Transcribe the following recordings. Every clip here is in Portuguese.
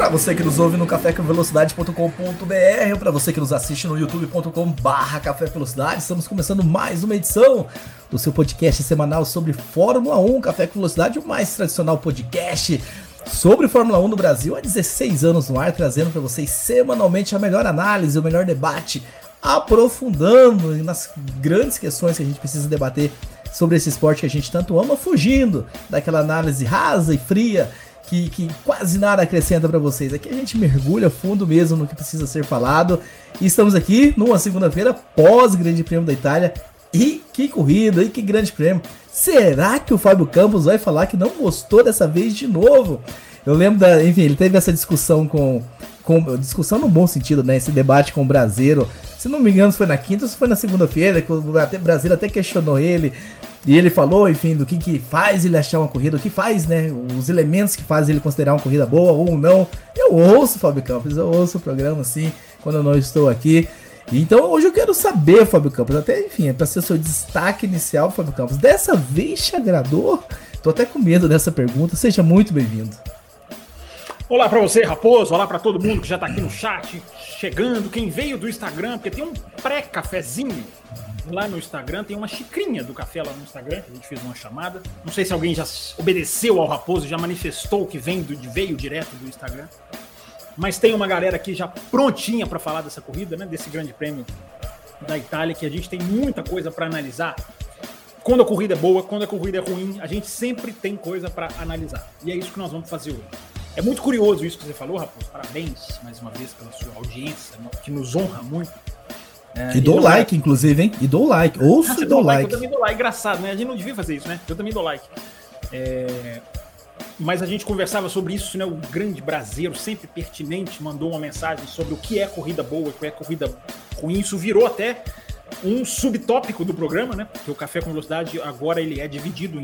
Para você que nos ouve no cafécomvelocidade.com.br para você que nos assiste no youtube.com/barra Café Velocidade, estamos começando mais uma edição do seu podcast semanal sobre Fórmula 1, Café com Velocidade, o mais tradicional podcast sobre Fórmula 1 no Brasil há 16 anos no ar, trazendo para vocês semanalmente a melhor análise, o melhor debate, aprofundando nas grandes questões que a gente precisa debater sobre esse esporte que a gente tanto ama, fugindo daquela análise rasa e fria que, que quase nada acrescenta para vocês. Aqui a gente mergulha fundo mesmo no que precisa ser falado. E estamos aqui numa segunda-feira pós Grande Prêmio da Itália. E que corrida, e que grande prêmio. Será que o Fábio Campos vai falar que não gostou dessa vez de novo? Eu lembro da. Enfim, ele teve essa discussão com. Com discussão no bom sentido, né? Esse debate com o Brasileiro. Se não me engano, foi na quinta ou se foi na segunda-feira, que o Brasileiro até questionou ele. E ele falou, enfim, do que, que faz ele achar uma corrida, o que faz, né? Os elementos que fazem ele considerar uma corrida boa ou não. Eu ouço, Fábio Campos, eu ouço o programa assim, quando eu não estou aqui. Então hoje eu quero saber, Fábio Campos, até enfim, é para ser seu destaque inicial, Fábio Campos. Dessa vez te agradou? Tô até com medo dessa pergunta. Seja muito bem-vindo. Olá para você, Raposo. Olá para todo mundo que já tá aqui no chat, chegando. Quem veio do Instagram, porque tem um pré-cafezinho lá no Instagram. Tem uma xicrinha do café lá no Instagram, a gente fez uma chamada. Não sei se alguém já obedeceu ao Raposo, já manifestou que vem do, veio direto do Instagram. Mas tem uma galera aqui já prontinha para falar dessa corrida, né? Desse grande prêmio da Itália, que a gente tem muita coisa para analisar. Quando a corrida é boa, quando a corrida é ruim, a gente sempre tem coisa para analisar. E é isso que nós vamos fazer hoje. É muito curioso isso que você falou, Raposo. Parabéns mais uma vez pela sua audiência, que nos honra muito. É, e dou like, inclusive, hein? E dou like. Ouço ah, e dou like. like. Eu também dou like. Engraçado, né? A gente não devia fazer isso, né? Eu também dou like. É... Mas a gente conversava sobre isso, né? O grande brasileiro, sempre pertinente, mandou uma mensagem sobre o que é corrida boa, o que é corrida ruim. Isso virou até um subtópico do programa, né? Porque o Café com Velocidade agora ele é dividido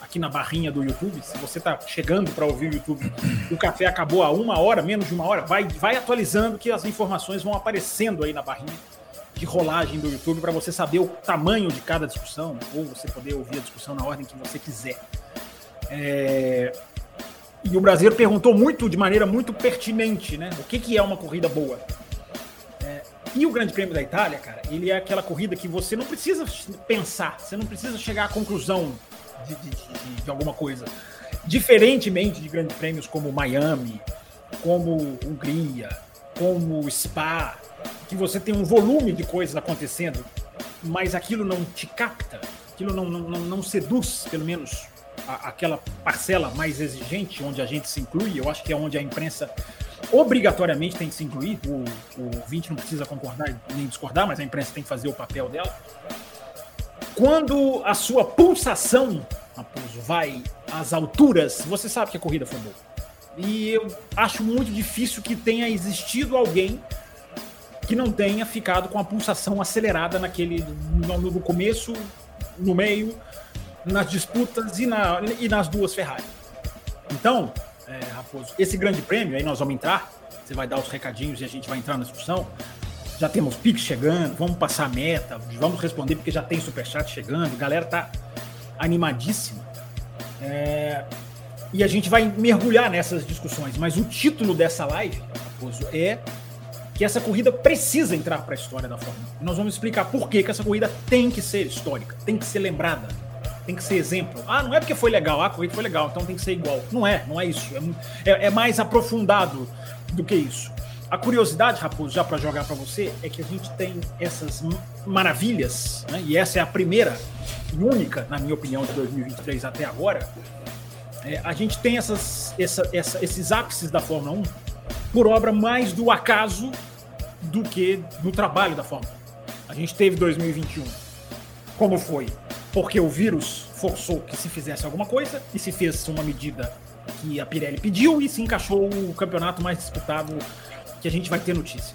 aqui na barrinha do YouTube. Se você está chegando para ouvir o YouTube, o café acabou a uma hora, menos de uma hora, vai, vai atualizando que as informações vão aparecendo aí na barrinha de rolagem do YouTube para você saber o tamanho de cada discussão, ou você poder ouvir a discussão na ordem que você quiser. É... E o brasileiro perguntou muito, de maneira muito pertinente, né? O que, que é uma corrida boa? E o Grande Prêmio da Itália, cara, ele é aquela corrida que você não precisa pensar, você não precisa chegar à conclusão de, de, de, de alguma coisa. Diferentemente de grandes prêmios como Miami, como Hungria, como Spa, que você tem um volume de coisas acontecendo, mas aquilo não te capta, aquilo não, não, não seduz, pelo menos a, aquela parcela mais exigente onde a gente se inclui, eu acho que é onde a imprensa obrigatoriamente tem que se incluir, o, o 20 não precisa concordar nem discordar, mas a imprensa tem que fazer o papel dela. Quando a sua pulsação, Raposo, vai às alturas, você sabe que a corrida foi boa. E eu acho muito difícil que tenha existido alguém que não tenha ficado com a pulsação acelerada naquele no, no começo, no meio, nas disputas e, na, e nas duas Ferrari. Então, é, Raposo, esse grande prêmio, aí nós vamos entrar, você vai dar os recadinhos e a gente vai entrar na discussão. Já temos Pix chegando, vamos passar a meta, vamos responder porque já tem superchat chegando, a galera tá animadíssima. É, e a gente vai mergulhar nessas discussões, mas o título dessa live, Raposo, é que essa corrida precisa entrar para a história da Fórmula 1. Nós vamos explicar por que, que essa corrida tem que ser histórica, tem que ser lembrada, tem que ser exemplo. Ah, não é porque foi legal, ah, a corrida foi legal, então tem que ser igual. Não é, não é isso. É, é, é mais aprofundado do que isso. A curiosidade, Raposo, já para jogar para você, é que a gente tem essas maravilhas, né? e essa é a primeira e única, na minha opinião, de 2023 até agora. É, a gente tem essas, essa, essa, esses ápices da Fórmula 1 por obra mais do acaso do que do trabalho da Fórmula 1. A gente teve 2021. Como foi? Porque o vírus forçou que se fizesse alguma coisa e se fez uma medida que a Pirelli pediu e se encaixou o campeonato mais disputado que a gente vai ter notícia.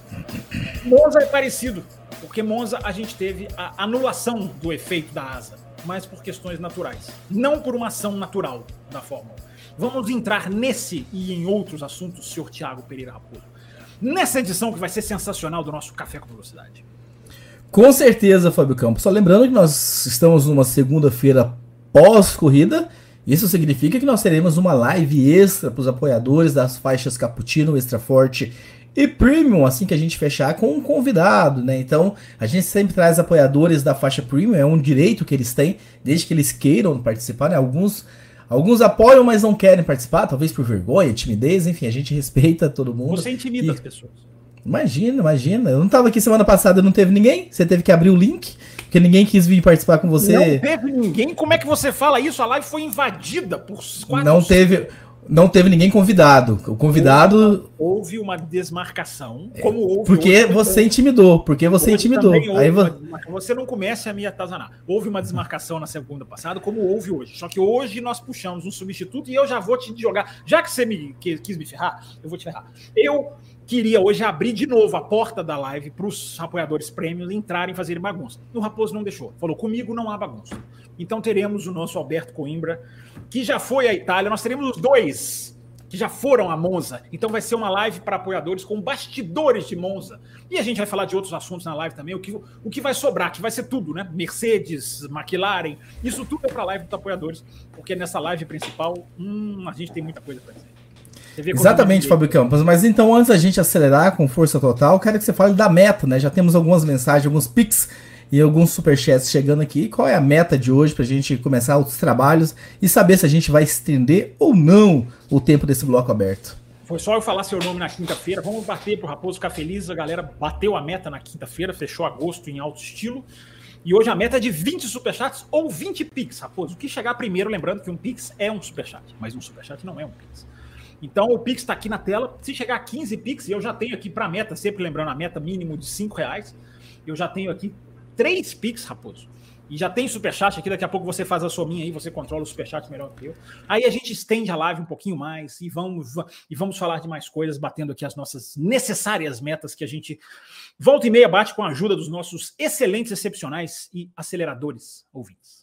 Monza é parecido, porque Monza a gente teve a anulação do efeito da asa. mas por questões naturais, não por uma ação natural da Fórmula 1. Vamos entrar nesse e em outros assuntos, senhor Tiago Pereira Raposo. Nessa edição que vai ser sensacional do nosso Café com Velocidade. Com certeza, Fábio Campos. Só lembrando que nós estamos numa segunda-feira pós-corrida. Isso significa que nós teremos uma live extra para os apoiadores das faixas Cappuccino, Extra Forte e Premium, assim que a gente fechar com um convidado, né? Então, a gente sempre traz apoiadores da faixa Premium, é um direito que eles têm, desde que eles queiram participar, né? Alguns, alguns apoiam, mas não querem participar, talvez por vergonha, timidez, enfim, a gente respeita todo mundo. Você intimida e... as pessoas. Imagina, imagina. Eu não estava aqui semana passada, não teve ninguém. Você teve que abrir o link, porque ninguém quis vir participar com você. Não teve ninguém? Como é que você fala isso? A live foi invadida por quatro. Não teve. Não teve ninguém convidado. O convidado. Houve uma desmarcação. Como houve. Porque você intimidou. Porque você intimidou. Aí uma, você não comece a me atazanar. Houve uma desmarcação na segunda passada, como houve hoje. Só que hoje nós puxamos um substituto e eu já vou te jogar. Já que você me quis me ferrar, eu vou te ferrar. Eu queria hoje abrir de novo a porta da live para os apoiadores prêmios entrarem e fazerem bagunça. E o Raposo não deixou. Falou: comigo não há bagunça. Então teremos o nosso Alberto Coimbra, que já foi à Itália. Nós teremos os dois que já foram a Monza. Então vai ser uma live para apoiadores com bastidores de Monza. E a gente vai falar de outros assuntos na live também. O que, o que vai sobrar, que vai ser tudo, né? Mercedes, McLaren, isso tudo é para a live dos apoiadores, porque nessa live principal, hum, a gente tem muita coisa para dizer. Exatamente, Fábio Campos. Mas então, antes da gente acelerar com força total, quero que você fale da meta, né? Já temos algumas mensagens, alguns pics e alguns superchats chegando aqui. Qual é a meta de hoje para a gente começar os trabalhos e saber se a gente vai estender ou não o tempo desse bloco aberto? Foi só eu falar seu nome na quinta-feira. Vamos bater pro Raposo ficar feliz. A galera bateu a meta na quinta-feira, fechou agosto em alto estilo. E hoje a meta é de 20 superchats ou 20 pix, Raposo. O que chegar primeiro, lembrando que um pix é um superchat, mas um superchat não é um pix. Então o Pix está aqui na tela. Se chegar a 15 Pix, eu já tenho aqui para a meta, sempre lembrando a meta mínimo de 5 reais, eu já tenho aqui 3 Pix, Raposo. E já tem superchat aqui, daqui a pouco você faz a sominha aí, você controla o superchat melhor que eu. Aí a gente estende a live um pouquinho mais e vamos, e vamos falar de mais coisas, batendo aqui as nossas necessárias metas que a gente volta e meia bate com a ajuda dos nossos excelentes, excepcionais e aceleradores ouvintes.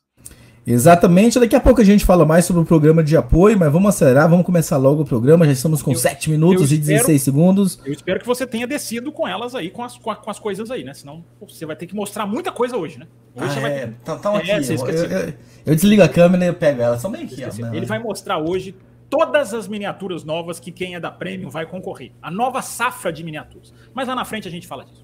Exatamente, daqui a pouco a gente fala mais sobre o programa de apoio, mas vamos acelerar, vamos começar logo o programa, já estamos com eu, 7 minutos e 16 segundos. Eu espero que você tenha descido com elas aí, com as, com, as coisas aí, né? Senão você vai ter que mostrar muita coisa hoje, né? Hoje ah, é, ter... tá, tá aqui, é, eu, eu, eu, desligo a câmera e pego elas, são bem aqui. Ó? Ele vai mostrar hoje todas as miniaturas novas que quem é da Premium vai concorrer. A nova safra de miniaturas. Mas lá na frente a gente fala disso.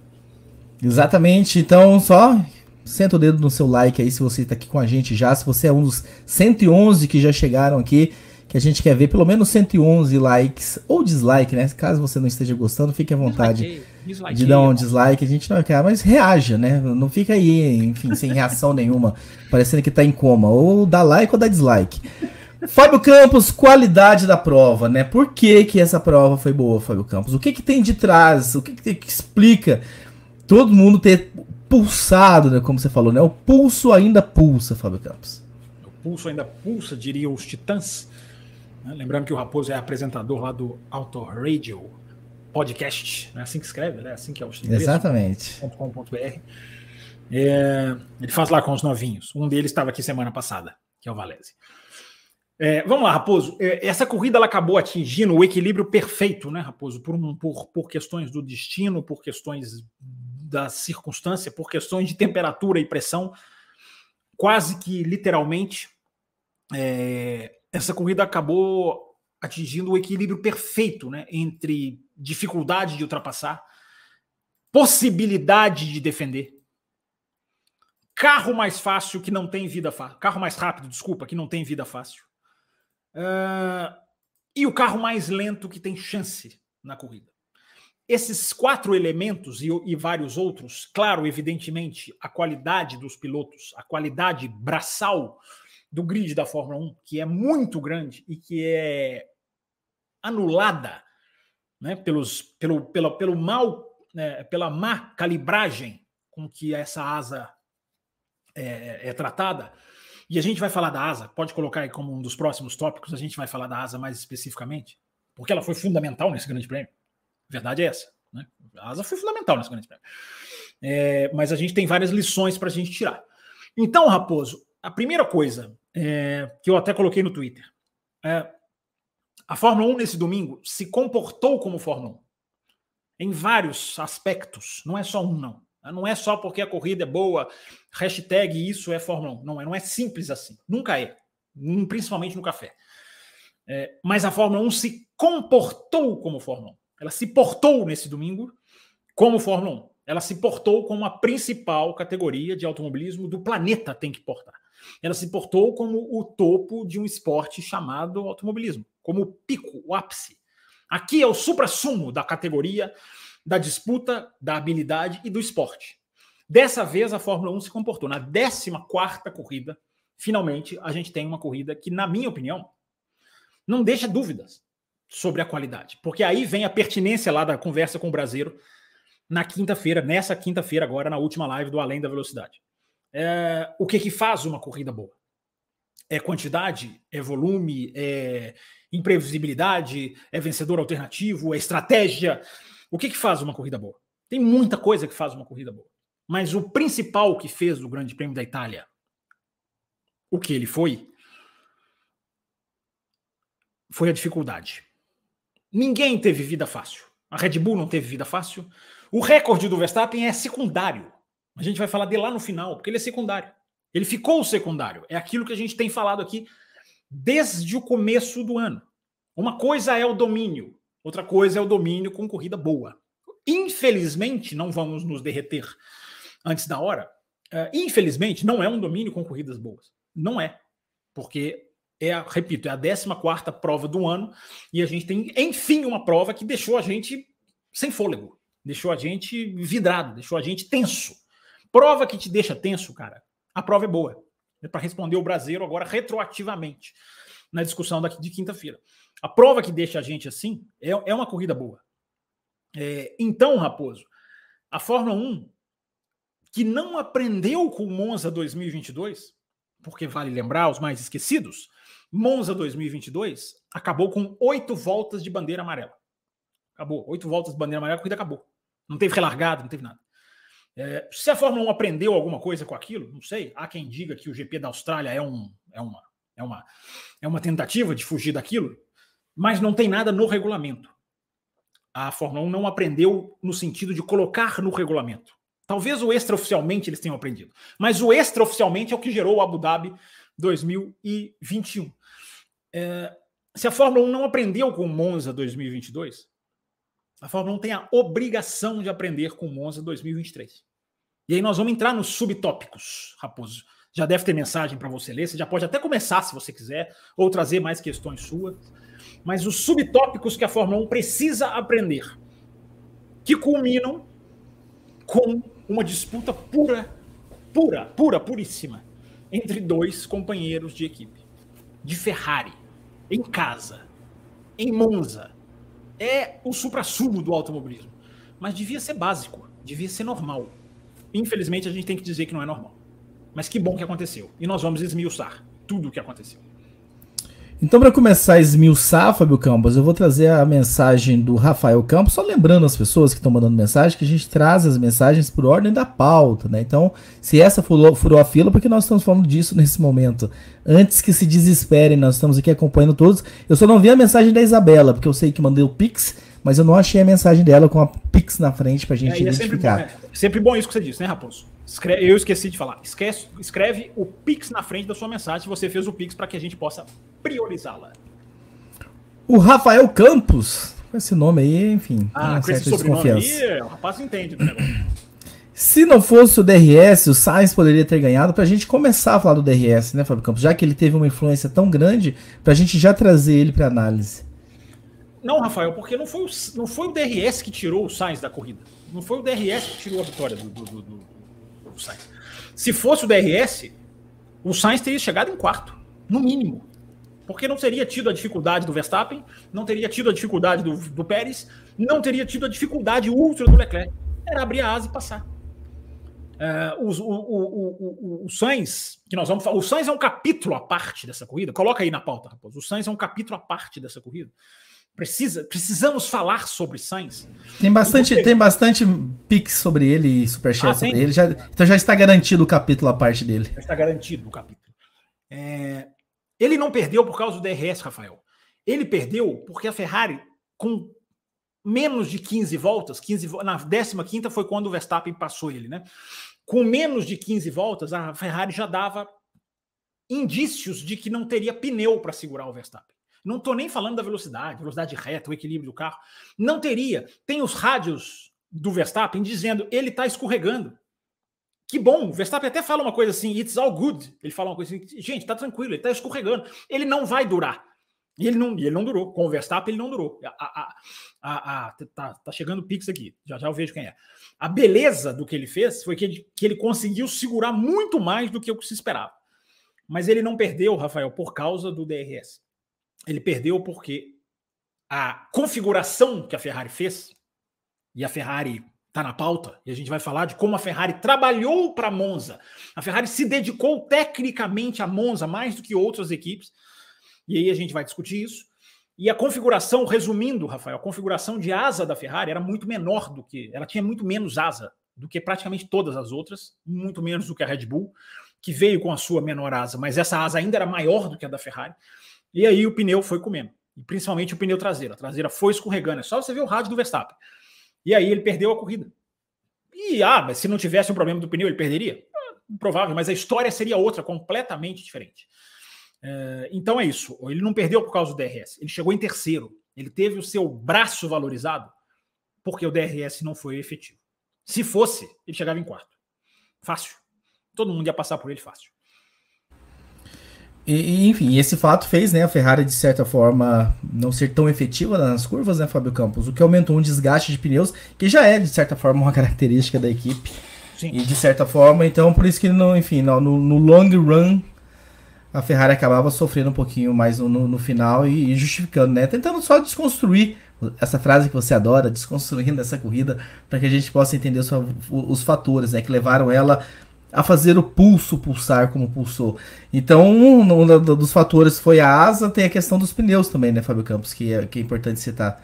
Exatamente, então só senta o dedo no seu like aí se você está aqui com a gente já. Se você é um dos 111 que já chegaram aqui, que a gente quer ver pelo menos 111 likes ou dislike, né? Caso você não esteja gostando, fique à vontade dislike, de dar um dislike. A gente não quer, mas reaja, né? Não fica aí, enfim, sem reação nenhuma, parecendo que está em coma. Ou dá like ou dá dislike. Fábio Campos, qualidade da prova, né? Por que, que essa prova foi boa, Fábio Campos? O que, que tem de trás? O que, que, que explica todo mundo ter pulsado, né? Como você falou, né? O pulso ainda pulsa, Fábio Campos. O pulso ainda pulsa, diriam os titãs. Né? Lembrando que o Raposo é apresentador lá do Auto Radio Podcast, é assim que escreve, né? Assim que é o Exatamente. .com.br. É, ele faz lá com os novinhos. Um deles estava aqui semana passada, que é o Valese. É, vamos lá, Raposo. É, essa corrida ela acabou atingindo o equilíbrio perfeito, né, Raposo? Por, um, por, por questões do destino, por questões da circunstância, por questões de temperatura e pressão, quase que literalmente, é, essa corrida acabou atingindo o equilíbrio perfeito né, entre dificuldade de ultrapassar, possibilidade de defender, carro mais fácil que não tem vida fácil, carro mais rápido, desculpa, que não tem vida fácil, uh, e o carro mais lento que tem chance na corrida. Esses quatro elementos e, e, vários outros, claro, evidentemente, a qualidade dos pilotos, a qualidade braçal do grid da Fórmula 1, que é muito grande e que é anulada né, pelos, pelo, pela, pelo mal, né, pela má calibragem com que essa asa é, é tratada. E a gente vai falar da asa, pode colocar aí como um dos próximos tópicos, a gente vai falar da asa mais especificamente, porque ela foi fundamental nesse grande prêmio verdade é essa. Né? A asa foi fundamental nesse grande prêmio. É, mas a gente tem várias lições para a gente tirar. Então, Raposo, a primeira coisa é, que eu até coloquei no Twitter, é, a Fórmula 1 nesse domingo se comportou como Fórmula 1 em vários aspectos, não é só um, não. Não é só porque a corrida é boa, hashtag isso é Fórmula 1. Não é, não é simples assim. Nunca é. Principalmente no café. É, mas a Fórmula 1 se comportou como Fórmula 1. Ela se portou nesse domingo como Fórmula 1. Ela se portou como a principal categoria de automobilismo do planeta tem que portar. Ela se portou como o topo de um esporte chamado automobilismo, como o pico, o ápice. Aqui é o supra-sumo da categoria, da disputa, da habilidade e do esporte. Dessa vez a Fórmula 1 se comportou. Na 14 corrida, finalmente, a gente tem uma corrida que, na minha opinião, não deixa dúvidas sobre a qualidade. Porque aí vem a pertinência lá da conversa com o Brasileiro na quinta-feira, nessa quinta-feira, agora, na última live do Além da Velocidade. É, o que, que faz uma corrida boa? É quantidade? É volume? É imprevisibilidade? É vencedor alternativo? É estratégia? O que, que faz uma corrida boa? Tem muita coisa que faz uma corrida boa. Mas o principal que fez o Grande Prêmio da Itália, o que ele foi, foi a dificuldade. Ninguém teve vida fácil. A Red Bull não teve vida fácil. O recorde do Verstappen é secundário. A gente vai falar dele lá no final, porque ele é secundário. Ele ficou secundário. É aquilo que a gente tem falado aqui desde o começo do ano. Uma coisa é o domínio, outra coisa é o domínio com corrida boa. Infelizmente, não vamos nos derreter antes da hora. Uh, infelizmente, não é um domínio com corridas boas. Não é. Porque é, a, repito, é a 14 prova do ano e a gente tem, enfim, uma prova que deixou a gente sem fôlego, deixou a gente vidrado, deixou a gente tenso. Prova que te deixa tenso, cara, a prova é boa. É para responder o brasileiro agora retroativamente na discussão daqui de quinta-feira. A prova que deixa a gente assim é, é uma corrida boa. É, então, Raposo, a Fórmula 1, que não aprendeu com o Monza 2022, porque vale lembrar os mais esquecidos, Monza 2022 acabou com oito voltas de bandeira amarela. Acabou. Oito voltas de bandeira amarela, a corrida acabou. Não teve relargada, não teve nada. É, se a Fórmula 1 aprendeu alguma coisa com aquilo, não sei. Há quem diga que o GP da Austrália é, um, é, uma, é, uma, é uma tentativa de fugir daquilo, mas não tem nada no regulamento. A Fórmula 1 não aprendeu no sentido de colocar no regulamento. Talvez o extraoficialmente eles tenham aprendido, mas o extraoficialmente é o que gerou o Abu Dhabi 2021. É, se a Fórmula 1 não aprendeu com Monza 2022, a Fórmula 1 tem a obrigação de aprender com Monza 2023. E aí nós vamos entrar nos subtópicos, Raposo. Já deve ter mensagem para você ler, você já pode até começar se você quiser, ou trazer mais questões suas. Mas os subtópicos que a Fórmula 1 precisa aprender, que culminam com uma disputa pura, pura, pura, puríssima, entre dois companheiros de equipe, de Ferrari em casa, em Monza, é o supra-sumo do automobilismo. Mas devia ser básico, devia ser normal. Infelizmente, a gente tem que dizer que não é normal. Mas que bom que aconteceu. E nós vamos esmiuçar tudo o que aconteceu. Então, para começar a esmiuçar, Fábio Campos, eu vou trazer a mensagem do Rafael Campos, só lembrando as pessoas que estão mandando mensagem que a gente traz as mensagens por ordem da pauta, né? Então, se essa furou, furou a fila, porque nós estamos falando disso nesse momento. Antes que se desesperem, nós estamos aqui acompanhando todos. Eu só não vi a mensagem da Isabela, porque eu sei que mandei o Pix, mas eu não achei a mensagem dela com a Pix na frente pra gente é, identificar. É sempre bom, é sempre bom isso que você disse, né, Raposo? Escreve, eu esqueci de falar. Esquece, escreve o Pix na frente da sua mensagem se você fez o Pix para que a gente possa priorizá-la. O Rafael Campos, com esse nome aí, enfim. Ah, com esse sobrenome aí, o rapaz entende do negócio. Se não fosse o DRS, o Sainz poderia ter ganhado para a gente começar a falar do DRS, né, Fábio Campos? Já que ele teve uma influência tão grande, para a gente já trazer ele para análise. Não, Rafael, porque não foi, o, não foi o DRS que tirou o Sainz da corrida. Não foi o DRS que tirou a vitória do, do, do, do Sainz. Se fosse o DRS, o Sainz teria chegado em quarto, no mínimo. Porque não teria tido a dificuldade do Verstappen, não teria tido a dificuldade do, do Pérez, não teria tido a dificuldade ultra do Leclerc. Era abrir a asa e passar. Uh, o, o, o, o, Sainz, que nós vamos falar, o Sainz é um capítulo à parte dessa corrida. Coloca aí na pauta, rapaz. O Sainz é um capítulo à parte dessa corrida. Precisa, precisamos falar sobre Sainz. Tem bastante, tem bastante pix sobre ele e superchat ah, sobre ele. Já, então já está garantido o capítulo à parte dele. Já está garantido o capítulo. É, ele não perdeu por causa do DRS, Rafael. Ele perdeu porque a Ferrari, com menos de 15 voltas, 15, na 15 foi quando o Verstappen passou ele, né? Com menos de 15 voltas, a Ferrari já dava indícios de que não teria pneu para segurar o Verstappen. Não estou nem falando da velocidade, velocidade reta, o equilíbrio do carro. Não teria. Tem os rádios do Verstappen dizendo ele está escorregando. Que bom, o Verstappen até fala uma coisa assim, it's all good. Ele fala uma coisa assim, gente, tá tranquilo, ele tá escorregando. Ele não vai durar. E ele não, ele não durou. Com o Verstappen, ele não durou. A, a, a, a, tá, tá chegando o Pix aqui, já já eu vejo quem é. A beleza do que ele fez foi que ele, que ele conseguiu segurar muito mais do que o que se esperava. Mas ele não perdeu, Rafael, por causa do DRS. Ele perdeu porque a configuração que a Ferrari fez, e a Ferrari está na pauta, e a gente vai falar de como a Ferrari trabalhou para Monza. A Ferrari se dedicou tecnicamente a Monza mais do que outras equipes, e aí a gente vai discutir isso. E a configuração, resumindo, Rafael, a configuração de asa da Ferrari era muito menor do que. Ela tinha muito menos asa do que praticamente todas as outras, muito menos do que a Red Bull, que veio com a sua menor asa, mas essa asa ainda era maior do que a da Ferrari. E aí o pneu foi comendo, e principalmente o pneu traseiro. A traseira foi escorregando. É só você ver o rádio do Verstappen. E aí ele perdeu a corrida. E ah, mas se não tivesse um problema do pneu, ele perderia? Ah, provável, mas a história seria outra, completamente diferente. É, então é isso. Ele não perdeu por causa do DRS. Ele chegou em terceiro. Ele teve o seu braço valorizado porque o DRS não foi efetivo. Se fosse, ele chegava em quarto. Fácil. Todo mundo ia passar por ele fácil. E, enfim, esse fato fez né, a Ferrari, de certa forma, não ser tão efetiva nas curvas, né, Fábio Campos? O que aumentou um desgaste de pneus, que já é, de certa forma, uma característica da equipe. Sim. E de certa forma, então, por isso que, no, enfim, no, no long run, a Ferrari acabava sofrendo um pouquinho mais no, no final e, e, justificando, né? Tentando só desconstruir essa frase que você adora, desconstruindo essa corrida, para que a gente possa entender os, os fatores né, que levaram ela a fazer o pulso pulsar como pulsou. Então, um, um, dos fatores foi a asa, tem a questão dos pneus também, né, Fábio Campos, que é, que é importante citar.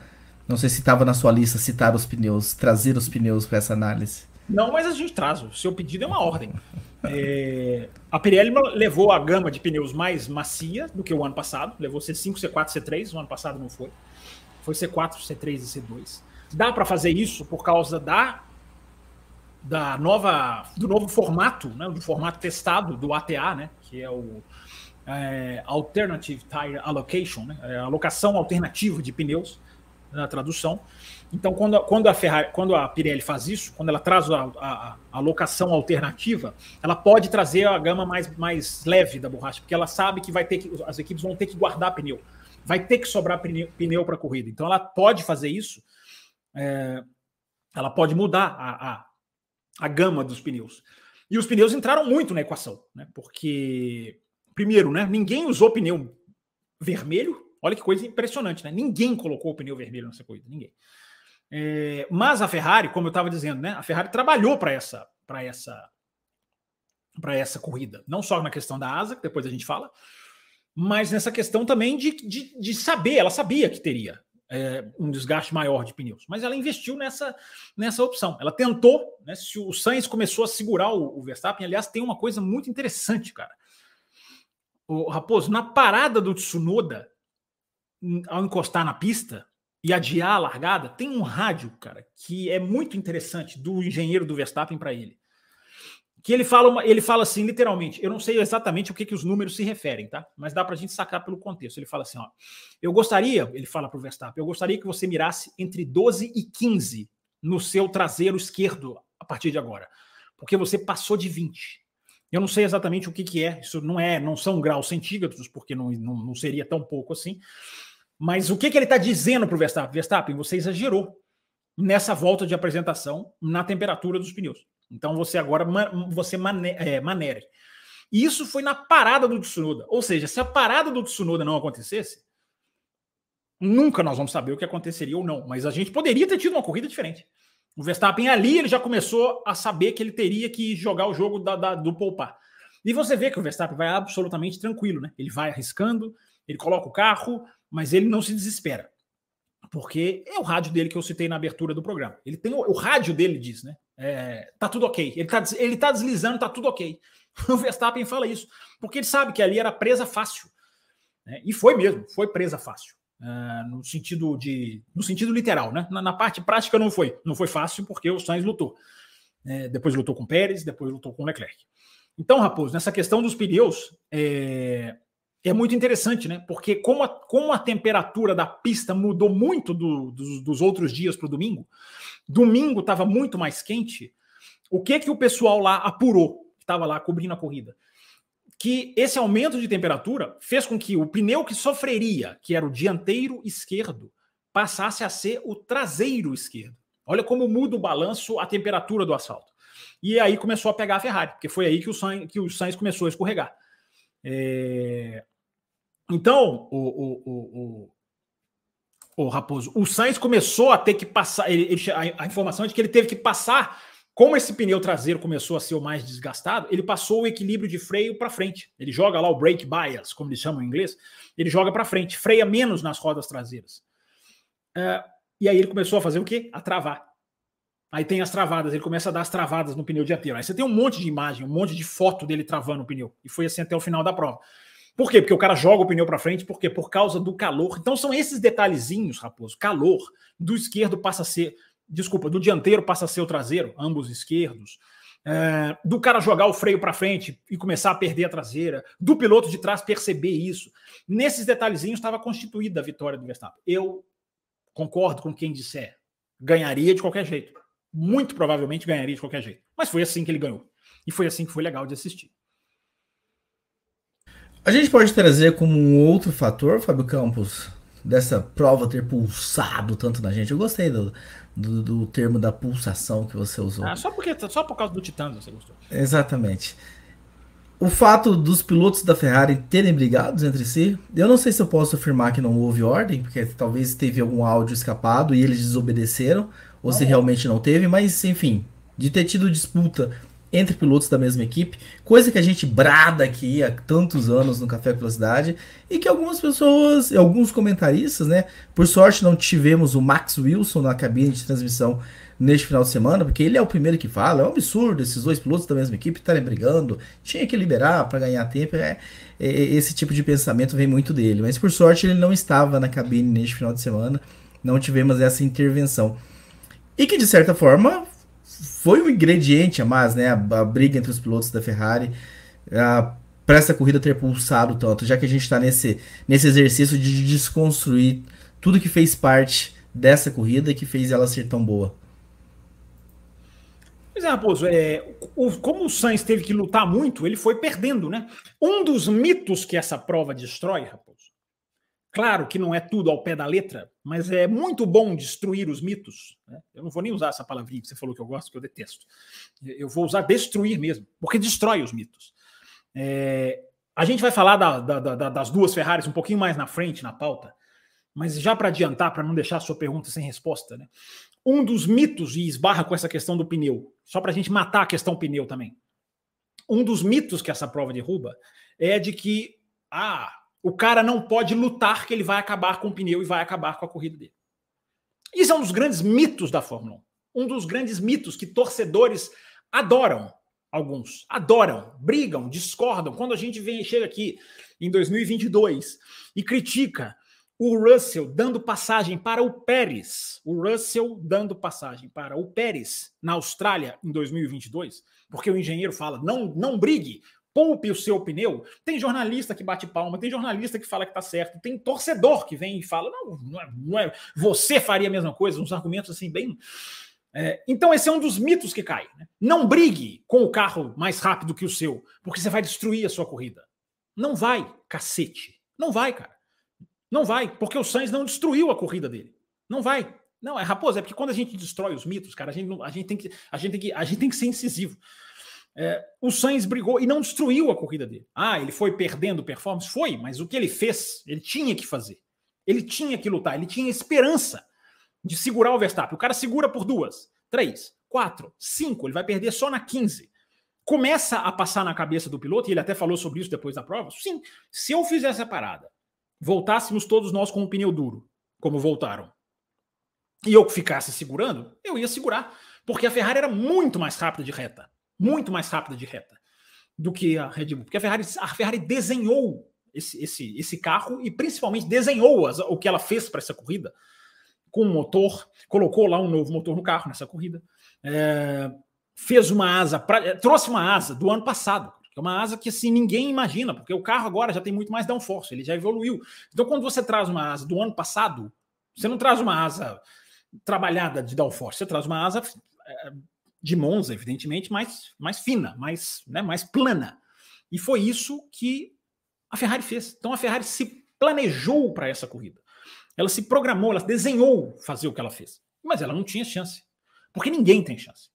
Não sei se estava na sua lista citar os pneus, trazer os pneus para essa análise. Não, mas a gente traz. O seu pedido é uma ordem. É, a Pirelli levou a gama de pneus mais macia do que o ano passado. Levou C5, C4, C3. O ano passado não foi. Foi C4, C3 e C2. Dá para fazer isso por causa da da nova, do novo formato, né, do formato testado do ATA, né, que é o é, Alternative Tire Allocation, né, é a alocação alternativa de pneus na tradução. Então, quando, quando, a Ferrari, quando a Pirelli faz isso, quando ela traz a, a, a, alocação alternativa, ela pode trazer a gama mais, mais leve da borracha, porque ela sabe que vai ter que, as equipes vão ter que guardar pneu, vai ter que sobrar pneu, pneu para a corrida. Então, ela pode fazer isso. É, ela pode mudar a, a, gama dos pneus. E os pneus entraram muito na equação, né? Porque, primeiro, né? Ninguém usou pneu vermelho. Olha que coisa impressionante, né? Ninguém colocou o pneu vermelho nessa corrida, ninguém. É, mas a Ferrari, como eu estava dizendo, né? A Ferrari trabalhou para essa, para essa, para essa corrida, não só na questão da asa, que depois a gente fala, mas nessa questão também de, de, de saber. Ela sabia que teria é, um desgaste maior de pneus. Mas ela investiu nessa, nessa opção. Ela tentou, né, se o Sainz começou a segurar o, o, Verstappen, aliás, tem uma coisa muito interessante, cara. O Raposo, na parada do Tsunoda, ao encostar na pista e adiar a largada, tem um rádio, cara, que é muito interessante do engenheiro do Verstappen para ele que ele fala, ele fala assim, literalmente, eu não sei exatamente o que, que os números se referem, tá? Mas dá para a gente sacar pelo contexto. Ele fala assim, ó, eu gostaria, ele fala para o Verstappen, eu gostaria que você mirasse entre 12 e 15 no seu traseiro esquerdo a partir de agora, porque você passou de 20. Eu não sei exatamente o que, que é, isso não é, não são graus centígrados, porque não, não, não seria tão pouco assim. Mas o que, que ele está dizendo para o Verstappen? Verstappen, você exagerou nessa volta de apresentação na temperatura dos pneus. Então você agora você mane, é, manere. E isso foi na parada do Tsunoda. Ou seja, se a parada do Tsunoda não acontecesse, nunca nós vamos saber o que aconteceria ou não. Mas a gente poderia ter tido uma corrida diferente. O Verstappen ali ele já começou a saber que ele teria que jogar o jogo da, da, do poupar. E você vê que o Verstappen vai absolutamente tranquilo, né? Ele vai arriscando, ele coloca o carro, mas ele não se desespera. Porque é o rádio dele que eu citei na abertura do programa. Ele tem o, o rádio dele diz, né? É, tá tudo ok. Ele tá, ele tá deslizando, tá tudo ok. O Verstappen fala isso, porque ele sabe que ali era presa fácil. Né? E foi mesmo, foi presa fácil. Uh, no sentido de no sentido literal, né? Na, na, parte prática não foi, não foi fácil porque o Sainz lutou. É, depois lutou com Pérez, depois lutou com Leclerc. Então, Raposo, nessa questão dos pneus é, é muito interessante, né? Porque como a, como a temperatura da pista mudou muito do, dos, dos outros dias para o domingo, domingo estava muito mais quente. O que que o pessoal lá apurou? Estava lá cobrindo a corrida que esse aumento de temperatura fez com que o pneu que sofreria, que era o dianteiro esquerdo, passasse a ser o traseiro esquerdo. Olha como muda o balanço, a temperatura do asfalto. E aí começou a pegar a Ferrari, porque foi aí que o Sainz, que o Sainz começou a escorregar. É... Então, o, o, o, o, Raposo, o Sainz começou a ter que passar. Ele, ele, a, informação é de que ele teve que passar como esse pneu traseiro começou a ser o mais desgastado, ele passou o equilíbrio de freio para frente. Ele joga lá o brake bias, como eles chamam em inglês, ele joga para frente, freia menos nas rodas traseiras. Uh, e aí ele começou a fazer o quê? A travar. Aí tem as travadas, ele começa a dar as travadas no pneu dianteiro. Aí você tem um monte de imagem, um monte de foto dele travando o pneu. E foi assim até o final da prova. Por quê? Porque o cara joga o pneu para frente, porque por causa do calor. Então são esses detalhezinhos, Raposo. Calor do esquerdo passa a ser desculpa, do dianteiro passa a ser o traseiro, ambos esquerdos. É, do cara jogar o freio para frente e começar a perder a traseira, do piloto de trás perceber isso. Nesses detalhezinhos estava constituída a vitória do Verstappen. Eu concordo com quem disser, ganharia de qualquer jeito. Muito provavelmente ganharia de qualquer jeito. Mas foi assim que ele ganhou. E foi assim que foi legal de assistir. A gente pode trazer como um outro fator, Fábio Campos, dessa prova ter pulsado tanto na gente. Eu gostei do, do, do, termo da pulsação que você usou. Ah, só, porque, só por causa do Titã você gostou. Exatamente. O fato dos pilotos da Ferrari terem brigados entre si, eu não sei se eu posso afirmar que não houve ordem, porque talvez teve algum áudio escapado e eles desobedeceram, ou se realmente não teve, mas enfim, de ter tido disputa entre pilotos da mesma equipe, coisa que a gente brada aqui há tantos anos no Café Velocidade e que algumas pessoas, alguns comentaristas, né, por sorte não tivemos o Max Wilson na cabine de transmissão neste final de semana, porque ele é o primeiro que fala, é um absurdo esses dois pilotos da mesma equipe estarem brigando, tinha que liberar para ganhar tempo, é, é, esse tipo de pensamento vem muito dele, mas por sorte ele não estava na cabine neste final de semana, não tivemos essa intervenção. E que de certa forma foi um ingrediente a mais, né? A, a briga entre os pilotos da Ferrari para essa corrida ter pulsado tanto, já que a gente está nesse, nesse exercício de desconstruir tudo que fez parte dessa corrida e que fez ela ser tão boa. Pois é, Raposo, é, o, como o Sainz teve que lutar muito, ele foi perdendo, né? Um dos mitos que essa prova destrói, Raposo, Claro que não é tudo ao pé da letra, mas é muito bom destruir os mitos. Né? Eu não vou nem usar essa palavrinha que você falou que eu gosto, que eu detesto. Eu vou usar destruir mesmo, porque destrói os mitos. É, a gente vai falar da, da, da, das duas Ferraris um pouquinho mais na frente, na pauta, mas já para adiantar, para não deixar a sua pergunta sem resposta, né? um dos mitos, e esbarra com essa questão do pneu, só para a gente matar a questão pneu também. Um dos mitos que essa prova derruba é de que ah, o cara não pode lutar que ele vai acabar com o pneu e vai acabar com a corrida dele. Isso é um dos grandes mitos da Fórmula 1. Um dos grandes mitos que torcedores adoram. Alguns adoram, brigam, discordam. Quando a gente vem chega aqui em 2022 e critica o Russell dando passagem para o Pérez, o Russell dando passagem para o Pérez na Austrália em 2022, porque o engenheiro fala: não, não brigue, poupe o seu pneu. Tem jornalista que bate palma, tem jornalista que fala que está certo, tem torcedor que vem e fala: não, não é, não é, você faria a mesma coisa, uns argumentos assim bem. É, então, esse é um dos mitos que cai. Né? Não brigue com o carro mais rápido que o seu, porque você vai destruir a sua corrida. Não vai, cacete. Não vai, cara. Não vai, porque o Sainz não destruiu a corrida dele. Não vai. Não, é raposa, é porque quando a gente destrói os mitos, cara, a gente, a gente, tem, que, a gente, tem, que, a gente tem que ser incisivo. É, o Sainz brigou e não destruiu a corrida dele. Ah, ele foi perdendo performance? Foi, mas o que ele fez, ele tinha que fazer. Ele tinha que lutar, ele tinha esperança de segurar o Verstappen. O cara segura por duas, três, quatro, cinco, ele vai perder só na 15. Começa a passar na cabeça do piloto, e ele até falou sobre isso depois da prova. Sim, se eu fizesse a parada, voltássemos todos nós com o pneu duro, como voltaram, e eu ficasse segurando, eu ia segurar Porque a Ferrari era muito mais rápida de reta. Muito mais rápida de reta do que a Red Bull. Porque a Ferrari, a Ferrari desenhou esse, esse, esse carro e principalmente desenhou as, o que ela fez para essa corrida com um motor, colocou lá um novo motor no carro nessa corrida, é, fez uma asa, pra, trouxe uma asa do ano passado, é uma asa que assim ninguém imagina, porque o carro agora já tem muito mais downforce, ele já evoluiu. Então quando você traz uma asa do ano passado, você não traz uma asa trabalhada de downforce, você traz uma asa é, de Monza, evidentemente, mais, mais fina, mais, né, mais plana. E foi isso que a Ferrari fez. Então a Ferrari se planejou para essa corrida. Ela se programou, ela desenhou fazer o que ela fez. Mas ela não tinha chance. Porque ninguém tem chance.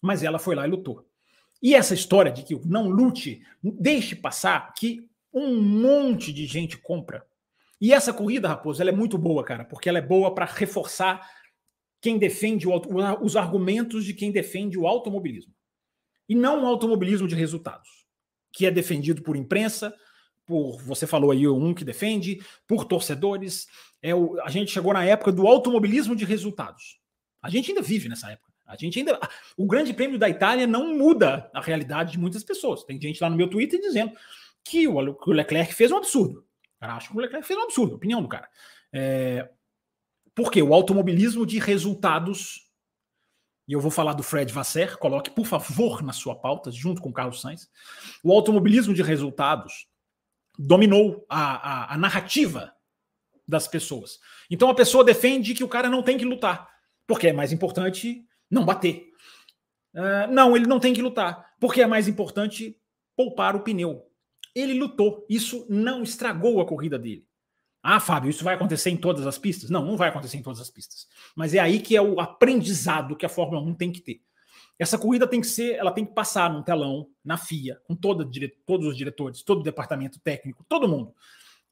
Mas ela foi lá e lutou. E essa história de que não lute, deixe passar, que um monte de gente compra. E essa corrida, Raposo, ela é muito boa, cara, porque ela é boa para reforçar quem defende o, os argumentos de quem defende o automobilismo. E não o automobilismo de resultados, que é defendido por imprensa, por você falou aí um que defende, por torcedores. É o, a gente chegou na época do automobilismo de resultados. A gente ainda vive nessa época. A gente ainda. O Grande Prêmio da Itália não muda a realidade de muitas pessoas. Tem gente lá no meu Twitter dizendo que o, Leclerc fez um absurdo. Cara, acho que o Leclerc fez um absurdo, opinião do cara. É, porque o automobilismo de resultados. E eu vou falar do Fred Vasser, coloque, por favor, na sua pauta, junto com o Carlos Sainz. O automobilismo de resultados dominou a, a, a narrativa das pessoas. Então a pessoa defende que o cara não tem que lutar, porque é mais importante não bater. Uh, não, ele não tem que lutar, porque é mais importante poupar o pneu. Ele lutou, isso não estragou a corrida dele. Ah, Fábio, isso vai acontecer em todas as pistas? Não, não vai acontecer em todas as pistas. Mas é aí que é o aprendizado que a Fórmula 1 tem que ter. Essa corrida tem que ser, ela tem que passar num telão, na FIA, com toda, todos os diretores, todo o departamento técnico, todo mundo.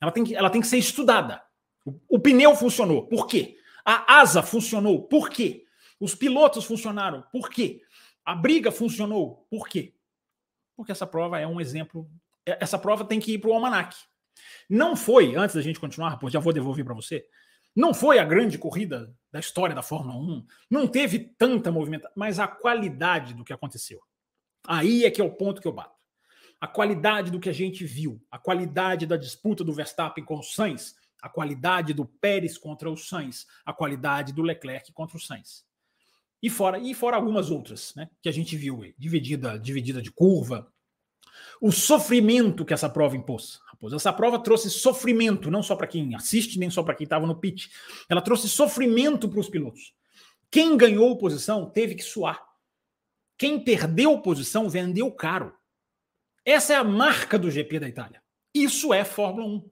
Ela tem que, ela tem que ser estudada. O, o pneu funcionou, por quê? A asa funcionou, por quê? Os pilotos funcionaram, por quê? A briga funcionou, por quê? Porque essa prova é um exemplo. É, essa prova tem que ir para o almanac. Não foi, antes da gente continuar, já vou devolver para você, não foi a grande corrida da história da Fórmula 1, não teve tanta movimentação, mas a qualidade do que aconteceu. Aí é que é o ponto que eu bato. A qualidade do que a gente viu, a qualidade da disputa do Verstappen com o Sainz, a qualidade do Pérez contra o Sainz, a qualidade do Leclerc contra o Sainz. E fora, e fora algumas outras, né, que a gente viu aí, dividida, dividida de curva, o sofrimento que essa prova impôs. Raposo. Essa prova trouxe sofrimento, não só para quem assiste, nem só para quem estava no pit. Ela trouxe sofrimento para os pilotos. Quem ganhou posição teve que suar. Quem perdeu posição vendeu caro. Essa é a marca do GP da Itália. Isso é Fórmula 1.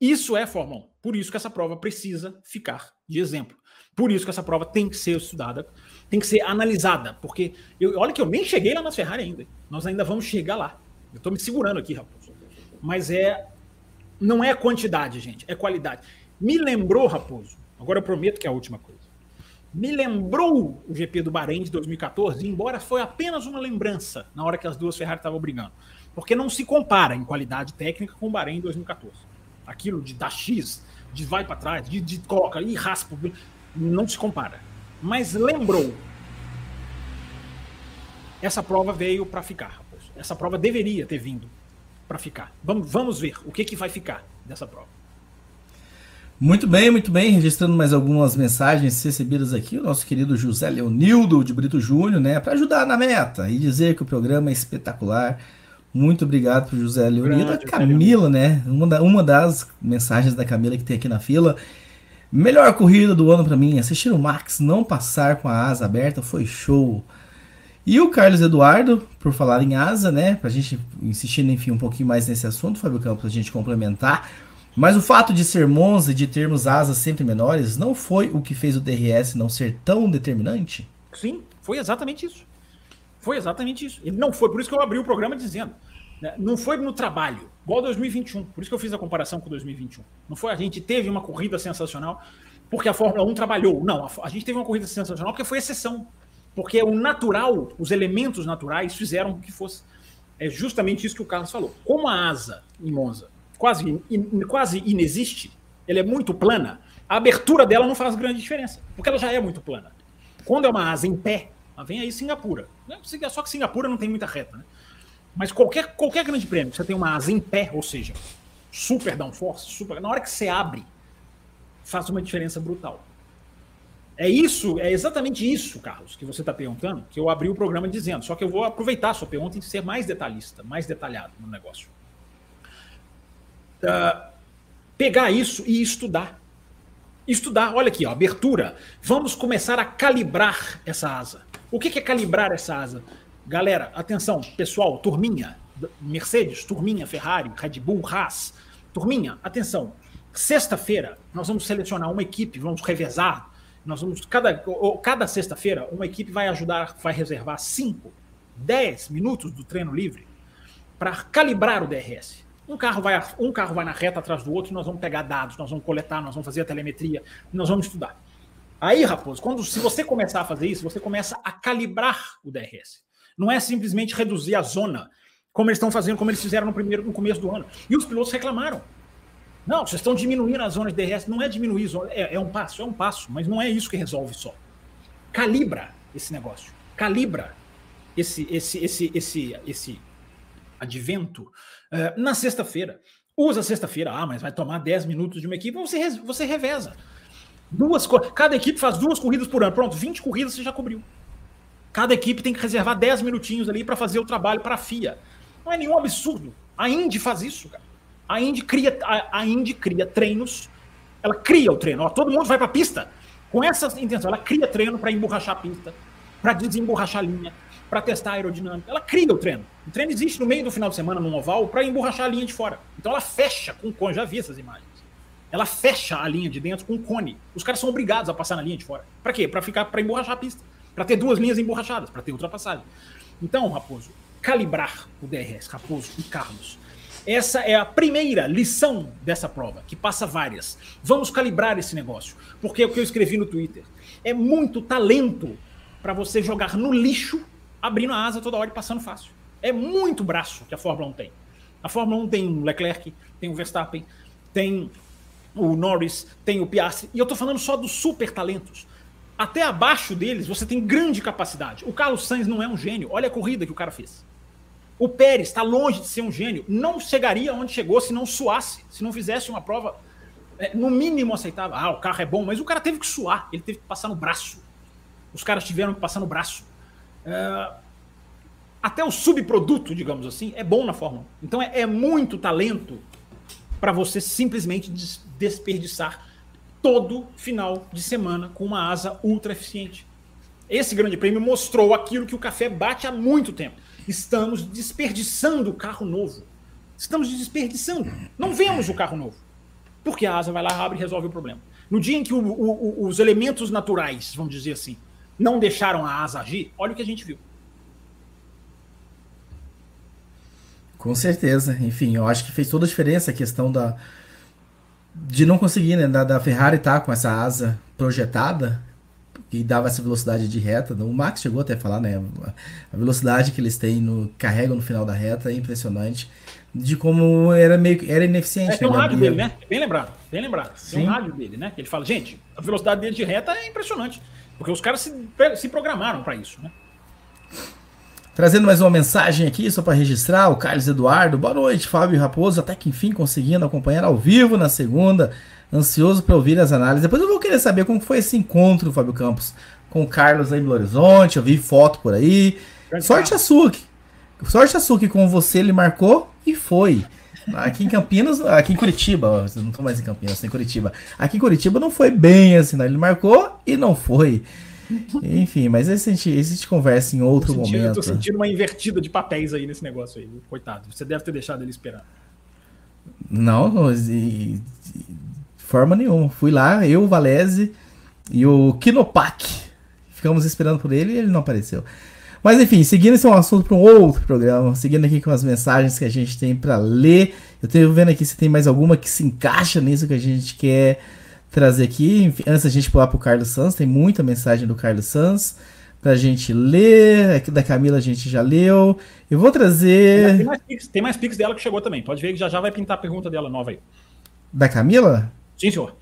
Isso é Fórmula 1. Por isso que essa prova precisa ficar de exemplo. Por isso que essa prova tem que ser estudada, tem que ser analisada. Porque eu, olha que eu nem cheguei lá na Ferrari ainda. Nós ainda vamos chegar lá. Eu estou me segurando aqui, Raposo. Mas é. Não é quantidade, gente, é qualidade. Me lembrou, Raposo, agora eu prometo que é a última coisa. Me lembrou o GP do Bahrein de 2014, embora foi apenas uma lembrança na hora que as duas Ferrari estavam brigando. Porque não se compara em qualidade técnica com o Bahrein em 2014. Aquilo de dar X, de vai para trás, de, de coloca e raspa, não se compara. Mas lembrou. Essa prova veio para ficar. Essa prova deveria ter vindo para ficar. Vamos, vamos ver o que, que vai ficar dessa prova. Muito bem, muito bem. Registrando mais algumas mensagens recebidas aqui, o nosso querido José Leonildo de Brito Júnior, né, para ajudar na meta e dizer que o programa é espetacular. Muito obrigado pro José Leonildo. A Camila, né? Uma, da, uma das mensagens da Camila que tem aqui na fila. Melhor corrida do ano para mim. Assistir o Max não passar com a asa aberta foi show. E o Carlos Eduardo, por falar em asa, né? Pra gente insistir, enfim, um pouquinho mais nesse assunto, Fábio Campos, pra gente complementar. Mas o fato de ser Monza e de termos asas sempre menores não foi o que fez o DRS não ser tão determinante? Sim, foi exatamente isso. Foi exatamente isso. Ele não foi, por isso que eu abri o programa dizendo. Né? Não foi no trabalho, igual 2021. Por isso que eu fiz a comparação com 2021. Não foi a gente teve uma corrida sensacional porque a Fórmula 1 trabalhou. Não, a, a gente teve uma corrida sensacional porque foi exceção. Porque o natural, os elementos naturais fizeram que fosse. É justamente isso que o Carlos falou. Como a asa em Monza quase, in, quase inexiste, ela é muito plana, a abertura dela não faz grande diferença, porque ela já é muito plana. Quando é uma asa em pé, vem aí Singapura. Só que Singapura não tem muita reta, né? Mas qualquer, qualquer grande prêmio, você tem uma asa em pé, ou seja, super downforce, super. Na hora que você abre, faz uma diferença brutal. É isso, é exatamente isso, Carlos, que você está perguntando, que eu abri o programa dizendo. Só que eu vou aproveitar a sua pergunta e ser mais detalhista, mais detalhado no negócio. Uh, pegar isso e estudar. Estudar, olha aqui, ó, abertura. Vamos começar a calibrar essa asa. O que é calibrar essa asa? Galera, atenção, pessoal, turminha, Mercedes, turminha, Ferrari, Red Bull, Haas, turminha, atenção. Sexta-feira, nós vamos selecionar uma equipe, vamos revezar nós vamos, cada, cada sexta-feira, uma equipe vai ajudar, vai reservar 5, 10 minutos do treino livre para calibrar o DRS. Um carro, vai, um carro vai na reta atrás do outro, nós vamos pegar dados, nós vamos coletar, nós vamos fazer a telemetria, nós vamos estudar. Aí, Raposo, quando, se você começar a fazer isso, você começa a calibrar o DRS. Não é simplesmente reduzir a zona, como eles estão fazendo, como eles fizeram no primeiro, no começo do ano. E os pilotos reclamaram. Não, vocês estão diminuindo as zonas de DRS. Não é diminuir, é, é um passo, é um passo, mas não é isso que resolve só. Calibra esse negócio. Calibra esse, esse, esse, esse, esse advento uh, na sexta-feira. Usa sexta-feira, ah, mas vai tomar 10 minutos de uma equipe, você, você reveza. Duas, cada equipe faz duas corridas por ano. Pronto, 20 corridas você já cobriu. Cada equipe tem que reservar 10 minutinhos ali para fazer o trabalho para a FIA. Não é nenhum absurdo. A Indy faz isso, cara. A Indy cria, a, a Indy cria treinos, ela cria o treino. Ó, todo mundo vai para a pista com essa intenção. Ela cria treino para emborrachar a pista, para desemborrachar a linha, para testar a aerodinâmica. Ela cria o treino. O treino existe no meio do final de semana no oval para emborrachar a linha de fora. Então ela fecha com cone. Já vi essas imagens. Ela fecha a linha de dentro com cone. Os caras são obrigados a passar na linha de fora. Para quê? Para ficar para emborrachar a pista, para ter duas linhas emborrachadas, para ter ultrapassagem. Então, Raposo, calibrar o DRS, Raposo e Carlos essa é a primeira lição dessa prova, que passa várias. Vamos calibrar esse negócio, porque é o que eu escrevi no Twitter. É muito talento para você jogar no lixo, abrindo a asa toda hora e passando fácil. É muito braço que a Fórmula 1 tem. A Fórmula 1 tem o Leclerc, tem o Verstappen, tem o Norris, tem o Piastri, e eu estou falando só dos super talentos. Até abaixo deles você tem grande capacidade. O Carlos Sainz não é um gênio. Olha a corrida que o cara fez. O Pérez está longe de ser um gênio, não chegaria onde chegou se não suasse, se não fizesse uma prova é, no mínimo aceitável. Ah, o carro é bom, mas o cara teve que suar, ele teve que passar no braço. Os caras tiveram que passar no braço. É, até o subproduto, digamos assim, é bom na Fórmula 1. Então é, é muito talento para você simplesmente des desperdiçar todo final de semana com uma asa ultra eficiente. Esse grande prêmio mostrou aquilo que o café bate há muito tempo Estamos desperdiçando o carro novo. Estamos desperdiçando. Não vemos o carro novo. Porque a asa vai lá, abre e resolve o problema. No dia em que o, o, os elementos naturais, vamos dizer assim, não deixaram a asa agir, olha o que a gente viu. Com certeza. Enfim, eu acho que fez toda a diferença a questão da de não conseguir, né, da, da Ferrari estar tá com essa asa projetada que dava essa velocidade de reta. O Max chegou até a falar, né? A velocidade que eles têm no carregam no final da reta é impressionante. De como era meio era ineficiente. É, tem um né? rádio dele, né? Bem lembrado, bem lembrado. Tem um rádio dele, né? Ele fala, gente, a velocidade dele de reta é impressionante. Porque os caras se, se programaram para isso, né? Trazendo mais uma mensagem aqui, só para registrar, o Carlos Eduardo. Boa noite, Fábio Raposo, até que enfim conseguindo acompanhar ao vivo na segunda Ansioso para ouvir as análises. Depois eu vou querer saber como foi esse encontro, Fábio Campos, com o Carlos aí em Belo Horizonte. Eu vi foto por aí. Sorte a sua. Sorte a sua que com você ele marcou e foi. Aqui em Campinas, aqui em Curitiba, não tô mais em Campinas, tô em Curitiba. Aqui em Curitiba não foi bem assim, né? Ele marcou e não foi. Enfim, mas esse a gente, esse a gente conversa em outro tô sentindo, momento. Eu tô sentindo uma invertida de papéis aí nesse negócio aí, coitado. Você deve ter deixado ele esperar. Não, e, forma nenhuma. Fui lá, eu, o Valese e o Kinopak. Ficamos esperando por ele e ele não apareceu. Mas enfim, seguindo esse é um assunto para um outro programa, seguindo aqui com as mensagens que a gente tem para ler. Eu tenho vendo aqui se tem mais alguma que se encaixa nisso que a gente quer trazer aqui. Antes da gente pular para o Carlos Sanz, tem muita mensagem do Carlos Sanz para a gente ler. Aqui da Camila a gente já leu. Eu vou trazer. Tem mais, pics, tem mais pics dela que chegou também. Pode ver que já já vai pintar a pergunta dela nova aí. Da Camila? Sim, senhor.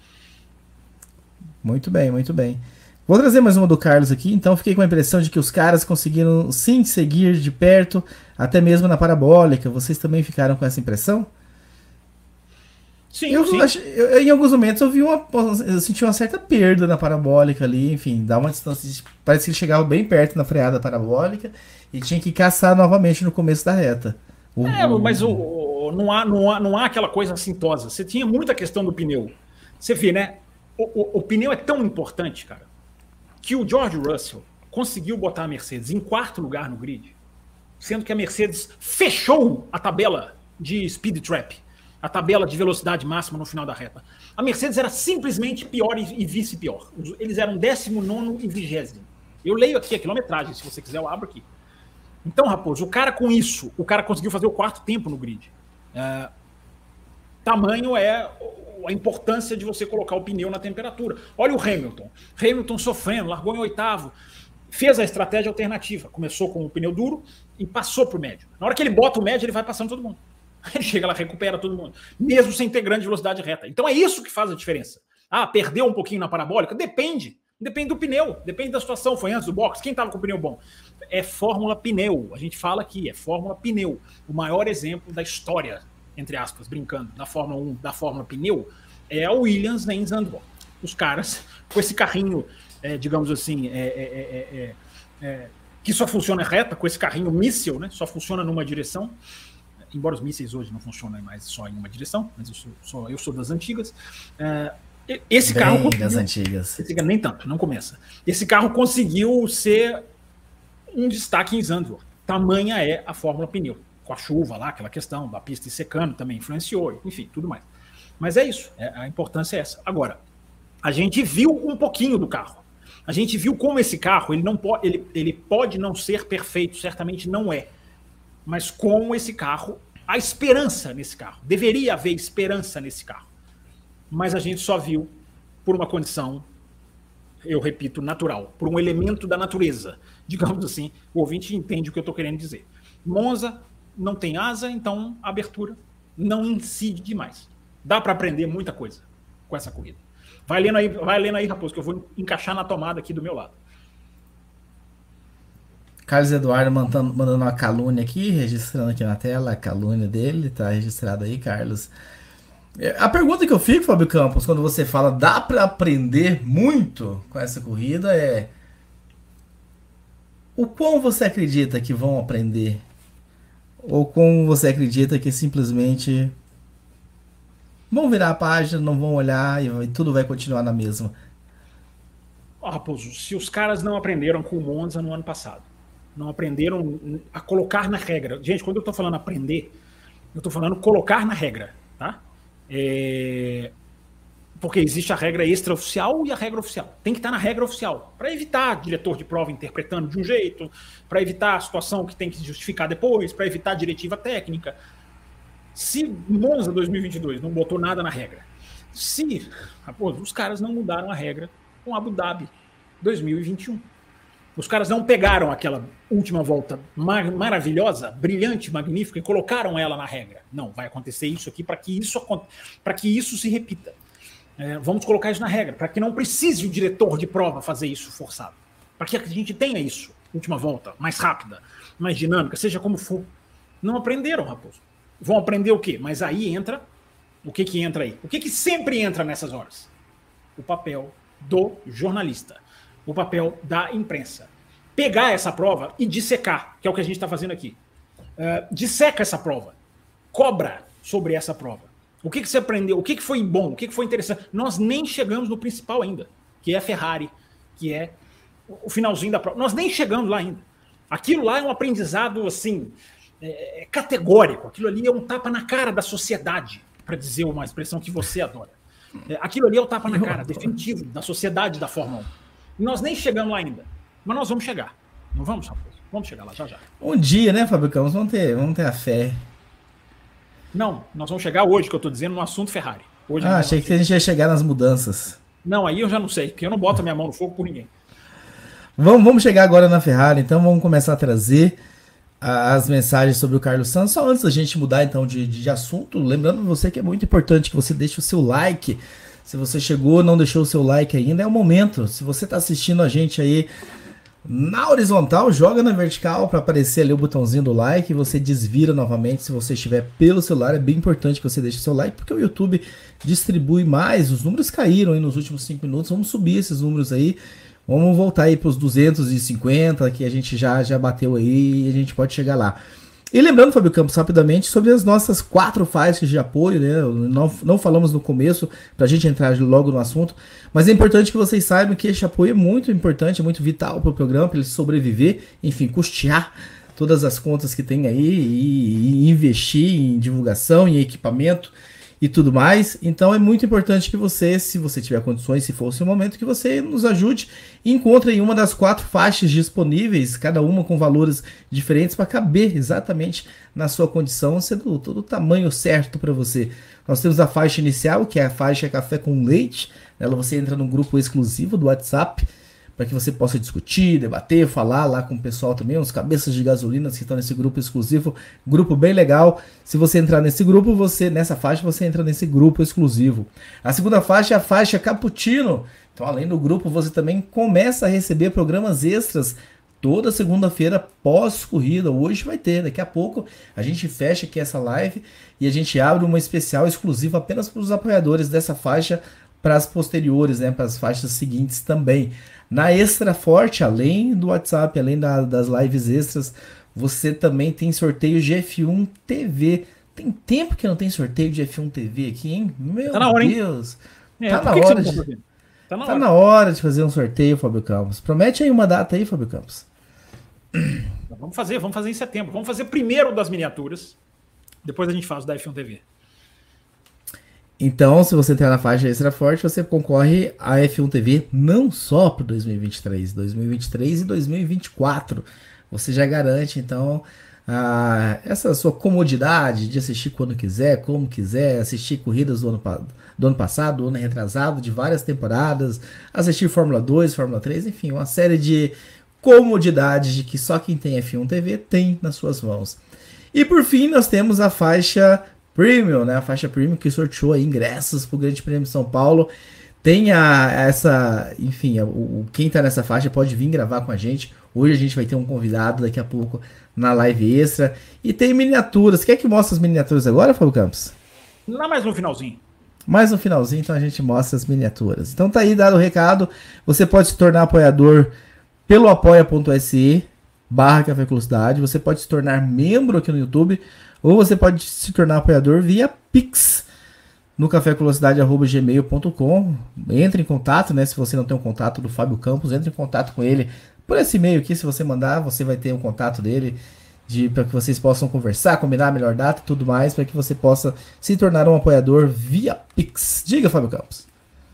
Muito bem, muito bem. Vou trazer mais uma do Carlos aqui. Então, fiquei com a impressão de que os caras conseguiram sim seguir de perto, até mesmo na parabólica. Vocês também ficaram com essa impressão? Sim, eu, sim. Acho, eu, em alguns momentos eu vi uma. Eu senti uma certa perda na parabólica ali, enfim, dá uma distância. Parece que ele chegava bem perto na freada parabólica e tinha que caçar novamente no começo da reta. O, é, mas o, o, não, há, não, há, não há aquela coisa assintosa. Você tinha muita questão do pneu. Você vê, né? O, o, pneu é tão importante, cara, que o George Russell conseguiu botar a Mercedes em quarto lugar no grid, sendo que a Mercedes fechou a tabela de speed trap a tabela de velocidade máxima no final da reta. A Mercedes era simplesmente pior e, vice-pior. Eles eram 19 e 20. Eu leio aqui a quilometragem, se você quiser, eu abro aqui. Então, Raposo, o cara com isso, o cara conseguiu fazer o quarto tempo no grid. É, tamanho é a importância de você colocar o pneu na temperatura. Olha o Hamilton. Hamilton sofrendo, largou em oitavo, fez a estratégia alternativa. Começou com o pneu duro e passou para o médio. Na hora que ele bota o médio, ele vai passando todo mundo. Ele chega lá, recupera todo mundo, mesmo sem ter grande velocidade reta. Então é isso que faz a diferença. Ah, perdeu um pouquinho na parabólica? Depende. Depende do pneu, depende da situação. Foi antes do box? Quem estava com o pneu bom? É fórmula pneu. A gente fala aqui, é fórmula pneu. O maior exemplo da história, entre aspas, brincando, da Fórmula 1, da Fórmula pneu, é o Williams nem Zandvoort. Os caras, com esse carrinho, é, digamos assim, é é, é, é, que só funciona reta, com esse carrinho míssil, né? Só funciona numa direção embora os mísseis hoje não funcionem mais só em uma direção, mas eu sou, sou eu sou das antigas. É, esse Bem carro. das antigas. Esse, nem tanto, não começa. Esse carro conseguiu ser um destaque em Zandvoort. Tamanha é a Fórmula Pneu. Com a chuva lá, aquela questão da pista secando também influenciou, enfim, tudo mais. Mas é isso, é, a importância é essa. Agora, a gente viu um pouquinho do carro. A gente viu como esse carro ele não pode, ele, ele pode não ser perfeito, certamente não é mas com esse carro, há esperança nesse carro. Deveria haver esperança nesse carro. Mas a gente só viu por uma condição, eu repito, natural, por um elemento da natureza. Digamos assim, o ouvinte entende o que eu estou querendo dizer. Monza não tem asa, então a abertura não incide demais. Dá para aprender muita coisa com essa corrida. Vai lendo aí, vai lendo aí, Raposo, que eu vou encaixar na tomada aqui do meu lado. Carlos Eduardo mandando, mandando uma calúnia aqui, registrando aqui na tela a calúnia dele, tá registrado aí, Carlos. É, a pergunta que eu fico, Fábio Campos, quando você fala dá para aprender muito com essa corrida é o quão você acredita que vão aprender? Ou como você acredita que simplesmente vão virar a página, não vão olhar e tudo vai continuar na mesma? Raposo, se os caras não aprenderam com o Monza no ano passado, não aprenderam a colocar na regra. Gente, quando eu estou falando aprender, eu estou falando colocar na regra, tá? É... Porque existe a regra extraoficial e a regra oficial. Tem que estar na regra oficial, para evitar diretor de prova interpretando de um jeito, para evitar a situação que tem que justificar depois, para evitar diretiva técnica. Se Monza 2022 não botou nada na regra, se pô, os caras não mudaram a regra com Abu Dhabi 2021. Os caras não pegaram aquela última volta mar maravilhosa, brilhante, magnífica e colocaram ela na regra. Não, vai acontecer isso aqui para que isso para que isso se repita. É, vamos colocar isso na regra, para que não precise o diretor de prova fazer isso forçado. Para que a gente tenha isso, última volta, mais rápida, mais dinâmica, seja como for. Não aprenderam, Raposo. Vão aprender o quê? Mas aí entra. O que que entra aí? O que que sempre entra nessas horas? O papel do jornalista o papel da imprensa. Pegar essa prova e dissecar, que é o que a gente está fazendo aqui. Uh, disseca essa prova. Cobra sobre essa prova. O que, que você aprendeu? O que, que foi bom? O que, que foi interessante? Nós nem chegamos no principal ainda, que é a Ferrari, que é o finalzinho da prova. Nós nem chegamos lá ainda. Aquilo lá é um aprendizado assim é, é categórico. Aquilo ali é um tapa na cara da sociedade, para dizer uma expressão que você adora. É, aquilo ali é o tapa na cara definitivo da sociedade da Fórmula 1. Nós nem chegamos lá ainda. Mas nós vamos chegar. Não vamos, Raposo? Vamos chegar lá já já. Um dia, né, Fabricamos? Vamos ter, vamos ter a fé. Não, nós vamos chegar hoje, que eu estou dizendo, no assunto Ferrari. Hoje ah, achei que a gente ia chegar nas mudanças. Não, aí eu já não sei, porque eu não boto a minha mão no fogo por ninguém. Vamos, vamos chegar agora na Ferrari, então vamos começar a trazer as mensagens sobre o Carlos Santos. Só antes da gente mudar então de, de assunto, lembrando você que é muito importante que você deixe o seu like Se você chegou, não deixou o seu like ainda, é o momento. Se você está assistindo a gente aí na horizontal, joga na vertical para aparecer ali o botãozinho do like e você desvira novamente se você estiver pelo celular. É bem importante que você deixe seu like porque o YouTube distribui mais. Os números caíram aí nos últimos 5 minutos. Vamos subir esses números aí. Vamos voltar aí para os 250 que a gente já, já bateu aí e a gente pode chegar lá. E lembrando, Fábio Campos, rapidamente, sobre as nossas quatro faixas de apoio, né? Não, não falamos no começo, para a gente entrar logo no assunto, mas é importante que vocês saibam que esse apoio é muito importante, é muito vital para o programa, para ele sobreviver, enfim, custear todas as contas que tem aí e, e investir em divulgação, em equipamento e tudo mais. Então é muito importante que você, se você tiver condições, se for o momento, que você nos ajude e encontre em uma das quatro faixas disponíveis, cada uma com valores diferentes para caber exatamente na sua condição, sendo todo o tamanho certo para você. Nós temos a faixa inicial, que é a faixa café com leite. Nela você entra num grupo exclusivo do WhatsApp para que você possa discutir, debater, falar lá com o pessoal também, os cabeças de gasolina que estão nesse grupo exclusivo, grupo bem legal. Se você entrar nesse grupo, você nessa faixa você entra nesse grupo exclusivo. A segunda faixa é a faixa Cappuccino. Então, além do grupo, você também começa a receber programas extras toda segunda-feira pós-corrida. Hoje vai ter, daqui a pouco a gente fecha aqui essa live e a gente abre uma especial exclusiva apenas para os apoiadores dessa faixa para as posteriores, né, para as faixas seguintes também. Na Extra Forte, além do WhatsApp, além da, das lives extras, você também tem sorteio de F1 TV. Tem tempo que não tem sorteio de F1 TV aqui, hein? Meu tá hora, Deus! Hein? É, tá, na hora de, tá, na, tá hora. na hora de fazer um sorteio, Fábio Campos. Promete aí uma data aí, Fábio Campos. Vamos fazer, vamos fazer em setembro. Vamos fazer primeiro das miniaturas. Depois a gente faz o da F1 TV. Então, se você entrar na faixa extra forte, você concorre a F1 TV não só para 2023, 2023 e 2024. Você já garante, então, a, essa sua comodidade de assistir quando quiser, como quiser, assistir corridas do ano, do ano passado, do ano retrasado, de várias temporadas, assistir Fórmula 2, Fórmula 3, enfim, uma série de comodidades de que só quem tem F1 TV tem nas suas mãos. E por fim, nós temos a faixa Premium, né? A faixa Premium que sorteou ingressos para o Grande Prêmio de São Paulo. Tem a, essa, enfim, a, o, quem tá nessa faixa pode vir gravar com a gente. Hoje a gente vai ter um convidado daqui a pouco na live extra. E tem miniaturas. Quer que mostre as miniaturas agora, Fábio Campos? Lá mais no finalzinho. Mais no finalzinho, então a gente mostra as miniaturas. Então tá aí dado o recado. Você pode se tornar apoiador pelo apoia.se barra Café Velocidade. Você pode se tornar membro aqui no YouTube ou você pode se tornar apoiador via Pix no cafévelocidade.gmail.com. Entre em contato, né? Se você não tem o um contato do Fábio Campos, entre em contato com ele por esse e-mail aqui. Se você mandar, você vai ter o um contato dele de para que vocês possam conversar, combinar a melhor data e tudo mais, para que você possa se tornar um apoiador via Pix. Diga, Fábio Campos.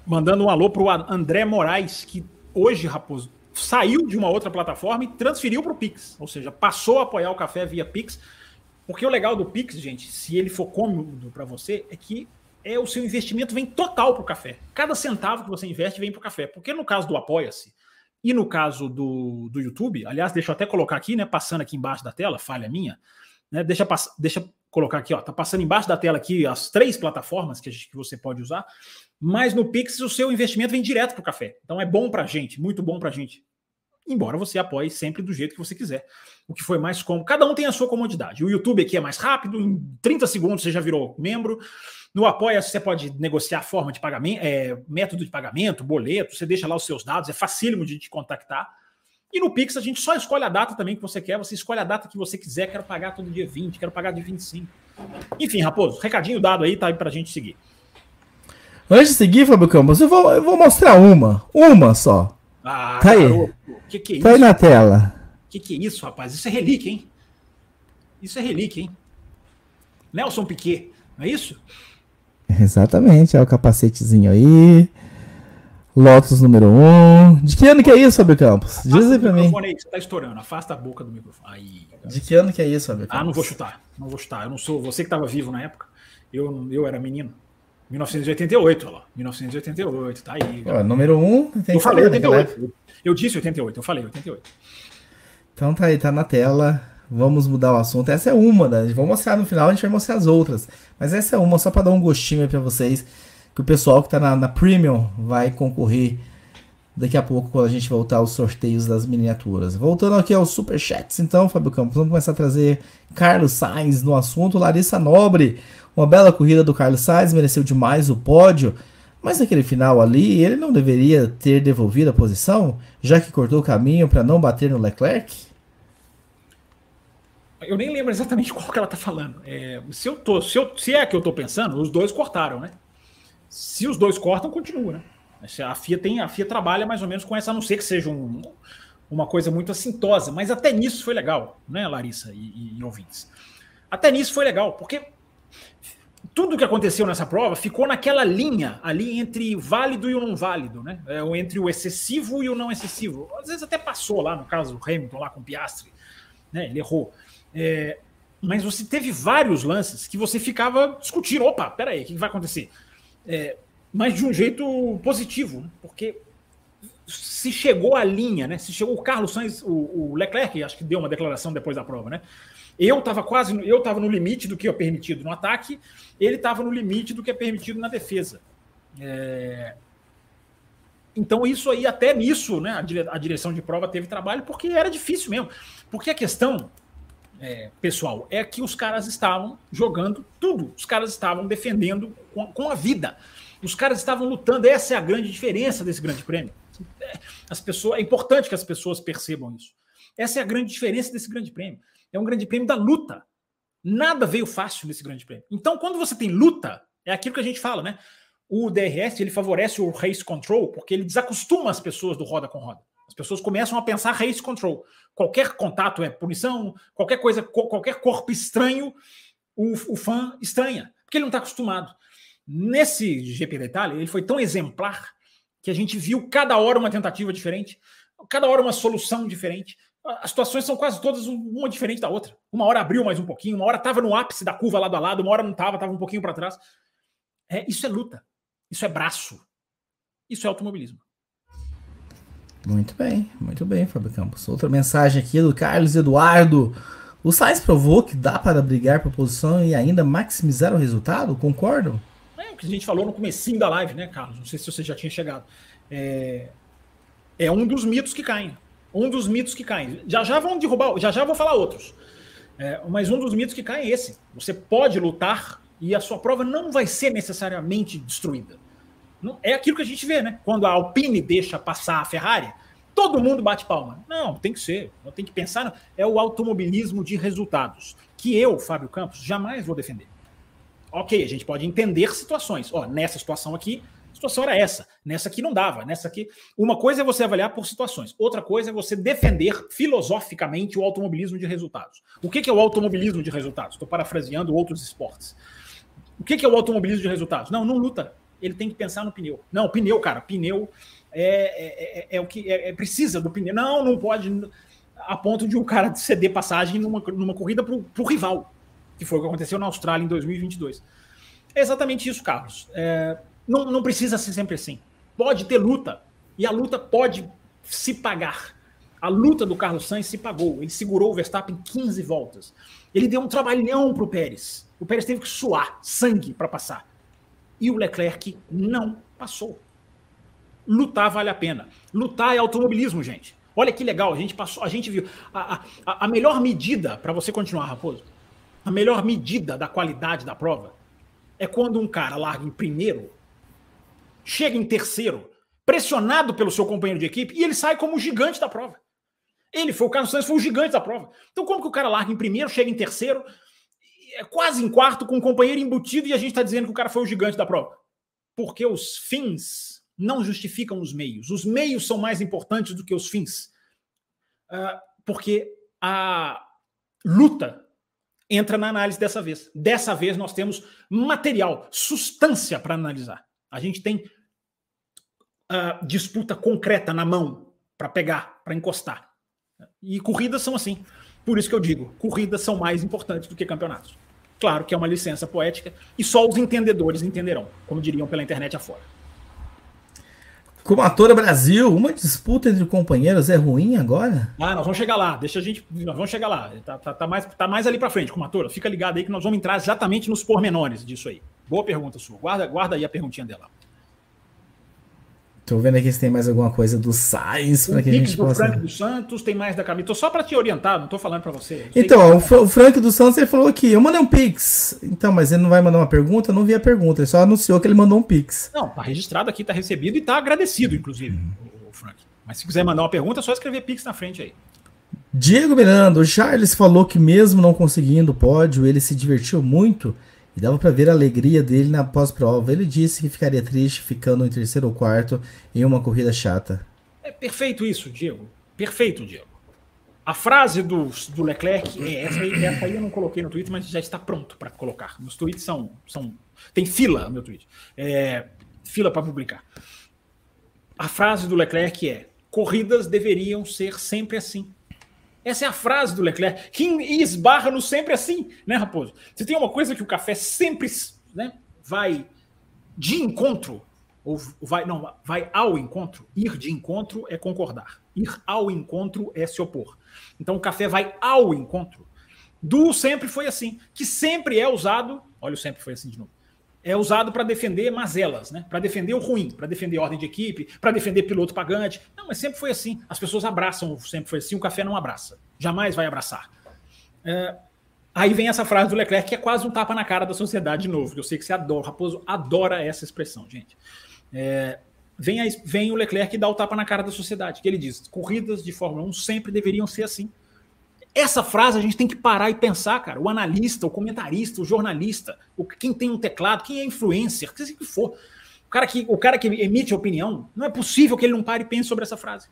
Mandando um alô pro André Moraes, que hoje, Raposo, saiu de uma outra plataforma e transferiu para o Pix, ou seja, passou a apoiar o café via Pix. Porque o legal do Pix, gente, se ele for cômodo para você, é que é o seu investimento vem total para o café. Cada centavo que você investe vem para o café. Porque no caso do Apoia-se e no caso do, do YouTube, aliás, deixa eu até colocar aqui, né? Passando aqui embaixo da tela, falha minha, né? Deixa, deixa colocar aqui, ó. Tá passando embaixo da tela aqui as três plataformas que, gente, que você pode usar. Mas no Pix o seu investimento vem direto para o café. Então é bom para gente, muito bom para gente embora você apoie sempre do jeito que você quiser. O que foi mais cômodo. Cada um tem a sua comodidade. O YouTube aqui é mais rápido, em 30 segundos você já virou membro. No Apoia você pode negociar forma de pagamento, é, método de pagamento, boleto, você deixa lá os seus dados, é facílimo de te contactar. E no Pix a gente só escolhe a data também que você quer, você escolhe a data que você quiser, quero pagar todo dia 20, quero pagar dia 25. Enfim, Raposo, recadinho dado aí, tá aí pra gente seguir. Antes de seguir, Fábio Campos, eu vou, eu vou mostrar uma, uma só. Ah, tá aí. Que que é tá isso? aí na tela. Que que é isso, rapaz? Isso é relíquia, hein? Isso é relíquia, hein? Nelson Piquet, não é isso? Exatamente, é o capacetezinho aí. Lotus número 1. Um. De que ano que é isso, Fábio Campos? Diz aí pra mim. Aí, você tá estourando, afasta a boca do microfone. Aí, De que ano que é isso, Fábio Campos? Ah, não vou chutar. Não vou chutar. Eu não sou. Você que estava vivo na época. Eu, eu era menino. 1988, olha lá. 1988, tá aí. Ó, número 1. Um, eu falei 88. Eu disse 88, eu falei 88. Então tá aí, tá na tela. Vamos mudar o assunto. Essa é uma, né? Vou mostrar no final, a gente vai mostrar as outras. Mas essa é uma, só para dar um gostinho pra vocês que o pessoal que está na, na Premium vai concorrer daqui a pouco quando a gente voltar aos sorteios das miniaturas. Voltando aqui aos superchats, então, Fábio Campos, vamos começar a trazer Carlos Sainz no assunto. Larissa Nobre, uma bela corrida do Carlos Sainz, mereceu demais o pódio, mas naquele final ali ele não deveria ter devolvido a posição, já que cortou o caminho para não bater no Leclerc? Eu nem lembro exatamente qual que ela tá falando. É, se, eu tô, se, eu, se é que eu tô pensando, os dois cortaram, né? Se os dois cortam, continua, né? A FIA tem, a FIA trabalha mais ou menos com essa, a não ser que seja um, uma coisa muito assintosa, mas até nisso foi legal, né, Larissa e, e, e ouvintes? Até nisso foi legal, porque tudo que aconteceu nessa prova ficou naquela linha ali entre válido e o não válido, né? É, ou entre o excessivo e o não excessivo. Às vezes até passou lá no caso do Hamilton lá com o Piastri, né? Ele errou. É, mas você teve vários lances que você ficava discutindo. Opa, peraí, o que vai acontecer? É, mas de um jeito positivo, né? porque se chegou à linha, né? Se chegou o Carlos Sainz, o, o Leclerc, acho que deu uma declaração depois da prova, né? Eu estava quase, eu estava no limite do que é permitido no ataque, ele estava no limite do que é permitido na defesa. É... Então isso aí, até nisso, né? A, dire... a, direção de prova teve trabalho porque era difícil mesmo. Porque a questão, é, pessoal, é que os caras estavam jogando tudo, os caras estavam defendendo com, com a vida. Os caras estavam lutando, essa é a grande diferença desse grande prêmio. As pessoas, é importante que as pessoas percebam isso. Essa é a grande diferença desse grande prêmio. É um grande prêmio da luta. Nada veio fácil nesse grande prêmio. Então, quando você tem luta, é aquilo que a gente fala, né? O DRS ele favorece o race control porque ele desacostuma as pessoas do roda com roda. As pessoas começam a pensar race control. Qualquer contato é punição, qualquer coisa, qualquer corpo estranho, o, o fã estranha, porque ele não está acostumado. Nesse GP da Itália, ele foi tão exemplar que a gente viu cada hora uma tentativa diferente, cada hora uma solução diferente. As situações são quase todas uma diferente da outra. Uma hora abriu mais um pouquinho, uma hora estava no ápice da curva lado a lado, uma hora não estava, estava um pouquinho para trás. É, isso é luta, isso é braço, isso é automobilismo. Muito bem, muito bem, Fábio Campos. Outra mensagem aqui do Carlos Eduardo. O Sainz provou que dá para brigar por posição e ainda maximizar o resultado? Concordo? o que a gente falou no comecinho da live, né, Carlos? Não sei se você já tinha chegado. É, é um dos mitos que caem. Um dos mitos que caem. Já já vão derrubar, já já vou falar outros. É, mas um dos mitos que caem é esse. Você pode lutar e a sua prova não vai ser necessariamente destruída. Não, é aquilo que a gente vê, né? Quando a Alpine deixa passar a Ferrari, todo mundo bate palma. Não, tem que ser. Tem que pensar. É o automobilismo de resultados. Que eu, Fábio Campos, jamais vou defender ok, a gente pode entender situações. Ó, nessa situação aqui, situação era essa. Nessa aqui não dava. Nessa aqui. Uma coisa é você avaliar por situações. Outra coisa é você defender filosoficamente o automobilismo de resultados. O que, é o automobilismo de resultados? Estou parafraseando outros esportes. O que, é o automobilismo de resultados? Não, não luta. Ele tem que pensar no pneu. Não, pneu, cara, pneu é, é, é, é o que é, é, precisa do pneu. Não, não pode a ponto de um cara ceder passagem numa, numa corrida para o rival que foi o que aconteceu na Austrália em 2022. É exatamente isso, Carlos. É, não, não precisa ser sempre assim. Pode ter luta, e a luta pode se pagar. A luta do Carlos Sainz se pagou. Ele segurou o Verstappen 15 voltas. Ele deu um trabalhão para o Pérez. O Pérez teve que suar sangue para passar. E o Leclerc não passou. Lutar vale a pena. Lutar é automobilismo, gente. Olha que legal, a gente passou, a gente viu. A, a, a melhor medida para você continuar, Raposo, a melhor medida da qualidade da prova é quando um cara larga em primeiro, chega em terceiro, pressionado pelo seu companheiro de equipe, e ele sai como o gigante da prova. Ele foi o Carlos Sainz, foi o gigante da prova. Então, como que o cara larga em primeiro, chega em terceiro, é quase em quarto, com um companheiro embutido, e a gente está dizendo que o cara foi o gigante da prova? Porque os fins não justificam os meios. Os meios são mais importantes do que os fins. Uh, porque a luta entra na análise dessa vez. Dessa vez nós temos material, substância para analisar. A gente tem uh, disputa concreta na mão para pegar, para encostar. E corridas são assim. Por isso que eu digo, corridas são mais importantes do que campeonatos. Claro que é uma licença poética e só os entendedores entenderão, como diriam pela internet afora. Como atora Brasil, uma disputa entre companheiros é ruim agora? Ah, nós vamos chegar lá. Deixa a gente. Nós vamos chegar lá. Tá, tá, tá mais, tá mais ali para frente, como atora. Fica ligado aí que nós vamos entrar exatamente nos pormenores disso aí. Boa pergunta sua. Guarda, guarda aí a perguntinha dela. Tô vendo aqui se tem mais alguma coisa do Sainz para que a gente do possa. Frank dos Santos, tem mais da Camila. Tô só para te orientar, não tô falando para você. Então, o, o Frank dos Santos ele falou aqui, eu mandei um pix. Então, mas ele não vai mandar uma pergunta? Eu não vi a pergunta, ele só anunciou que ele mandou um pix. Não, tá registrado aqui, tá recebido e tá agradecido, inclusive, o, o Frank. Mas se quiser mandar uma pergunta, é só escrever pix na frente aí. Diego Miranda, o Charles falou que mesmo não conseguindo o pódio, ele se divertiu muito e dava para ver a alegria dele na pós-prova. Ele disse que ficaria triste ficando em terceiro ou quarto em uma corrida chata. É perfeito isso, Diego. Perfeito, Diego. A frase do, do Leclerc é essa aí, essa aí eu não coloquei no Twitter, mas já está pronto para colocar. Meus tweets são, são. Tem fila, meu tweet. É, fila para publicar. A frase do Leclerc é: corridas deveriam ser sempre assim. Essa é a frase do Leclerc, que esbarra no sempre assim, né, Raposo? Você tem uma coisa que o café sempre né, vai de encontro, ou vai, não, vai ao encontro. Ir de encontro é concordar. Ir ao encontro é se opor. Então o café vai ao encontro. Do sempre foi assim, que sempre é usado, olha o sempre foi assim de novo, é usado para defender mazelas, né? para defender o ruim, para defender ordem de equipe, para defender piloto pagante. Não, mas sempre foi assim. As pessoas abraçam, sempre foi assim, o café não abraça. Jamais vai abraçar. É, aí vem essa frase do Leclerc, que é quase um tapa na cara da sociedade de novo, que eu sei que você adora, Raposo adora essa expressão, gente. É, vem, a, vem o Leclerc e dá o tapa na cara da sociedade, que ele diz: corridas de Fórmula 1 sempre deveriam ser assim. Essa frase a gente tem que parar e pensar, cara. O analista, o comentarista, o jornalista, o, quem tem um teclado, quem é influencer, o que for. O cara, que, o cara que emite opinião, não é possível que ele não pare e pense sobre essa frase.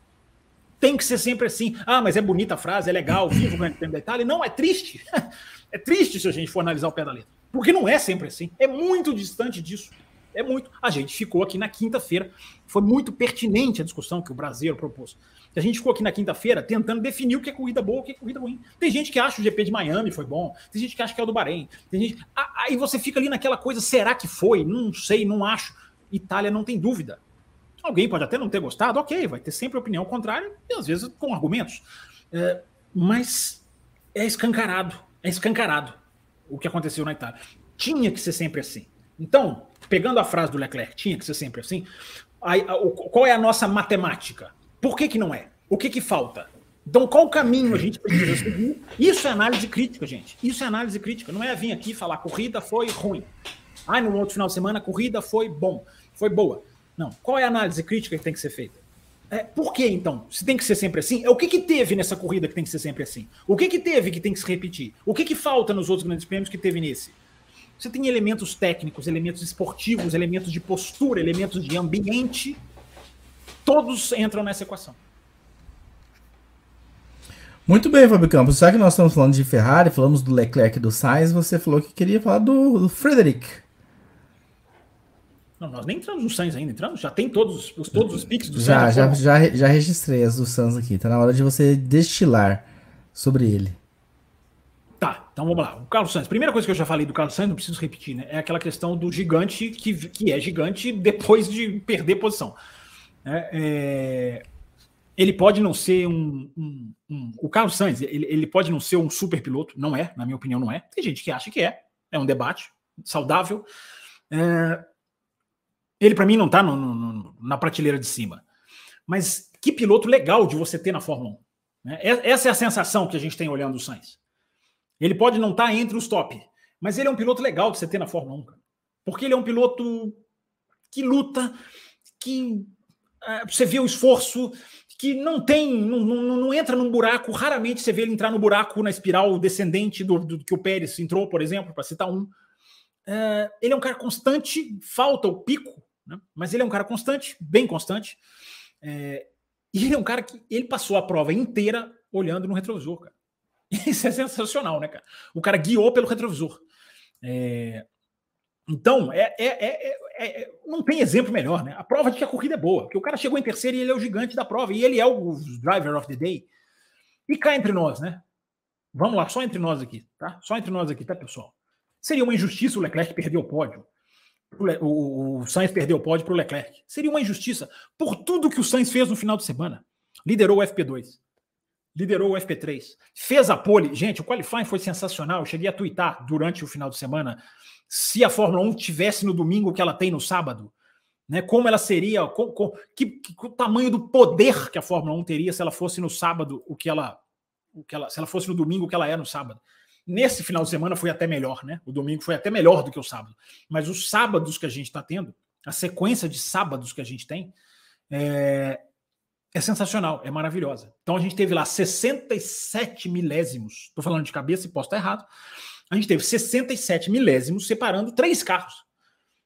Tem que ser sempre assim. Ah, mas é bonita a frase, é legal, vivo o Grande Prêmio da Itália. Não, é triste. é triste se a gente for analisar o pé da letra. Porque não é sempre assim. É muito distante disso. É muito. A gente ficou aqui na quinta-feira. Foi muito pertinente a discussão que o Brasileiro propôs. A gente ficou aqui na quinta-feira tentando definir o que é corrida boa o que é corrida ruim. Tem gente que acha o GP de Miami foi bom, tem gente que acha que é o do Bahrein, tem gente. Aí você fica ali naquela coisa, será que foi? Não sei, não acho. Itália não tem dúvida. Alguém pode até não ter gostado, ok, vai ter sempre opinião contrária, e às vezes com argumentos. É, mas é escancarado, é escancarado o que aconteceu na Itália. Tinha que ser sempre assim. Então, pegando a frase do Leclerc, tinha que ser sempre assim. Aí, qual é a nossa matemática? Por que, que não é? O que, que falta? Então, qual caminho a gente precisa seguir? Isso é análise crítica, gente. Isso é análise crítica. Não é vir aqui falar corrida foi ruim. Ah, no outro final de semana a corrida foi bom, foi boa. Não. Qual é a análise crítica que tem que ser feita? É, por que então? Se tem que ser sempre assim? É o que, que teve nessa corrida que tem que ser sempre assim? O que, que teve que tem que se repetir? O que, que falta nos outros grandes prêmios que teve nesse? Você tem elementos técnicos, elementos esportivos, elementos de postura, elementos de ambiente Todos entram nessa equação. Muito bem, Fábio Campos. Já que nós estamos falando de Ferrari, falamos do Leclerc e do Sainz, você falou que queria falar do, do Frederic. Não, nós nem entramos no Sainz ainda, entramos? Já tem todos, os, todos os piques do já, Sainz? Já, já, já registrei as do Sainz aqui. Tá na hora de você destilar sobre ele. Tá, então vamos lá. O Carlos Sainz. Primeira coisa que eu já falei do Carlos Sainz, não preciso repetir, né? É aquela questão do gigante que, que é gigante depois de perder posição. É, é, ele pode não ser um, um, um, O Carlos Sainz, ele, ele, pode não ser um super piloto, não é, na minha opinião, não é. Tem gente que acha que é. É um debate saudável. É, ele, para mim, não está na prateleira de cima. Mas que piloto legal de você ter na Fórmula 1. Né? Essa é a sensação que a gente tem olhando o Sainz. Ele pode não estar tá entre os top, mas ele é um piloto legal de você ter na Fórmula 1. Cara. Porque ele é um piloto que luta, que você vê o esforço que não tem, não, não, não, entra num buraco. Raramente você vê ele entrar no buraco na espiral descendente do, do que o Pérez entrou, por exemplo, para citar um. É, ele é um cara constante, falta o pico, né? mas ele é um cara constante, bem constante. É, e ele é um cara que ele passou a prova inteira olhando no retrovisor, cara. Isso é sensacional, né, cara? O cara guiou pelo retrovisor. É, então, é, é, é, não tem exemplo melhor, né? A prova de que a corrida é boa, que o cara chegou em terceiro e ele é o gigante da prova, e ele é o driver of the day. E cá entre nós, né? Vamos lá, só entre nós aqui, tá? Só entre nós aqui, tá, pessoal? Seria uma injustiça o Leclerc perder o pódio. O, o Sainz perdeu o pódio para o Leclerc. Seria uma injustiça por tudo que o Sainz fez no final de semana. Liderou o FP2. Liderou o FP3, fez a pole. Gente, o qualifying foi sensacional. Eu cheguei a twittar durante o final de semana se a Fórmula 1 tivesse no domingo o que ela tem no sábado. Né, como ela seria, com, com, que, que, o tamanho do poder que a Fórmula 1 teria se ela fosse no sábado o que ela, o que ela, se ela fosse no domingo o que ela é no sábado. Nesse final de semana foi até melhor, né? O domingo foi até melhor do que o sábado. Mas os sábados que a gente está tendo, a sequência de sábados que a gente tem, é, é sensacional, é maravilhosa. Então a gente teve lá 67 milésimos, estou falando de cabeça e posso estar errado. A gente teve 67 milésimos separando três carros.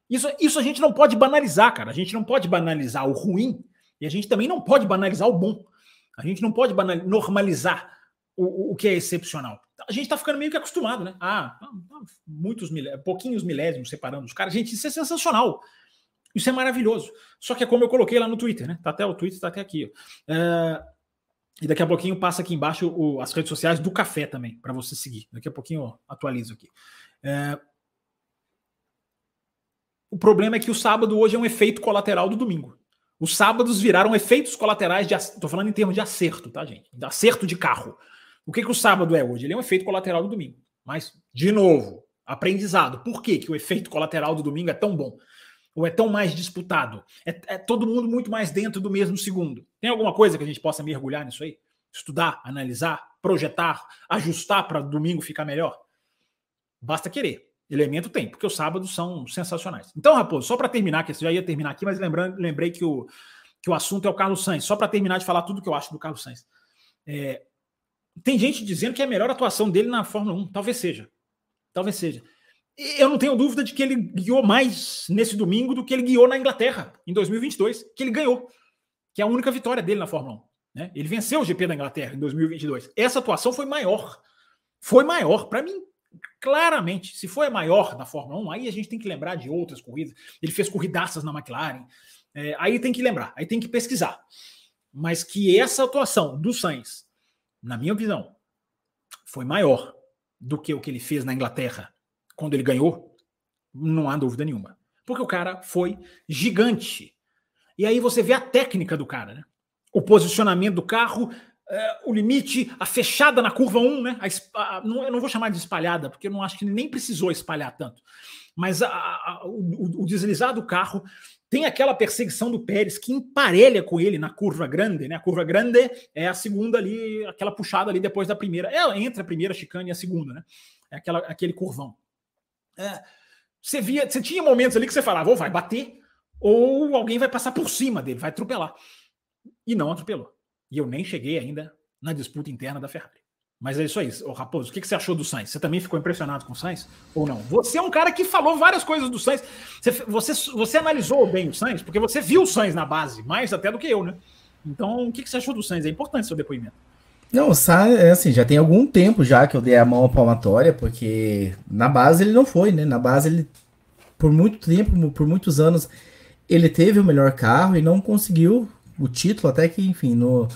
Isso, isso a gente não pode banalizar, cara. A gente não pode banalizar o ruim e a gente também não pode banalizar o bom. A gente não pode normalizar o, o que é excepcional. A gente está ficando meio que acostumado, né? Ah, muitos milé pouquinhos milésimos separando os caras. Gente, isso é sensacional. Isso é maravilhoso. Só que é como eu coloquei lá no Twitter, né? Tá até o Twitter, tá até aqui. É... E daqui a pouquinho passa aqui embaixo o, as redes sociais do café também, para você seguir. Daqui a pouquinho eu atualizo aqui. É... O problema é que o sábado hoje é um efeito colateral do domingo. Os sábados viraram efeitos colaterais de. Estou falando em termos de acerto, tá, gente? De acerto de carro. O que, que o sábado é hoje? Ele é um efeito colateral do domingo. Mas, de novo, aprendizado. Por que, que o efeito colateral do domingo é tão bom? Ou é tão mais disputado? É, é, todo mundo muito mais dentro do mesmo segundo. Tem alguma coisa que a gente possa mergulhar nisso aí? Estudar, analisar, projetar, ajustar para domingo ficar melhor? Basta querer. Elemento tem, porque os sábados são sensacionais. Então, Raposo, só para terminar, que eu já ia terminar aqui, mas lembrando, lembrei que o, que o assunto é o Carlos Sainz. Só para terminar de falar tudo que eu acho do Carlos Sainz. É, tem gente dizendo que é a melhor atuação dele na Fórmula 1. Talvez seja. Talvez seja. Eu não tenho dúvida de que ele guiou mais nesse domingo do que ele guiou na Inglaterra em 2022, que ele ganhou, que é a única vitória dele na Fórmula 1. Né? Ele venceu o GP da Inglaterra em 2022. Essa atuação foi maior. Foi maior. Para mim, claramente, se foi a maior da Fórmula 1, aí a gente tem que lembrar de outras corridas. Ele fez corridaças na McLaren. É, aí tem que lembrar, aí tem que pesquisar. Mas que essa atuação do Sainz, na minha visão, foi maior do que o que ele fez na Inglaterra quando ele ganhou, não há dúvida nenhuma. Porque o cara foi gigante. E aí você vê a técnica do cara, né? O posicionamento do carro, é, o limite, a fechada na curva 1, né? A, a, não, eu não vou chamar de espalhada, porque eu não acho que nem precisou espalhar tanto. Mas a, o, o, deslizar do carro tem aquela perseguição do Pérez que emparelha com ele na curva grande, né? A curva grande é a segunda ali, aquela puxada ali depois da primeira. É entre a primeira chicane e a segunda, né? É aquela, aquele curvão. É, você via, você tinha momentos ali que você falava, ou vai bater, ou alguém vai passar por cima dele, vai atropelar. E não atropelou. E eu nem cheguei ainda na disputa interna da Ferrari. Mas é isso aí. Ô, Raposo, o que você achou do Sainz? Você também ficou impressionado com o Sainz? Ou não? Você é um cara que falou várias coisas do Sainz. Você, você, você analisou bem o Sainz, porque você viu o Sainz na base, mais até do que eu, né? Então, o que você achou do Sainz? É importante seu depoimento. Não, o Sainz, é assim, já tem algum tempo já que eu dei a mão à palmatória, porque na base ele não foi, né? Na base ele, por muito tempo, por muitos anos, ele teve o melhor carro e não conseguiu o título, até que, enfim, no,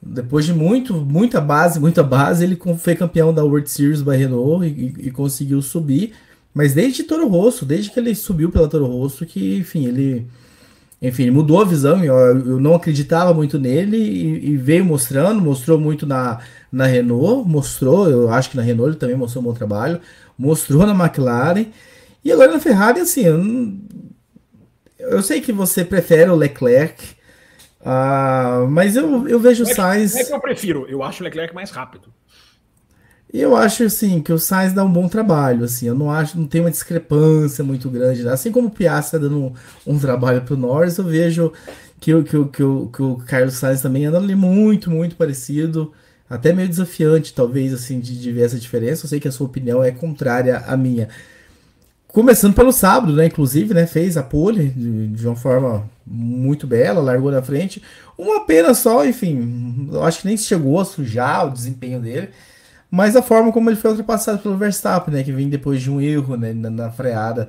depois de muito, muita base, muita base, ele foi campeão da World Series by Renault e, e, e conseguiu subir. Mas desde Toro Rosso, desde que ele subiu pela Toro Rosso, que, enfim, ele enfim, mudou a visão. Eu, eu não acreditava muito nele e, e, veio mostrando, mostrou muito na, na Renault, mostrou, eu acho que na Renault ele também mostrou um bom trabalho, mostrou na McLaren. E agora na Ferrari, assim, eu, eu sei que você prefere o Leclerc, uh, mas eu, eu vejo o Sainz. É que eu prefiro, eu acho o Leclerc mais rápido. Eu acho assim que o Sainz dá um bom trabalho, assim, eu não acho, não tem uma discrepância muito grande, né? assim como o Piastri está dando um, um trabalho para o Norris, eu vejo que, o, que, o, que, o, que o Carlos Sainz também anda ali muito, muito parecido, até meio desafiante, talvez, assim, de, de ver essa diferença. Eu sei que a sua opinião é contrária à minha. Começando pelo sábado, né? Inclusive, né? Fez a pole de, de, uma forma muito bela, largou na frente. Uma pena só, enfim, eu acho que nem chegou a sujar o desempenho dele mas a forma como ele foi ultrapassado pelo Verstappen, né, que vem depois de um erro né, na, na freada.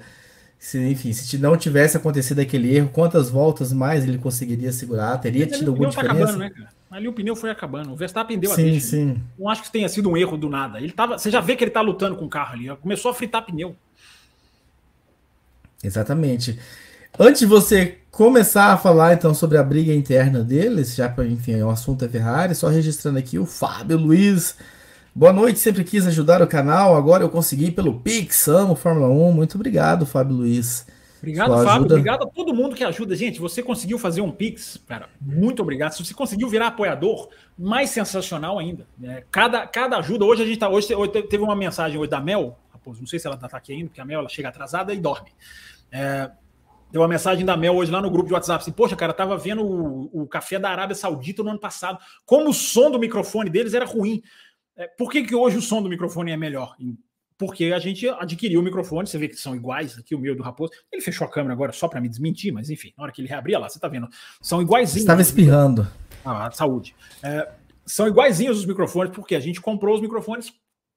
Se, enfim, se não tivesse acontecido aquele erro, quantas voltas mais ele conseguiria segurar? Teria Mas tido alguma tá diferença? Acabando, né, cara? Ali o pneu foi acabando. O Verstappen deu sim, a deixa. Sim. Não acho que tenha sido um erro do nada. Ele tava, você já vê que ele tá lutando com o carro ali. Começou a fritar pneu. Exatamente. Antes de você começar a falar então sobre a briga interna deles, já para enfim, o assunto é Ferrari, só registrando aqui o Fábio Luiz. Boa noite, sempre quis ajudar o canal, agora eu consegui pelo Pix, amo Fórmula 1. Muito obrigado, Fábio Luiz. Obrigado, Fábio. Ajuda... Obrigado a todo mundo que ajuda. Gente, você conseguiu fazer um Pix, cara. Muito obrigado. Se você conseguiu virar apoiador, mais sensacional ainda. É, cada, cada ajuda. Hoje a gente tá. Hoje, hoje teve uma mensagem hoje da Mel, Raposo, não sei se ela tá aqui ainda, porque a Mel ela chega atrasada e dorme. É, Deu uma mensagem da Mel hoje lá no grupo de WhatsApp assim: Poxa, cara, tava vendo o, o café da Arábia Saudita no ano passado. Como o som do microfone deles era ruim. É, por que, que hoje o som do microfone é melhor? Porque a gente adquiriu o microfone, você vê que são iguais aqui, o meu do Raposo. Ele fechou a câmera agora só para me desmentir, mas enfim, na hora que ele reabria lá, você tá vendo, são iguaizinhos. Estava espirrando. Ah, saúde. É, são iguaizinhos os microfones, porque a gente comprou os microfones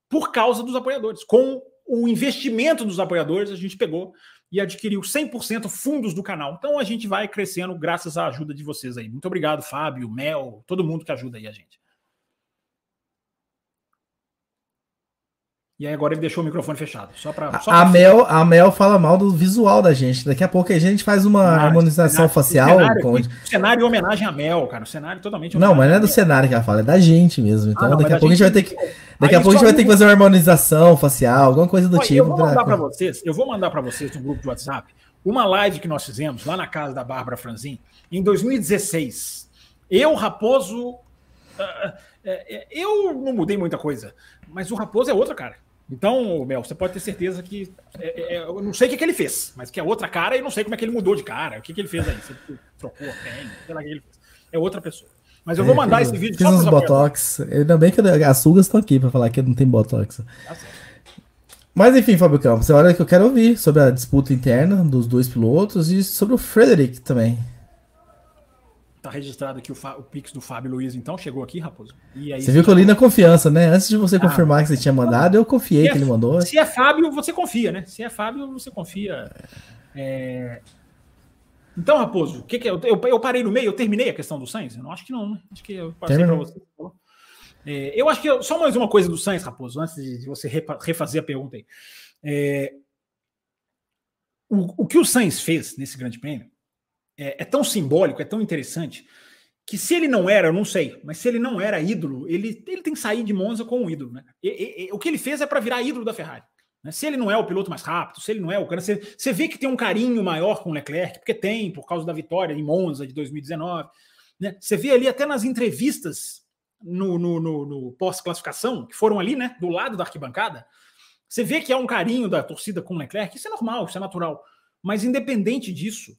por causa dos apoiadores. Com o investimento dos apoiadores, a gente pegou e adquiriu 100% fundos do canal. Então a gente vai crescendo graças à ajuda de vocês aí. Muito obrigado, Fábio, Mel, todo mundo que ajuda aí a gente. E aí agora ele deixou o microfone fechado. Só para a, Mel, a Mel fala mal do visual da gente. Daqui a pouco a gente faz uma cenário, harmonização cenário, facial. Cenário, com... cenário em homenagem a Mel, cara. O cenário totalmente. Não, mas não é do cenário que ela fala, é da gente mesmo. Então ah, não, daqui a pouco a gente vai ter que. Daqui a pouco a gente vai ter que fazer uma harmonização facial, alguma coisa do Olha, tipo. Eu vou mandar para vocês, eu vou mandar para vocês no grupo de WhatsApp uma live que nós fizemos lá na casa da Bárbara Franzin em 2016. Eu, Raposo. Uh, uh, eu não mudei muita coisa, mas o Raposo é outro cara. Então, Mel, você pode ter certeza que. É, é, é, eu não sei o que, que, ele fez, mas que é outra cara e não sei como é que ele mudou de cara. O que, que ele fez aí? Você trocou a pele, sei lá o que ele fez. É outra pessoa. Mas eu vou é, mandar esse vídeo fiz só uns botox. Ainda bem que as sugas estão aqui para falar que não tem botox. Tá mas enfim, Fábio Campos, é hora que eu quero ouvir sobre a disputa interna dos dois pilotos e sobre o Frederick também. Tá registrado aqui o, o Pix do Fábio Luiz, então chegou aqui, Raposo. Aí, você viu que eu li na confiança, né? Antes de você ah, confirmar que você tinha mandado, eu confiei que é, ele mandou. Se é Fábio, você confia, né? Se é Fábio, você confia. É... Então, Raposo, o que, que é? Eu, eu, parei no meio, eu terminei a questão do Sainz? Eu não acho que não, né? Acho que eu passei para você. É, eu acho que eu, só mais uma coisa do Sainz, Raposo, antes de, de você refazer a pergunta aí. É, o, o que o Sainz fez nesse grande prêmio é, é, tão simbólico, é tão interessante, que se ele não era, eu não sei, mas se ele não era ídolo, ele, ele tem que sair de Monza com um ídolo. Né? E, e, o que ele fez é para virar ídolo da Ferrari. Né? Se ele não é o piloto mais rápido, se ele não é o cara, você, você vê que tem um carinho maior com o Leclerc, porque tem, por causa da vitória em Monza de 2019. Né? Você vê ali até nas entrevistas no, no, no, no pós-classificação, que foram ali, né, do lado da arquibancada, você vê que há um carinho da torcida com o Leclerc, isso é normal, isso é natural. Mas independente disso,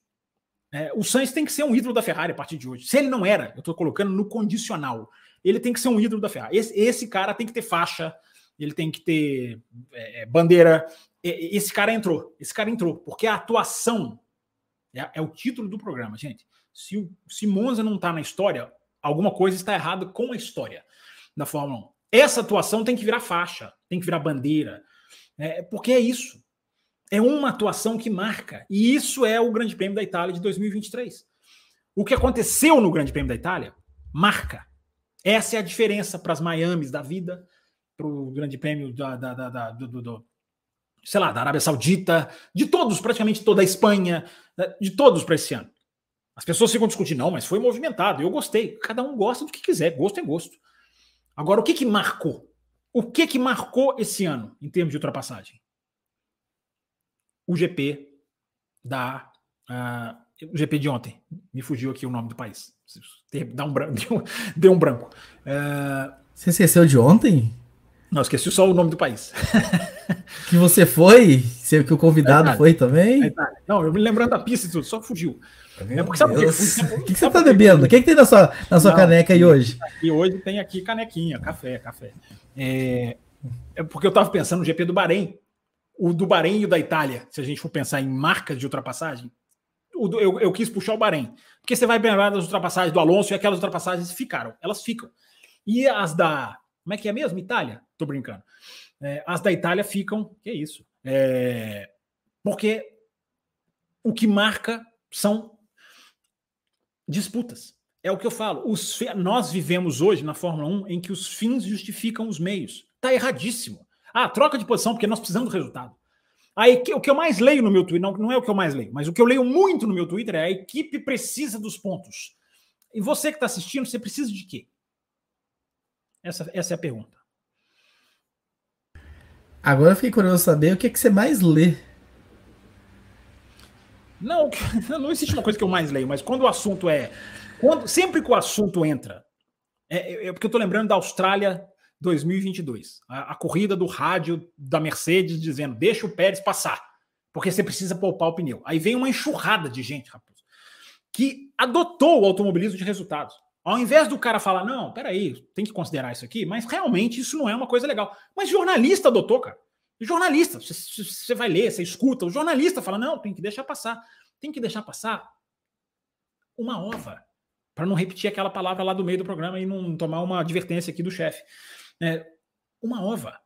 é, o Sainz tem que ser um ídolo da Ferrari a partir de hoje. Se ele não era, eu estou colocando no condicional. Ele tem que ser um ídolo da Ferrari. Esse, esse cara tem que ter faixa, ele tem que ter é, é bandeira. Esse cara entrou. Esse cara entrou. Porque a atuação é, é o título do programa, gente. Se, se Monza não está na história, alguma coisa está errada com a história da Fórmula 1. Essa atuação tem que virar faixa, tem que virar bandeira. É, porque é isso. É uma atuação que marca. E isso é o Grande Prêmio da Itália de 2023. O que aconteceu no Grande Prêmio da Itália marca. Essa é a diferença para as Miamis da vida, para o Grande Prêmio da, da, da, da do, do, sei lá, da Arábia Saudita, de todos, praticamente toda a Espanha, né, de todos para esse ano. As pessoas ficam discutindo, não, mas foi movimentado. Eu gostei. Cada um gosta do que quiser, gosto é gosto. Agora, o que que marcou? O que que marcou esse ano em termos de ultrapassagem? O GP da. Uh, o GP de ontem. Me fugiu aqui o nome do país. Dá um branco, deu um branco. Uh, você esqueceu de ontem? Não, esqueci só o nome do país. que você foi? Que o convidado é foi também? É não, eu me lembrando da pista e tudo, só fugiu. é porque sabe o que? O que, você tá bebendo? O que, que tem na sua, na sua não, caneca aí hoje? E hoje tem aqui canequinha, café, café. É, é porque eu estava pensando no GP do Bahrein, o do Bahrein e o da Itália, se a gente for pensar em marcas de ultrapassagem, do, eu, eu, quis puxar o Bahrein. Porque você vai lembrar das ultrapassagens do Alonso e aquelas ultrapassagens ficaram, elas ficam. E as da. Como é que é mesmo? Itália? Tô brincando. É, as da Itália ficam. Que é isso? É, porque o que marca são disputas. É o que eu falo. Os, nós vivemos hoje na Fórmula 1 em que os fins justificam os meios. Tá erradíssimo. Ah, troca de posição porque nós precisamos do resultado. Aí, o que eu mais leio no meu Twitter, não, não é o que eu mais leio, mas o que eu leio muito no meu Twitter é a equipe precisa dos pontos. E você que está assistindo, você precisa de quê? Essa, essa é a pergunta. Agora eu fiquei curioso saber o que, é que você mais lê. Não, não existe uma coisa que eu mais leio, mas quando o assunto é. Quando, sempre que o assunto entra. É, é, é porque eu estou lembrando da Austrália 2022. A, a, corrida do rádio da Mercedes dizendo: deixa o Pérez passar, porque você precisa poupar o pneu. Aí vem uma enxurrada de gente, Raposo, que adotou o automobilismo de resultados. Ao invés do cara falar, não, peraí, tem que considerar isso aqui, mas realmente isso não é uma coisa legal. Mas jornalista adotou, cara. Jornalista, você vai ler, você escuta, o jornalista fala, não, tem que deixar passar. Tem que deixar passar uma ova, para não repetir aquela palavra lá do meio do programa e não tomar uma advertência aqui do chefe. É, uma ova.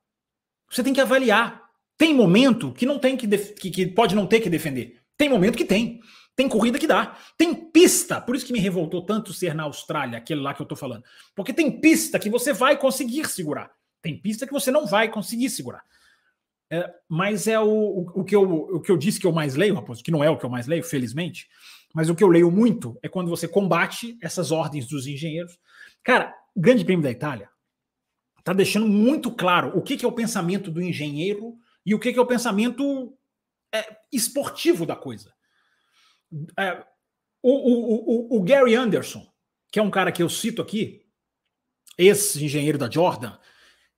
Você tem que avaliar. Tem momento que não tem que, que, que pode não ter que defender. Tem momento que tem. Tem corrida que dá. Tem pista. Por isso que me revoltou tanto ser na Austrália, aquele lá que eu tô falando. Porque tem pista que você vai conseguir segurar. Tem pista que você não vai conseguir segurar. É, mas é o, o, o, que eu, o que eu disse que eu mais leio, Raposo, que não é o que eu mais leio, felizmente. Mas o que eu leio muito é quando você combate essas ordens dos engenheiros. Cara, Grande Prêmio da Itália está deixando muito claro o que, que, é o pensamento do engenheiro e o que, que é o pensamento é, esportivo da coisa. É, o, o, o, o, Gary Anderson, que é um cara que eu cito aqui, esse engenheiro da Jordan,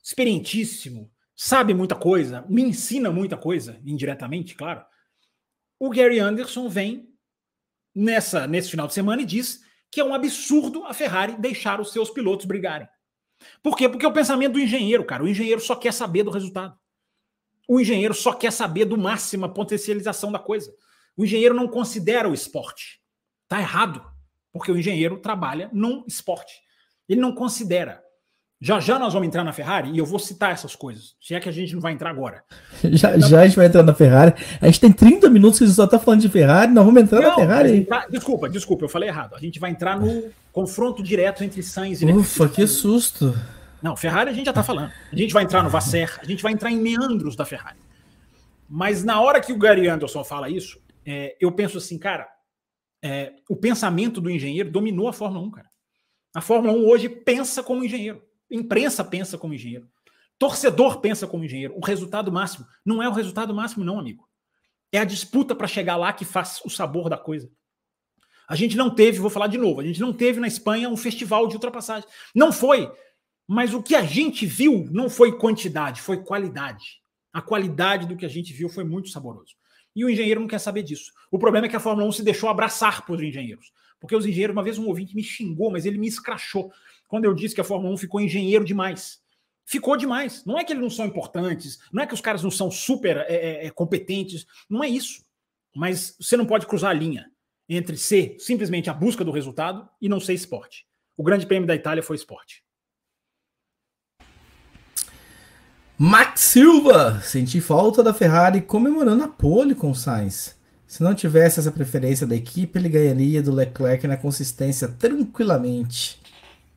experientíssimo, sabe muita coisa, me ensina muita coisa, indiretamente, claro. O Gary Anderson vem nessa nesse final de semana e diz que é um absurdo a Ferrari deixar os seus pilotos brigarem. Por quê? Porque é o pensamento do engenheiro, cara. O engenheiro só quer saber do resultado. O engenheiro só quer saber do máxima potencialização da coisa. O engenheiro não considera o esporte. Tá errado, porque o engenheiro trabalha num esporte. Ele não considera. Já já nós vamos entrar na Ferrari e eu vou citar essas coisas. Se é que a gente não vai entrar agora. Já, então, já a gente vai entrar na Ferrari. A gente tem 30 minutos que a gente só está falando de Ferrari, nós vamos entrar não, na Ferrari. Tá, desculpa, desculpa, eu falei errado. A gente vai entrar no confronto direto entre Sainz e Ufa, que susto. Não, Ferrari a gente já está falando. A gente vai entrar no Vasser, a gente vai entrar em meandros da Ferrari. Mas na hora que o Gary Anderson fala isso, é, eu penso assim, cara, é, o pensamento do engenheiro dominou a Fórmula 1, cara. A Fórmula 1 hoje pensa como engenheiro. Imprensa pensa como engenheiro. Torcedor pensa como engenheiro. O resultado máximo não é o resultado máximo, não, amigo. É a disputa para chegar lá que faz o sabor da coisa. A gente não teve, vou falar de novo, a gente não teve na Espanha um festival de ultrapassagem. Não foi. Mas o que a gente viu não foi quantidade, foi qualidade. A qualidade do que a gente viu foi muito saboroso. E o engenheiro não quer saber disso. O problema é que a Fórmula 1 se deixou abraçar por engenheiros. Porque os engenheiros, uma vez um ouvinte me xingou, mas ele me escrachou quando eu disse que a Fórmula 1 ficou engenheiro demais. Ficou demais. Não é que eles não são importantes, não é que os caras não são super é, é, é competentes, não é isso. Mas você não pode cruzar a linha entre ser simplesmente a busca do resultado e não ser esporte. O Grande Prêmio da Itália foi esporte. Max Silva, senti falta da Ferrari comemorando a pole com o Sainz. Se não tivesse essa preferência da equipe, ele ganharia do Leclerc na consistência tranquilamente.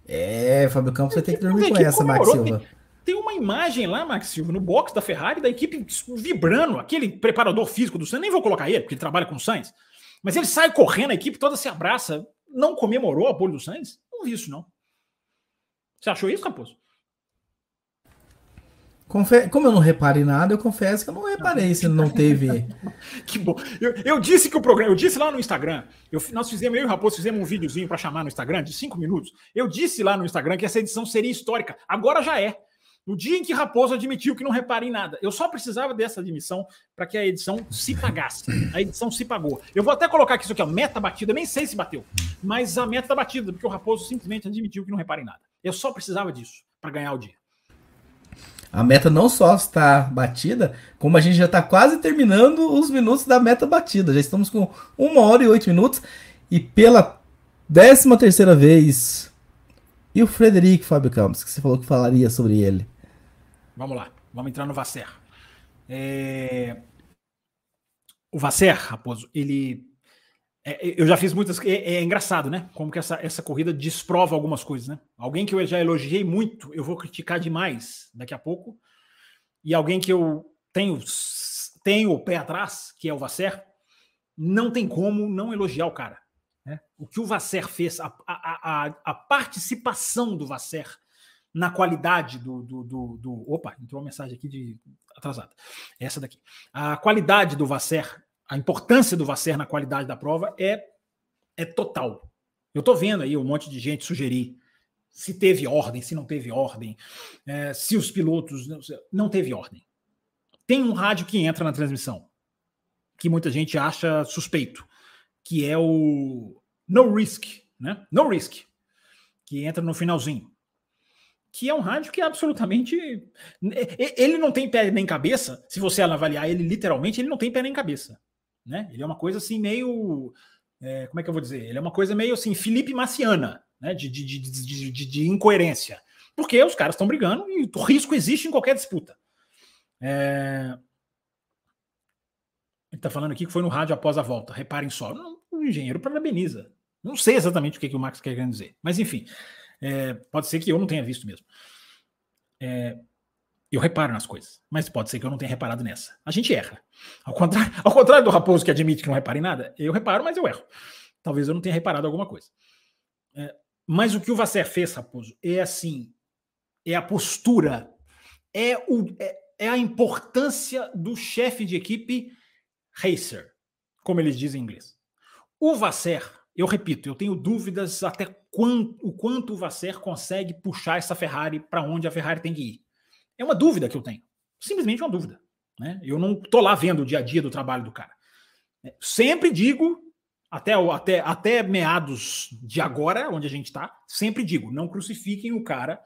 É, Fábio Campos vai ter que dormir com essa, Max Silva. Tem, tem, uma imagem lá, Max Silva, no box da Ferrari, da equipe vibrando, aquele preparador físico do Sainz, nem vou colocar ele, porque ele trabalha com o Sainz, mas ele sai correndo, a equipe toda se abraça. Não comemorou a pole do Sainz? Não vi isso, não. Você achou isso, Raposo? Confe... Como eu não reparei nada, eu confesso que eu não reparei se não teve. que bom. Eu, eu, disse que o programa, eu disse lá no Instagram, eu, nós fizemos, eu e o Raposo fizemos um videozinho para chamar no Instagram de cinco minutos. Eu disse lá no Instagram que essa edição seria histórica. Agora já é. No dia em que Raposo admitiu que não reparei em nada. Eu só precisava dessa admissão para que a edição se pagasse. A edição se pagou. Eu vou até colocar aqui isso aqui, ó, meta batida, nem sei se bateu, mas a meta tá batida, porque o Raposo simplesmente admitiu que não reparei em nada. Eu só precisava disso para ganhar o dia. A meta não só está batida, como a gente já está quase terminando os minutos da meta batida. Já estamos com uma hora e oito minutos. E pela décima terceira vez. E o Frederico Fábio Campos, que você falou que falaria sobre ele. Vamos lá, vamos entrar no Vasser. É... O Vasser, Raposo, ele é, eu já fiz muitas. É, é, engraçado, né? Como que essa, essa corrida desprova algumas coisas, né? Alguém que eu já elogiei muito, eu vou criticar demais daqui a pouco. E alguém que eu tenho tem o pé atrás, que é o Vasser, não tem como não elogiar o cara. Né? O que o Vasser fez, a, a, a, a participação do Vasser na qualidade do, do, do, do, Opa, entrou uma mensagem aqui de atrasada. Essa daqui. A qualidade do Vasser, a importância do Vasser na qualidade da prova é, é total. Eu tô vendo aí um monte de gente sugerir se teve ordem, se não teve ordem, é, se os pilotos. Não, não teve ordem. Tem um rádio que entra na transmissão, que muita gente acha suspeito, que é o No Risk, né? No Risk, que entra no finalzinho. Que é um rádio que é absolutamente. Ele não tem pé nem cabeça. Se você avaliar ele literalmente, ele não tem pé nem cabeça. Né? Ele é uma coisa assim, meio. É, como é que eu vou dizer? Ele é uma coisa meio assim, Felipe Maciana né, de, de, de, de, de incoerência. Porque os caras estão brigando e o risco existe em qualquer disputa. É... Ele está falando aqui que foi no rádio após a volta. Reparem só. O engenheiro parabeniza. Não sei exatamente o que, que o Max quer dizer. Mas, enfim, é, pode ser que eu não tenha visto mesmo. É, eu reparo nas coisas, mas pode ser que eu não tenha reparado nessa. A gente erra. Ao contrário, ao contrário do Raposo que admite que não repara em nada, eu reparo, mas eu erro. Talvez eu não tenha reparado alguma coisa. É, mas o que o Vasser fez, Raposo, é assim: é a postura, é, o, é, é a importância do chefe de equipe racer, como eles dizem em inglês. O Vasser, eu repito, eu tenho dúvidas até quanto, o quanto o Vasser consegue puxar essa Ferrari para onde a Ferrari tem que ir. É uma dúvida que eu tenho. Simplesmente uma dúvida. Né? Eu não tô lá vendo o dia a dia do trabalho do cara. Sempre digo até, até, até meados de agora, onde a gente está, sempre digo: não crucifiquem o cara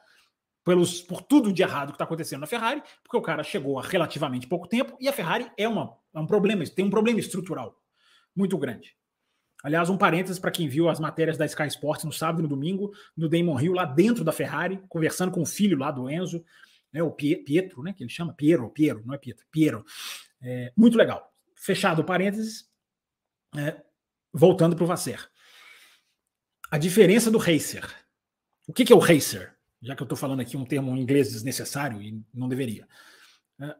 pelos, por tudo de errado que está acontecendo na Ferrari, porque o cara chegou há relativamente pouco tempo e a Ferrari é, uma, é um problema, tem um problema estrutural muito grande. Aliás, um parênteses para quem viu as matérias da Sky Sports no sábado e no domingo, no Damon Hill, lá dentro da Ferrari, conversando com o filho lá do Enzo, né, o Pietro, né, que ele chama Piero, Piero, não é Pietro, Piero. É, muito legal. Fechado o parênteses, é, voltando para o Vasser. A diferença do racer. O que, que é o racer? Já que eu estou falando aqui um termo em inglês desnecessário e não deveria. É,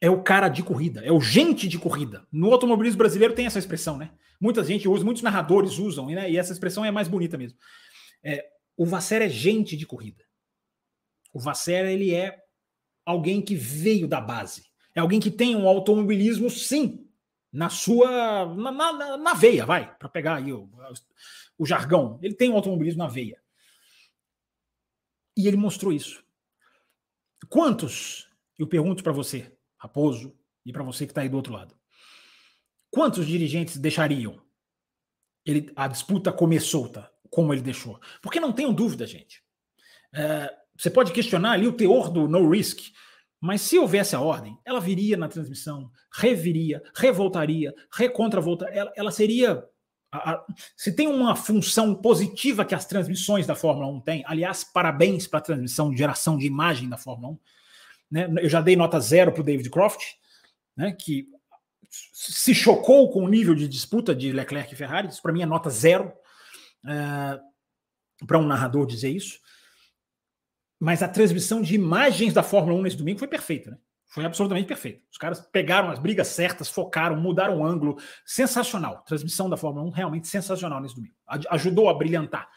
é o cara de corrida, é o gente de corrida. No automobilismo brasileiro tem essa expressão, né? Muita gente usa, muitos narradores usam, né? e essa expressão é mais bonita mesmo. É, o Vasser é gente de corrida. O Vasser, ele é alguém que veio da base. É alguém que tem um automobilismo, sim, na sua. na, na, na veia, vai, para pegar aí o, o jargão. Ele tem um automobilismo na veia. E ele mostrou isso. Quantos, eu pergunto para você, Raposo, e para você que está aí do outro lado, quantos dirigentes deixariam ele, a disputa comer solta, como ele deixou? Porque não tenham dúvida, gente. É, você pode questionar ali o teor do no risk, mas se houvesse a ordem, ela viria na transmissão, reviria, revoltaria, recontravoltaria. Ela, ela seria. A, a, se tem uma função positiva que as transmissões da Fórmula 1 têm, aliás, parabéns para a transmissão de geração de imagem da Fórmula 1. Né? Eu já dei nota zero para o David Croft, né? que se chocou com o nível de disputa de Leclerc e Ferrari. Isso para mim é nota zero uh, para um narrador dizer isso. Mas a transmissão de imagens da Fórmula 1 nesse domingo foi perfeita, né? Foi absolutamente perfeita. Os caras pegaram as brigas certas, focaram, mudaram o ângulo. Sensacional. Transmissão da Fórmula 1 realmente sensacional nesse domingo. Ajudou a brilhantar.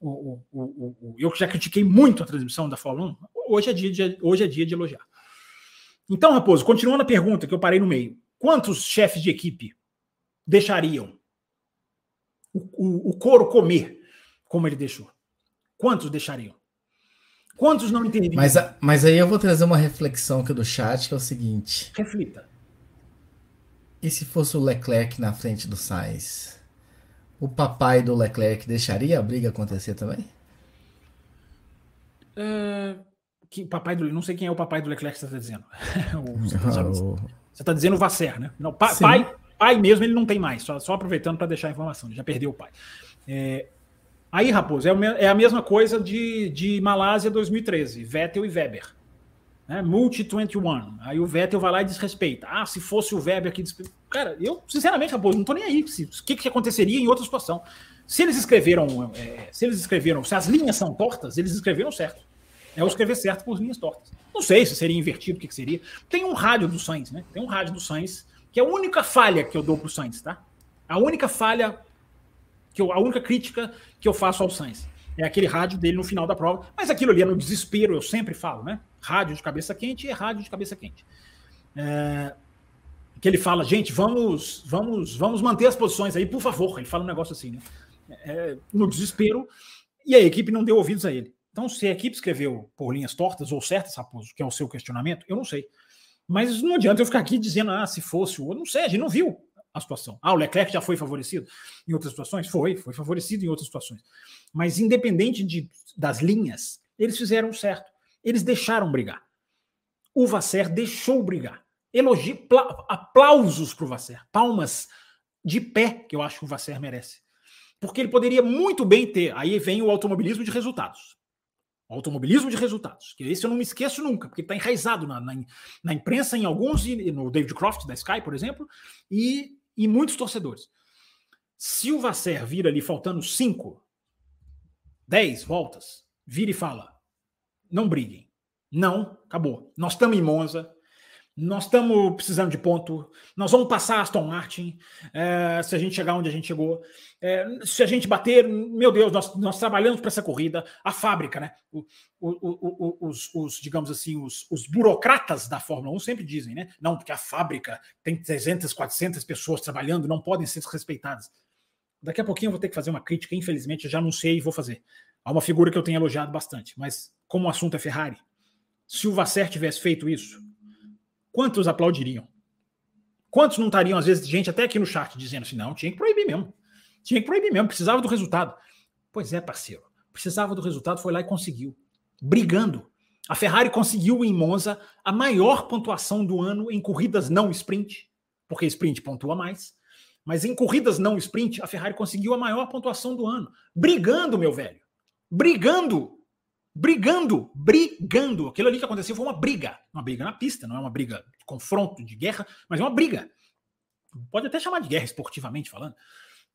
O, o, o, eu já critiquei muito a transmissão da Fórmula 1. Hoje é dia de, hoje é dia de elogiar. Então, Raposo, continuando a pergunta que eu parei no meio. Quantos chefes de equipe deixariam o, o couro comer como ele deixou? Quantos deixariam? Quantos não entendiam? Mas, mas aí eu vou trazer uma reflexão aqui do chat, que é o seguinte. Reflita. E se fosse o Leclerc na frente do Sainz? O papai do Leclerc deixaria a briga acontecer também? É, que papai do, não sei quem é o papai do Leclerc que você está dizendo. você está dizendo o Vasser, né? Não, pa, pai, pai mesmo ele não tem mais. Só, só aproveitando para deixar a informação, ele já perdeu o pai. É, Aí, Raposo, é, é a mesma coisa de, de Malásia 2013, Vettel e Weber. Né? Multi 21. Aí o Vettel vai lá e desrespeita. Ah, se fosse o Weber que. Cara, eu, sinceramente, Raposo, não tô nem aí. O que, que aconteceria em outra situação? Se eles escreveram, é, se eles escreveram, se as linhas são tortas, eles escreveram certo. É o escrever certo por linhas tortas. Não sei se seria invertido, o que, que seria. Tem um rádio do Sainz, né? Tem um rádio do Sainz, que é a única falha que eu dou pro Sainz, tá? A única falha, que eu, a única crítica que eu faço ao Sainz. É aquele rádio dele no final da prova. Mas aquilo ali é no desespero, eu sempre falo, né? Rádio de cabeça quente é rádio de cabeça quente. É, que ele fala, gente, vamos, vamos, vamos manter as posições aí, por favor. Ele fala um negócio assim, né? É, no desespero, e a equipe não deu ouvidos a ele. Então, se a equipe escreveu por linhas tortas ou certas, Raposo, que é o seu questionamento, eu não sei. Mas não adianta eu ficar aqui dizendo, ah, se fosse o. Não sei, a gente não viu a situação. Ah, o Leclerc já foi favorecido em outras situações? Foi, foi favorecido em outras situações. Mas, independente de, das linhas, eles fizeram certo. Eles deixaram brigar. O Vasser deixou brigar. Elogio, aplausos para o Vasser. Palmas de pé que eu acho que o Vasser merece. Porque ele poderia muito bem ter. Aí vem o automobilismo de resultados. Automobilismo de resultados. Que esse eu não me esqueço nunca, porque está enraizado na, na, na, imprensa, em alguns, no David Croft da Sky, por exemplo, e, e muitos torcedores. Se o Vasser vir ali faltando 5, 10 voltas, vira e fala: não briguem. Não, acabou. Nós estamos em Monza, nós estamos precisando de ponto, nós vamos passar Aston Martin, é, se a gente chegar onde a gente chegou. É, se a gente bater, meu Deus, nós, nós trabalhamos para essa corrida, a fábrica, né? O, o, o, os, os, digamos assim, os, os, burocratas da Fórmula 1 sempre dizem, né? Não, porque a fábrica tem 300, 400 pessoas trabalhando, não podem ser respeitadas. Daqui a pouquinho eu vou ter que fazer uma crítica, infelizmente, eu já não sei e vou fazer. Há uma figura que eu tenho elogiado bastante, mas como o assunto é Ferrari, se o Vasser tivesse feito isso, quantos aplaudiriam? Quantos não estariam, às vezes, gente até aqui no chat dizendo assim: não, tinha que proibir mesmo. Tinha que proibir mesmo, precisava do resultado. Pois é, parceiro. Precisava do resultado, foi lá e conseguiu. Brigando. A Ferrari conseguiu em Monza a maior pontuação do ano em corridas não sprint, porque sprint pontua mais. Mas em corridas não sprint, a Ferrari conseguiu a maior pontuação do ano. Brigando, meu velho. Brigando brigando, brigando. Aquilo ali que aconteceu foi uma briga. Uma briga na pista, não é uma briga de confronto, de guerra, mas é uma briga. Pode até chamar de guerra esportivamente falando.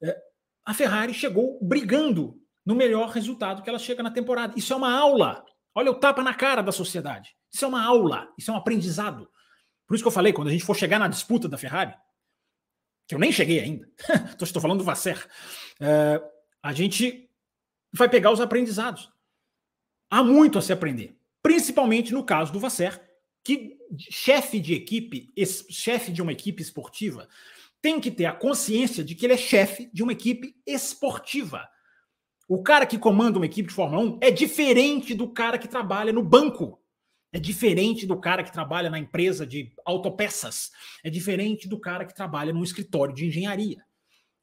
É, a Ferrari chegou brigando no melhor resultado que ela chega na temporada. Isso é uma aula. Olha o tapa na cara da sociedade. Isso é uma aula, isso é um aprendizado. Por isso que eu falei, quando a gente for chegar na disputa da Ferrari, que eu nem cheguei ainda, estou falando do Vasser, é, a gente vai pegar os aprendizados. Há muito a se aprender, principalmente no caso do Vasser, que chefe de equipe, chefe de uma equipe esportiva, tem que ter a consciência de que ele é chefe de uma equipe esportiva. O cara que comanda uma equipe de Fórmula 1 é diferente do cara que trabalha no banco. É diferente do cara que trabalha na empresa de autopeças. É diferente do cara que trabalha num escritório de engenharia.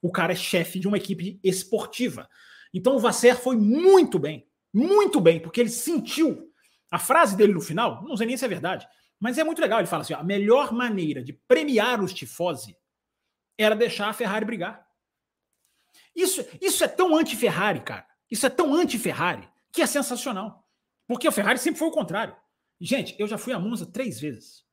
O cara é chefe de uma equipe esportiva. Então o Vasser foi muito bem muito bem, porque ele sentiu. A frase dele no final, não sei nem se é verdade, mas é muito legal. Ele fala assim: ó, a melhor maneira de premiar os tifose era deixar a Ferrari brigar. Isso, isso é tão anti-Ferrari, cara. Isso é tão anti-Ferrari que é sensacional. Porque a Ferrari sempre foi o contrário. Gente, eu já fui a Monza três vezes.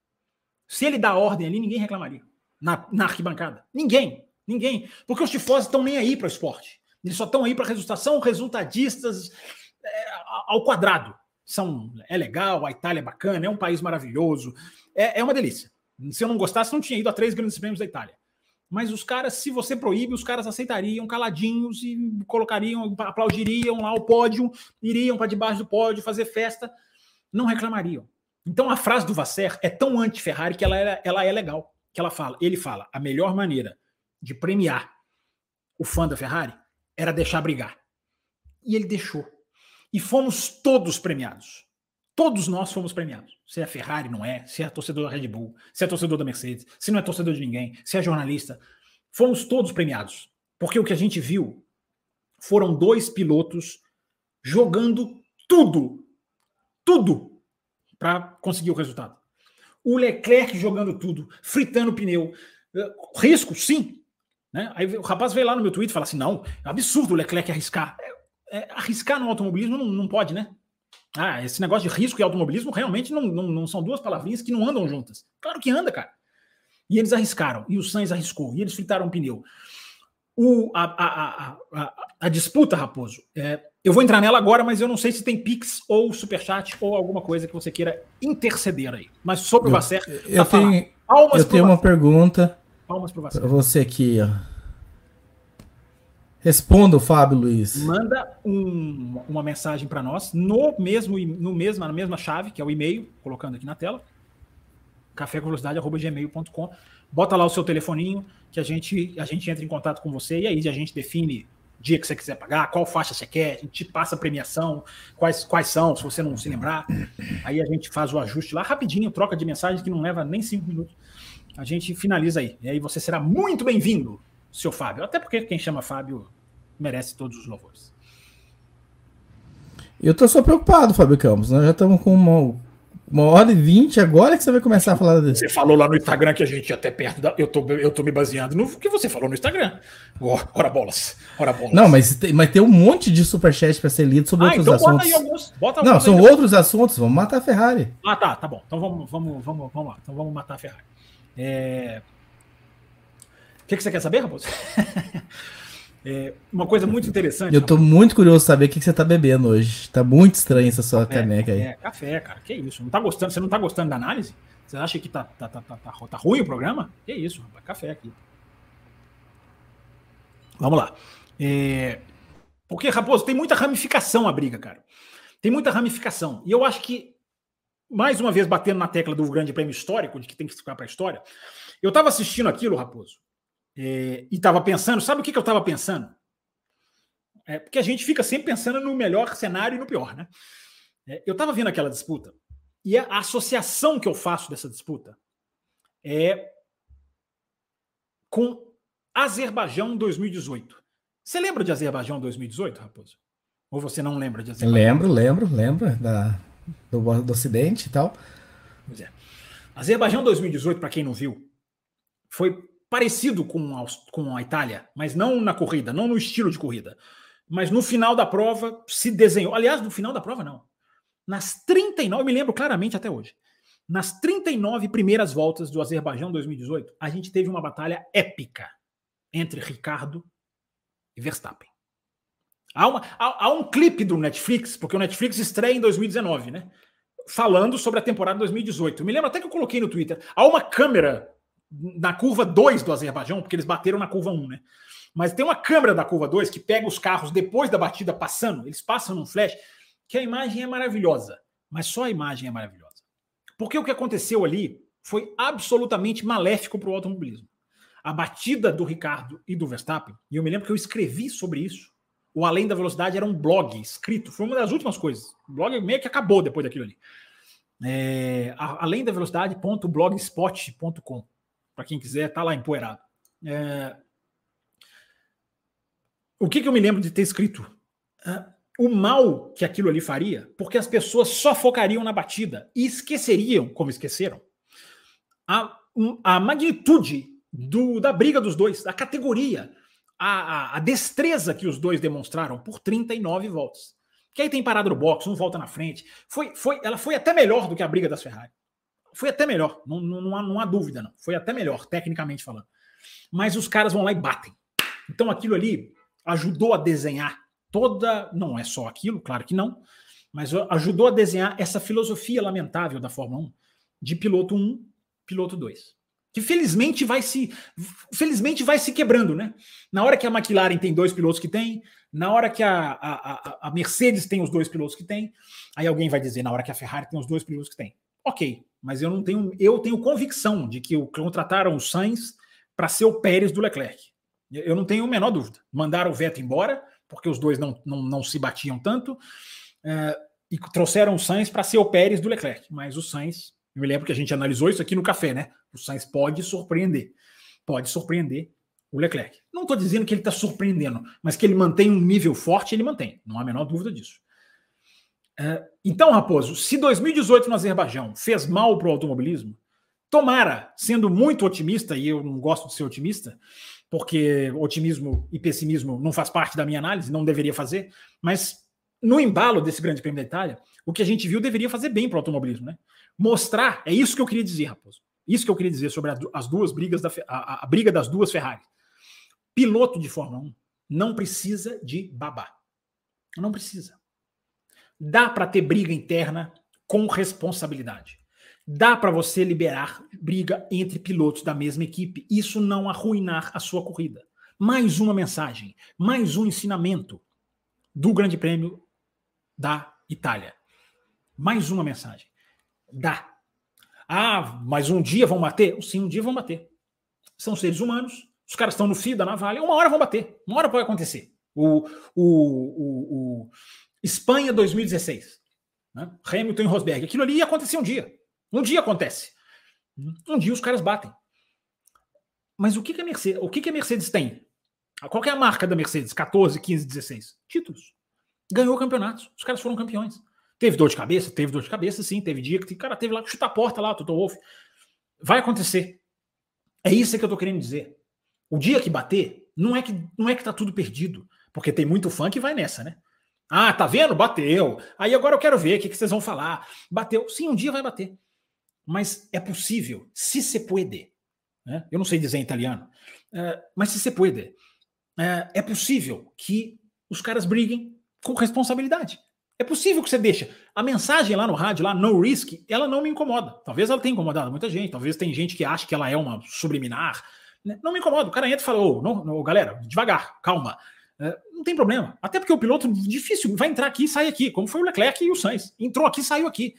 Se ele dá ordem ali, ninguém reclamaria. Na, na arquibancada. Ninguém. Ninguém. Porque os tifoses estão nem aí para o esporte. Eles só estão aí para resultados. São resultadistas ao quadrado. São, é legal, a Itália é bacana, é um país maravilhoso, é, é uma delícia. Se eu não gostasse, não tinha ido a três grandes prêmios da Itália. Mas os caras, se você proíbe, os caras aceitariam caladinhos e colocariam, aplaudiriam lá o pódio, iriam para debaixo do pódio fazer festa, não reclamariam. Então a frase do Vasser é tão anti-Ferrari que ela é, ela é legal. Que ela fala, ele fala, a melhor maneira de premiar o fã da Ferrari era deixar brigar. E ele deixou. E fomos todos premiados. Todos nós fomos premiados. Se é Ferrari, não é. Se é torcedor da Red Bull. Se é torcedor da Mercedes. Se não é torcedor de ninguém. Se é jornalista. Fomos todos premiados. Porque o que a gente viu foram dois pilotos jogando tudo. Tudo. Para conseguir o resultado. O Leclerc jogando tudo. Fritando pneu. Risco, sim. Né? Aí o rapaz veio lá no meu Twitter e fala assim: não, é absurdo o Leclerc arriscar é, arriscar no automobilismo não, não pode, né? Ah, esse negócio de risco e automobilismo realmente não, não, não, são duas palavrinhas que não andam juntas. Claro que anda, cara. E eles arriscaram, e o Sainz arriscou, e eles fritaram o pneu. O, a, a, a, a disputa, Raposo. É, eu vou entrar nela agora, mas eu não sei se tem Pix ou Superchat ou alguma coisa que você queira interceder aí. Mas sobre o Vasser. Eu, tenho, eu tenho uma pergunta. Pra você aqui, ó. Responda, Fábio Luiz. Manda um, uma mensagem para nós no mesmo, no mesmo, na mesma chave, que é o e-mail, colocando aqui na tela, cafécomvelocidade.gmail.com. Bota lá o seu telefoninho, que a gente, a gente entra em contato com você e aí a gente define dia que você quiser pagar, qual faixa você quer, a gente passa a premiação, quais, quais são, se você não se lembrar. Aí a gente faz o ajuste lá rapidinho, troca de mensagem que não leva nem cinco minutos. A gente finaliza aí. E aí você será muito bem-vindo seu Fábio. Até porque quem chama Fábio merece todos os louvores. Eu tô só preocupado, Fábio Campos. Nós já estamos com uma, uma hora e vinte agora que você vai começar a falar desse. Você falou lá no Instagram que a gente ia até perto da. Eu tô, eu tô me baseando no que você falou no Instagram. Oh, ora bolas. Ora bolas. Não, mas tem, mas tem um monte de superchat para ser lido sobre ah, outros então assuntos. Bota aí alguns. Bota Não, são outros assuntos. Vamos matar a Ferrari. Ah, tá, tá bom. Então vamos, vamos, vamos, vamos lá. Então vamos matar a Ferrari. É que, que você quer saber, Raposo? é, uma coisa muito interessante. Eu tô Raposo. muito curioso saber o que, que você tá bebendo hoje. Tá muito estranha essa sua café, caneca aí. É, café, cara. Que isso? Não tá gostando? Você não tá gostando da análise? Você acha que tá, tá, tá, tá, tá, tá ruim o programa? Que isso, rapaz. Café aqui. Vamos lá. É... Porque, Raposo, tem muita ramificação a briga, cara. Tem muita ramificação. E eu acho que, mais uma vez, batendo na tecla do grande prêmio histórico, de que tem que ficar para a história, eu estava assistindo aquilo, Raposo, é, e estava pensando, sabe o que, que eu estava pensando? É, porque a gente fica sempre pensando no melhor cenário e no pior, né? É, eu estava vendo aquela disputa e a associação que eu faço dessa disputa é com Azerbaijão 2018. Você lembra de Azerbaijão 2018, Raposo? Ou você não lembra de Azerbaijão? Lembro, lembro, lembro da, do, do Ocidente e tal. Pois é. Azerbaijão 2018, para quem não viu, foi parecido com a, com a Itália, mas não na corrida, não no estilo de corrida. Mas no final da prova se desenhou. Aliás, no final da prova, não. Nas 39, eu me lembro claramente até hoje. Nas 39 primeiras voltas do Azerbaijão 2018, a gente teve uma batalha épica entre Ricardo e Verstappen. Há, uma, há, há, um clipe do Netflix, porque o Netflix estreia em 2019, né? Falando sobre a temporada 2018. Eu me lembro até que eu coloquei no Twitter. Há uma câmera na curva 2 do Azerbaijão, porque eles bateram na curva 1, né? Mas tem uma câmera da curva 2 que pega os carros depois da batida passando, eles passam num flash, que a imagem é maravilhosa, mas só a imagem é maravilhosa. Porque o que aconteceu ali foi absolutamente maléfico para o automobilismo. A batida do Ricardo e do Verstappen, e eu me lembro que eu escrevi sobre isso. O Além da Velocidade era um blog escrito, foi uma das últimas coisas. O blog meio que acabou depois daquilo ali. É, além da velocidade.blogspot.com para quem quiser, está lá empoeirado. É... O que, que, eu me lembro de ter escrito? É, o mal que aquilo ali faria, porque as pessoas só focariam na batida e esqueceriam, como esqueceram, a, a magnitude do, da briga dos dois, a categoria, a, a, a, destreza que os dois demonstraram por 39 voltas. Que aí tem parado no box, um volta na frente. Foi, foi, ela foi até melhor do que a briga das Ferrari. Foi até melhor, não, não, não, há, não há dúvida, não. Foi até melhor, tecnicamente falando. Mas os caras vão lá e batem. Então aquilo ali ajudou a desenhar toda. Não é só aquilo, claro que não, mas ajudou a desenhar essa filosofia lamentável da Fórmula 1 de piloto 1, piloto 2. Que felizmente vai se felizmente vai se quebrando, né? Na hora que a McLaren tem dois pilotos que tem, na hora que a, a, a Mercedes tem os dois pilotos que tem, aí alguém vai dizer na hora que a Ferrari tem os dois pilotos que tem. Ok, mas eu não tenho, eu tenho convicção de que contrataram o Sainz para ser o Pérez do Leclerc. Eu não tenho a menor dúvida. Mandaram o Vettel embora, porque os dois não, não, não se batiam tanto, uh, e trouxeram o Sainz para ser o Pérez do Leclerc. Mas o Sainz, eu me lembro que a gente analisou isso aqui no café, né? O Sainz pode surpreender. Pode surpreender o Leclerc. Não estou dizendo que ele está surpreendendo, mas que ele mantém um nível forte, ele mantém. Não há a menor dúvida disso. É, então, Raposo, se 2018 no Azerbaijão fez mal para o automobilismo, tomara, sendo muito otimista, e eu não gosto de ser otimista, porque otimismo e pessimismo não faz parte da minha análise, não deveria fazer, mas no embalo desse grande prêmio da Itália, o que a gente viu deveria fazer bem para o automobilismo, né? Mostrar, é isso que eu queria dizer, Raposo. Isso que eu queria dizer sobre as duas brigas, da, a, a briga das duas Ferrari. Piloto de Fórmula 1 não precisa de babá. Não precisa. Dá para ter briga interna com responsabilidade. Dá para você liberar briga entre pilotos da mesma equipe. Isso não arruinar a sua corrida. Mais uma mensagem, mais um ensinamento do Grande Prêmio da Itália. Mais uma mensagem. Dá. Ah, mas um dia vão bater? Sim, um dia vão bater. São seres humanos, os caras estão no fio da navalha, uma hora vão bater, uma hora pode acontecer. O, o, o, o Espanha 2016, né? Hamilton e Rosberg, aquilo ali ia acontecer um dia. Um dia acontece. Um dia os caras batem. Mas o que, que a Mercedes, o que, que a Mercedes tem? Qual é a marca da Mercedes? 14, 15, 16? Títulos. Ganhou campeonatos. Os caras foram campeões. Teve dor de cabeça? Teve dor de cabeça, sim. Teve dia que cara teve lá que chutar a porta lá, Toto Wolff. Vai acontecer. É isso que eu tô querendo dizer. O dia que bater, não é que não é que tá tudo perdido, porque tem muito fã que vai nessa, né? Ah, tá vendo? Bateu. Aí agora eu quero ver o que, que vocês vão falar. Bateu. Sim, um dia vai bater. Mas é possível, se se puede. Né? Eu não sei dizer em italiano, uh, mas se se puede. Uh, é possível que os caras briguem com responsabilidade. É possível que você deixe. A mensagem lá no rádio, lá, no risk, ela não me incomoda. Talvez ela tenha incomodado muita gente, talvez tem gente que acha que ela é uma subliminar. Né? Não me incomoda. O cara entra e fala: Ô, não, galera, devagar, calma. É, não tem problema. Até porque o piloto difícil vai entrar aqui e sair aqui, como foi o Leclerc e o Sainz. Entrou aqui saiu aqui.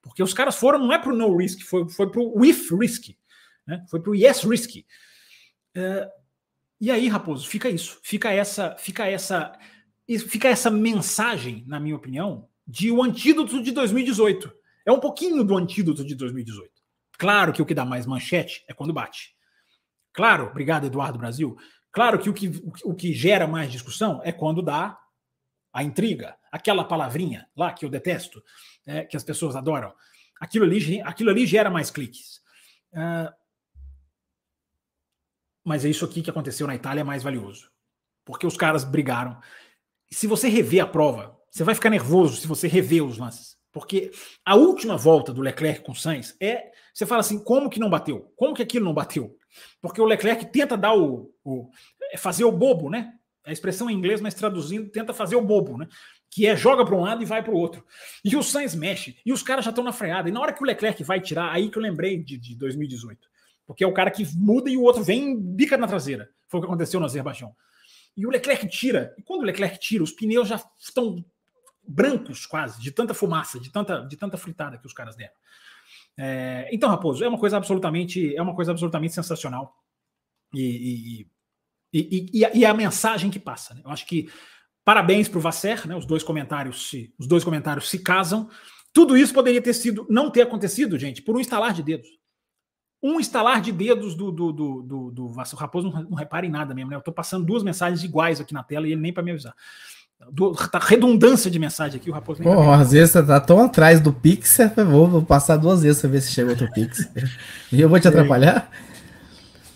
Porque os caras foram, não é para o no risk, foi, foi para o with risk. Né? Foi para o yes risk. É, e aí, Raposo, fica isso. Fica essa, fica essa fica essa mensagem, na minha opinião, de o antídoto de 2018. É um pouquinho do antídoto de 2018. Claro que o que dá mais manchete é quando bate. Claro, obrigado, Eduardo Brasil. Claro que o que, o que gera mais discussão é quando dá a intriga, aquela palavrinha lá que eu detesto, é, que as pessoas adoram. Aquilo ali, aquilo ali gera mais cliques. Uh, mas é isso aqui que aconteceu na Itália é mais valioso. Porque os caras brigaram se você rever a prova, você vai ficar nervoso se você rever os lances. Porque a última volta do Leclerc com o Sainz é. Você fala assim: como que não bateu? Como que aquilo não bateu? Porque o Leclerc tenta dar o. o é fazer o bobo, né? A expressão em inglês, mas traduzindo, tenta fazer o bobo, né? Que é joga para um lado e vai para o outro. E o Sainz mexe, e os caras já estão na freada. E na hora que o Leclerc vai tirar, aí que eu lembrei de, de 2018. Porque é o cara que muda e o outro vem bica na traseira. Foi o que aconteceu no Azerbaijão. E o Leclerc tira. E quando o Leclerc tira, os pneus já estão brancos quase, de tanta fumaça, de tanta, de tanta fritada que os caras deram. É, então, Raposo, é uma coisa absolutamente, é uma coisa absolutamente sensacional. E, e, e, e, a, e a, mensagem que passa. Né? Eu acho que parabéns para o Vasser, né? Os dois comentários se, os dois comentários se casam. Tudo isso poderia ter sido, não ter acontecido, gente, por um instalar de dedos um estalar de dedos do, do, do, do, do Vasco Raposo não, não repara em nada mesmo, né? Eu estou passando duas mensagens iguais aqui na tela e ele nem para me avisar. Do, tá redundância de mensagem aqui, o Raposo Pô, às vezes você tá tão atrás do Pix, eu vou, vou passar duas vezes para ver se chega outro Pix. e eu vou te atrapalhar?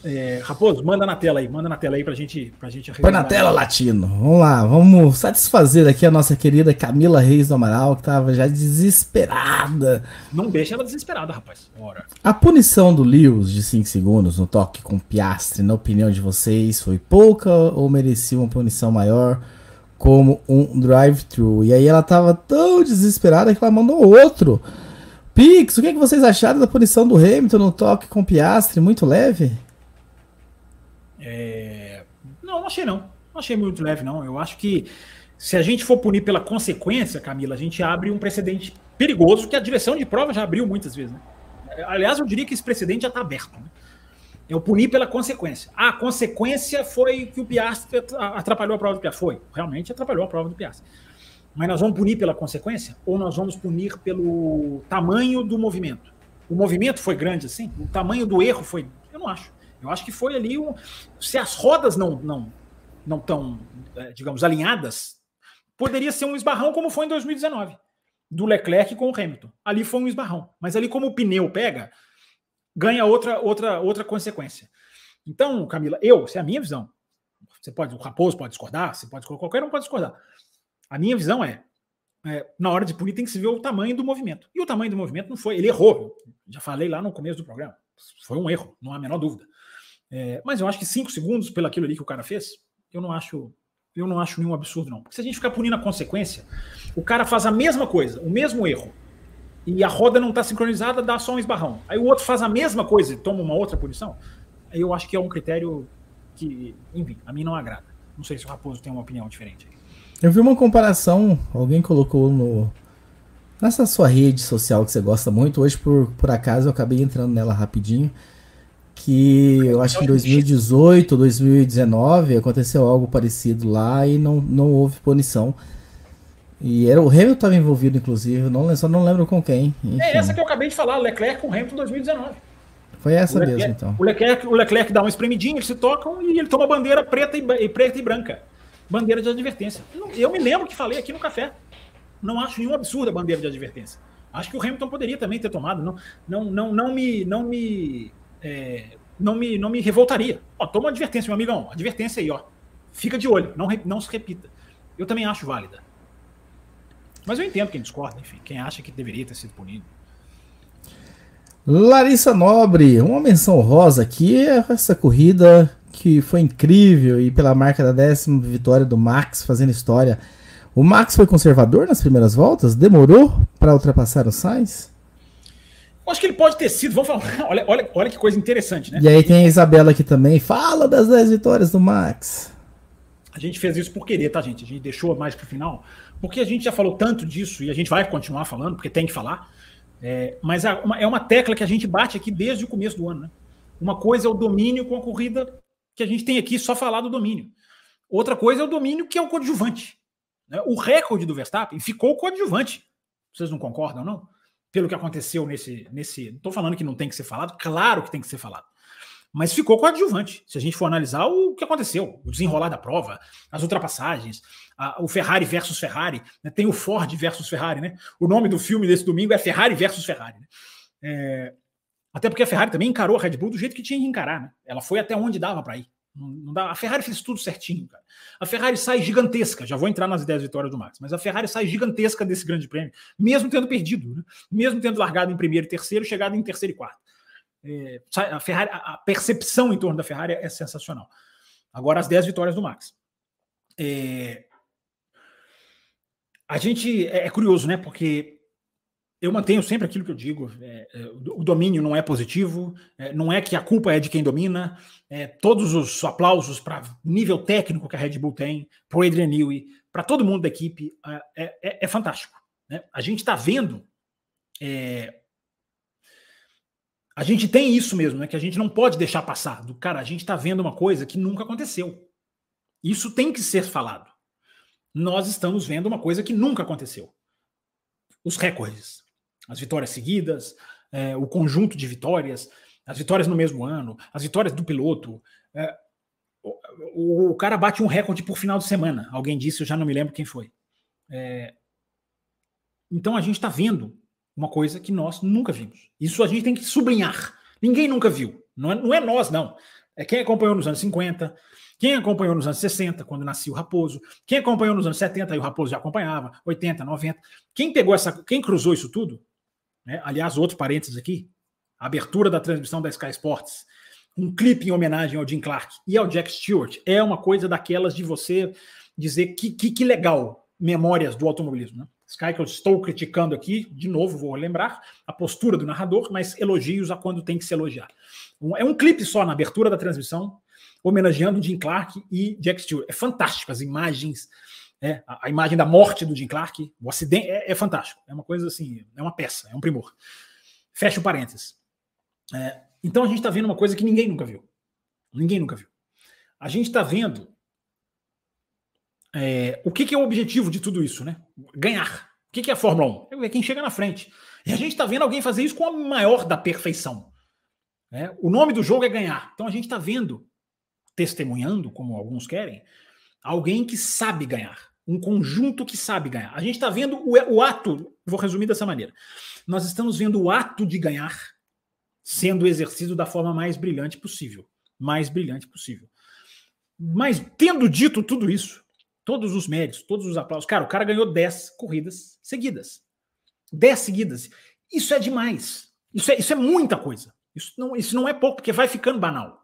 É, Raposo, manda na tela aí, manda na tela aí pra gente, pra gente Põe na tela, Latino. Vamos lá, vamos satisfazer aqui a nossa querida Camila Reis do Amaral, que tava já desesperada. Não deixa ela desesperada, rapaz. Bora. A punição do Lewis de 5 segundos no toque com Piastre, na opinião de vocês, foi pouca ou merecia uma punição maior? Como um drive-thru. E aí ela tava tão desesperada que ela mandou outro. Pix, o que, é que vocês acharam da punição do Hamilton no toque com Piastre? Muito leve? É... Não, não achei não. Não achei muito leve, não. Eu acho que se a gente for punir pela consequência, Camila, a gente abre um precedente perigoso que a direção de prova já abriu muitas vezes. Né? Aliás, eu diria que esse precedente já está aberto. Né? É o punir pela consequência. Ah, a consequência foi que o Piastri atrapalhou a prova do Piastri. Foi, realmente atrapalhou a prova do Piastri. Mas nós vamos punir pela consequência ou nós vamos punir pelo tamanho do movimento? O movimento foi grande assim? O tamanho do erro foi. Eu não acho. Eu acho que foi ali um. Se as rodas não não não estão, é, digamos, alinhadas, poderia ser um esbarrão como foi em 2019 do Leclerc com o Hamilton. Ali foi um esbarrão, mas ali como o pneu pega, ganha outra outra outra consequência. Então, Camila, eu, essa é a minha visão. Você pode, o Raposo pode discordar, você pode qualquer um pode discordar. A minha visão é, é, na hora de punir tem que se ver o tamanho do movimento. E o tamanho do movimento não foi, ele errou. Já falei lá no começo do programa. Foi um erro, não há a menor dúvida. É, mas eu acho que cinco segundos pelo aquilo ali que o cara fez, eu não acho, Eu não acho nenhum absurdo, não. Porque se a gente ficar punindo a consequência, o cara faz a mesma coisa, o mesmo erro, e a roda não está sincronizada, dá só um esbarrão. Aí o outro faz a mesma coisa e toma uma outra punição. Aí eu acho que é um critério que, enfim, a mim não agrada. Não sei se o Raposo tem uma opinião diferente. Eu vi uma comparação, alguém colocou no nessa sua rede social que você gosta muito. Hoje, por, por acaso, eu acabei entrando nela rapidinho. Que eu acho que em 2018, 2019 aconteceu algo parecido lá e não, não houve punição. E era o Hamilton estava envolvido, inclusive, não, só não lembro com quem. Enfim. É essa que eu acabei de falar, Leclerc com Hamilton 2019. Foi essa Leclerc, mesmo, então. O Leclerc, o Leclerc dá uma espremidinha, eles se tocam e ele toma bandeira preta e, preta e branca. Bandeira de advertência. Eu me lembro que falei aqui no café. Não acho nenhum absurdo a bandeira de advertência. Acho que o Hamilton poderia também ter tomado. Não, não, não, não me, não me, é, não me, não me revoltaria. Ó, toma uma advertência, meu amigão. Advertência aí, ó. Fica de olho, não, não se repita. Eu também acho válida. Mas eu entendo quem discorda, enfim, quem acha que deveria ter sido punido. Larissa Nobre, uma menção rosa aqui, essa corrida que foi incrível e pela marca da décima vitória do Max fazendo história. O Max foi conservador nas primeiras voltas? Demorou para ultrapassar o Sainz? Eu acho que ele pode ter sido. Vamos falar. Olha, olha, olha que coisa interessante, né? E aí tem a Isabela aqui também. Fala das 10 vitórias do Max. A gente fez isso por querer, tá, gente? A gente deixou mais pro final porque a gente já falou tanto disso e a gente vai continuar falando, porque tem que falar. É, mas é uma, é uma tecla que a gente bate aqui desde o começo do ano. Né? Uma coisa é o domínio com a corrida que a gente tem aqui, só falar do domínio. Outra coisa é o domínio que é o coadjuvante. Né? O recorde do Verstappen ficou coadjuvante. Vocês não concordam, não? Pelo que aconteceu nesse. nesse não estou falando que não tem que ser falado, claro que tem que ser falado mas ficou coadjuvante. Se a gente for analisar o que aconteceu, o desenrolar da prova, as ultrapassagens, o Ferrari versus Ferrari, né? tem o Ford versus Ferrari, né? O nome do filme desse domingo é Ferrari versus Ferrari. Né? É, até porque a Ferrari também encarou a Red Bull do jeito que tinha que encarar, né? Ela foi até onde dava para ir. Não, a Ferrari fez tudo certinho, cara. A Ferrari sai gigantesca, já vou entrar nas 10 vitórias do Max, mas a Ferrari sai gigantesca desse grande prêmio, mesmo tendo perdido, né? mesmo tendo largado em primeiro e terceiro, chegado em terceiro e quarto. É, a, Ferrari, a percepção em torno da Ferrari é sensacional. Agora, as 10 vitórias do Max. É, a gente é, é curioso, né? Porque eu mantenho sempre aquilo que eu digo: é, é o domínio não é positivo, é, não é que a culpa é de quem domina. É, todos os aplausos para nível técnico que a Red Bull tem, para o Adrian Newey, para todo mundo da equipe, é, fantástico. Né? A gente está vendo a gente tem isso mesmo, né? Que a gente não pode deixar passar. Do cara, a gente está vendo uma coisa que nunca aconteceu. Isso tem que ser falado. Nós estamos vendo uma coisa que nunca aconteceu. Os recordes, as vitórias seguidas, é, o conjunto de vitórias, as vitórias no mesmo ano, as vitórias do piloto. É, o, o, cara bate um recorde por final de semana. Alguém disse, eu já não me lembro quem foi. É, então a gente está vendo uma coisa que nós nunca vimos. Isso a gente tem que sublinhar. Ninguém nunca viu. Não é, não é nós, não. É quem acompanhou nos anos 50, quem acompanhou nos anos 60, quando nascia o Raposo, quem acompanhou nos anos 70 e o Raposo já acompanhava, 80, 90. Quem pegou essa, quem cruzou isso tudo, né? aliás, outros parênteses aqui, a abertura da transmissão da Sky Sports, um clipe em homenagem ao Jim Clark e ao Jack Stewart, é uma coisa daquelas de você dizer que, que, que legal memórias do automobilismo. Né? Sky, que eu estou criticando aqui, de novo, vou lembrar, a postura do narrador, mas elogios a quando tem que se elogiar. Um, é um clipe só na abertura da transmissão, homenageando Jim Clark e Jack Stewart. É fantástico, as imagens, é, a, a, imagem da morte do Jim Clark, o acidente, é, é, fantástico. É uma coisa assim, é uma peça, é um primor. Fecha o parênteses. É, então a gente está vendo uma coisa que ninguém nunca viu. Ninguém nunca viu. A gente está vendo é, o que, que, é o objetivo de tudo isso, né? Ganhar. O que, que é a Fórmula 1? É quem chega na frente. E a gente está vendo alguém fazer isso com a maior da perfeição. Né? O nome do jogo é ganhar. Então a gente está vendo, testemunhando, como alguns querem, alguém que sabe ganhar. Um conjunto que sabe ganhar. A gente está vendo o, o ato, vou resumir dessa maneira. Nós estamos vendo o ato de ganhar sendo exercido da forma mais brilhante possível. Mais brilhante possível. Mas, tendo dito tudo isso, Todos os méritos, todos os aplausos. Cara, o cara ganhou 10 corridas seguidas. 10 seguidas. Isso é demais. Isso é, isso é muita coisa. Isso não, isso não é pouco, porque vai ficando banal.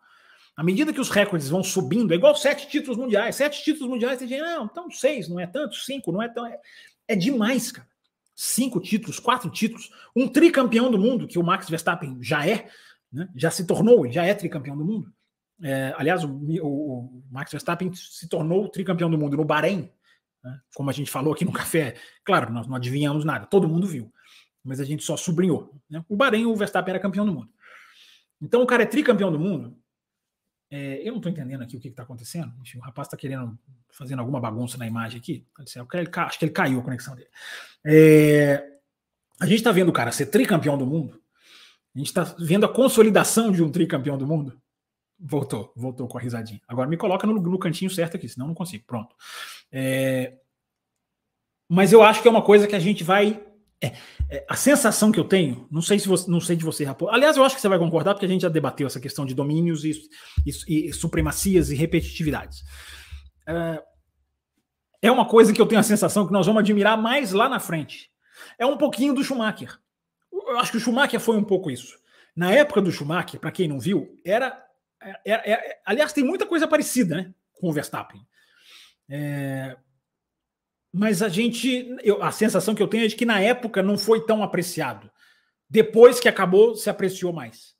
À medida que os recordes vão subindo, é igual sete títulos mundiais. Sete títulos mundiais, tem gente, não, então seis, não é tanto, cinco, não é tão. É, é demais, cara. Cinco títulos, quatro títulos, um tricampeão do mundo, que o Max Verstappen já é, né? já se tornou, já é tricampeão do mundo. É, aliás, o, o, o, Max Verstappen se tornou tricampeão do mundo no Bahrein, né? como a gente falou aqui no café. Claro, nós não adivinhamos nada, todo mundo viu, mas a gente só sublinhou. Né? O Bahrein, o Verstappen era campeão do mundo. Então o cara é tricampeão do mundo. É, eu não estou entendendo aqui o que está acontecendo. Enfim, o rapaz está querendo fazendo alguma bagunça na imagem aqui. Acho que ele caiu a conexão dele. É, a gente está vendo o cara ser tricampeão do mundo. A gente está vendo a consolidação de um tricampeão do mundo. Voltou, voltou com a risadinha. Agora me coloca no, no cantinho certo aqui, senão não consigo. Pronto. É, mas eu acho que é uma coisa que a gente vai é, é, a sensação que eu tenho, não sei se você, não sei de você, Raposo. Aliás, eu acho que você vai concordar, porque a gente já debateu essa questão de domínios e, e, e supremacias e repetitividades. É, é uma coisa que eu tenho a sensação que nós vamos admirar mais lá na frente. É um pouquinho do Schumacher. Eu acho que o Schumacher foi um pouco isso. Na época do Schumacher, para quem não viu, era, era, era, era, Aliás, tem muita coisa parecida né, com o Verstappen. É, mas a gente, eu, a sensação que eu tenho é de que na época não foi tão apreciado. Depois que acabou, se apreciou mais.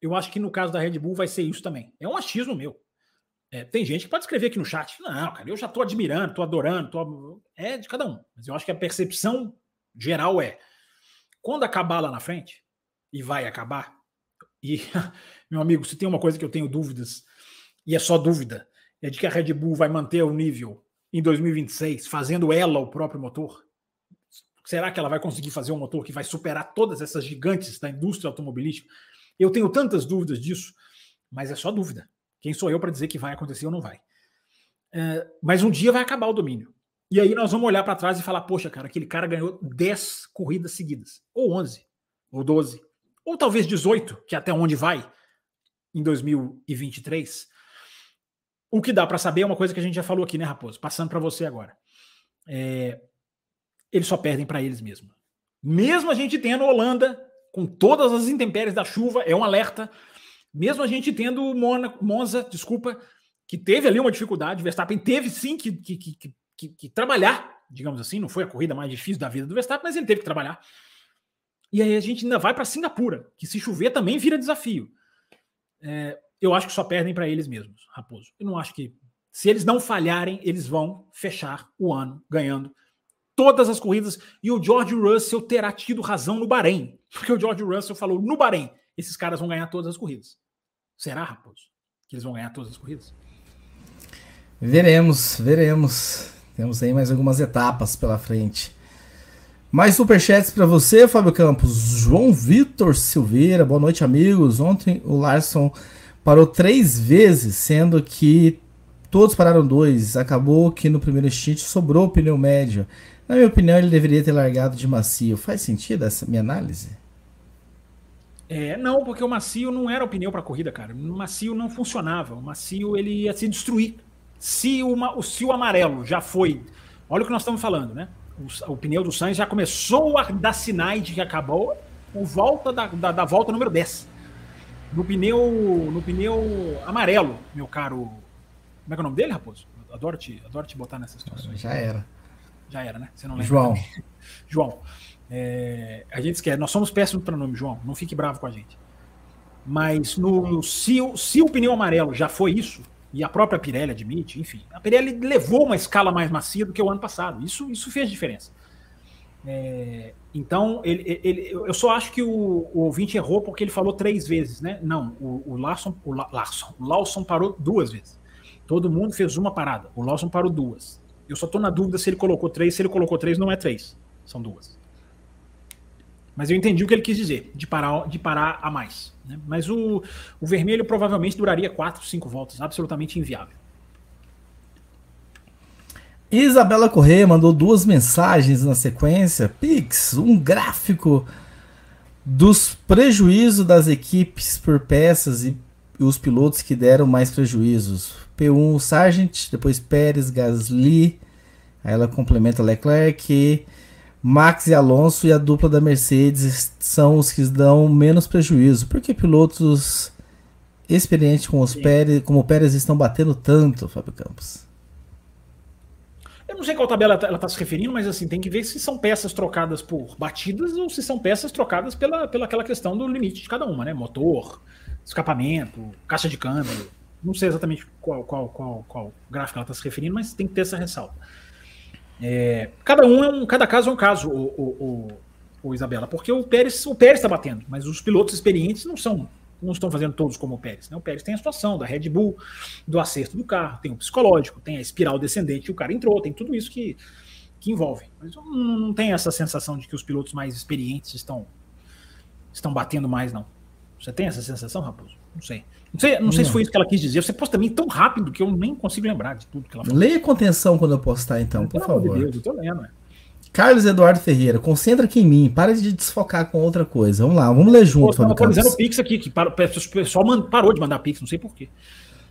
Eu acho que no caso da Red Bull vai ser isso também. É um achismo meu. É, tem gente que pode escrever aqui no chat. Não, cara, eu já estou admirando, estou adorando. Tô... É de cada um. Mas eu acho que a percepção geral é: quando acabar lá na frente, e vai acabar, e, meu amigo, se tem uma coisa que eu tenho dúvidas, e é só dúvida, é de que a Red Bull vai manter o nível em 2026, fazendo ela o próprio motor? Será que ela vai conseguir fazer um motor que vai superar todas essas gigantes da indústria automobilística? Eu tenho tantas dúvidas disso, mas é só dúvida. Quem sou eu para dizer que vai acontecer ou não vai? É, mas um dia vai acabar o domínio. E aí nós vamos olhar para trás e falar: poxa, cara, aquele cara ganhou 10 corridas seguidas, ou 11, ou 12, ou talvez 18, que é até onde vai em 2023. O que dá para saber é uma coisa que a gente já falou aqui, né, Raposo? Passando para você agora. É, eles só perdem para eles mesmos. Mesmo a gente tendo Holanda, com todas as intempéries da chuva, é um alerta. Mesmo a gente tendo Mona, Monza, desculpa, que teve ali uma dificuldade, Verstappen teve sim que, que, que, que, que trabalhar, digamos assim, não foi a corrida mais difícil da vida do Verstappen, mas ele teve que trabalhar. E aí a gente ainda vai para Singapura, que se chover também vira desafio. É, eu acho que só perdem para eles mesmos, Raposo. Eu não acho que. Se eles não falharem, eles vão fechar o ano ganhando todas as corridas. E o George Russell terá tido razão no Bahrein. Porque o George Russell falou no Bahrein: esses caras vão ganhar todas as corridas. Será, Raposo? Que eles vão ganhar todas as corridas? Veremos, veremos. Temos aí mais algumas etapas pela frente. Mais superchats para você, Fábio Campos. João Vitor Silveira, boa noite, amigos. Ontem o Larson parou três vezes, sendo que todos pararam dois. Acabou que no primeiro stint sobrou o pneu médio. Na minha opinião, ele deveria ter largado de macio. Faz sentido essa minha análise? É, não, porque o macio não era o pneu para corrida, cara. O macio não funcionava. O macio ele ia se destruir. Se o, se o amarelo já foi. Olha o que nós estamos falando, né? O, o pneu do Sainz já começou a dar sinais de que acabou por volta da, da, da volta número 10 no pneu, no pneu amarelo, meu caro. Como é que é o nome dele, Raposo? Adoro te, adoro te botar nessas situações. Já era. Já era, né? Você não lembra. João. João. É, a gente esquece, nós somos péssimos para nome, João. Não fique bravo com a gente. Mas no, no, se, se o pneu amarelo já foi isso, e a própria Pirelli admite, enfim, a Pirelli levou uma escala mais macia do que o ano passado. Isso, isso fez diferença. É, então, ele, ele, eu só acho que o, o, ouvinte errou porque ele falou três vezes, né? Não, o, o Larson, o Larson, o Lawson parou duas vezes. Todo mundo fez uma parada. O Lawson parou duas. Eu só estou na dúvida se ele colocou três. Se ele colocou três, não é três. São duas. Mas eu entendi o que ele quis dizer, de parar, de parar a mais. Né? Mas o, o vermelho provavelmente duraria quatro, cinco voltas. Absolutamente inviável. Isabela Corrêa mandou duas mensagens na sequência. Pix, um gráfico dos prejuízos das equipes por peças e os pilotos que deram mais prejuízos. P1 Sargent, depois Pérez, Gasly, aí ela complementa Leclerc, Max e Alonso e a dupla da Mercedes são os que dão menos prejuízo. Porque pilotos experiente com os Pérez, como o Pérez estão batendo tanto, Fábio Campos? Eu não sei qual tabela ela está se referindo, mas assim, tem que ver se são peças trocadas por batidas ou se são peças trocadas pela, pela aquela questão do limite de cada uma, né? Motor, escapamento, caixa de câmbio. Não sei exatamente qual, qual, qual, qual gráfico ela está se referindo, mas tem que ter essa ressalva. É, cada um é um, cada caso é um caso, o, o, o, o Isabela, porque o Pérez o Pérez está batendo, mas os pilotos experientes não são não estão fazendo todos como o Pérez. Né? O Pérez tem a situação da Red Bull, do acerto do carro, tem o psicológico, tem a espiral descendente, o cara entrou, tem tudo isso que, que envolve. Mas não, não tem essa sensação de que os pilotos mais experientes estão, estão batendo mais, não. Você tem essa sensação, Raposo? Não sei. Não sei, não sei se foi isso que ela quis dizer. Você posta também tão rápido que eu nem consigo lembrar de tudo que ela falou. Leia com atenção quando eu postar, então, por favor. De Deus, eu tô lendo, né? Carlos Eduardo Ferreira, concentra aqui em mim, para de desfocar com outra coisa. Vamos lá, vamos ler junto. Estou atualizando o Pix aqui, que o pessoal parou de mandar Pix, não sei porquê.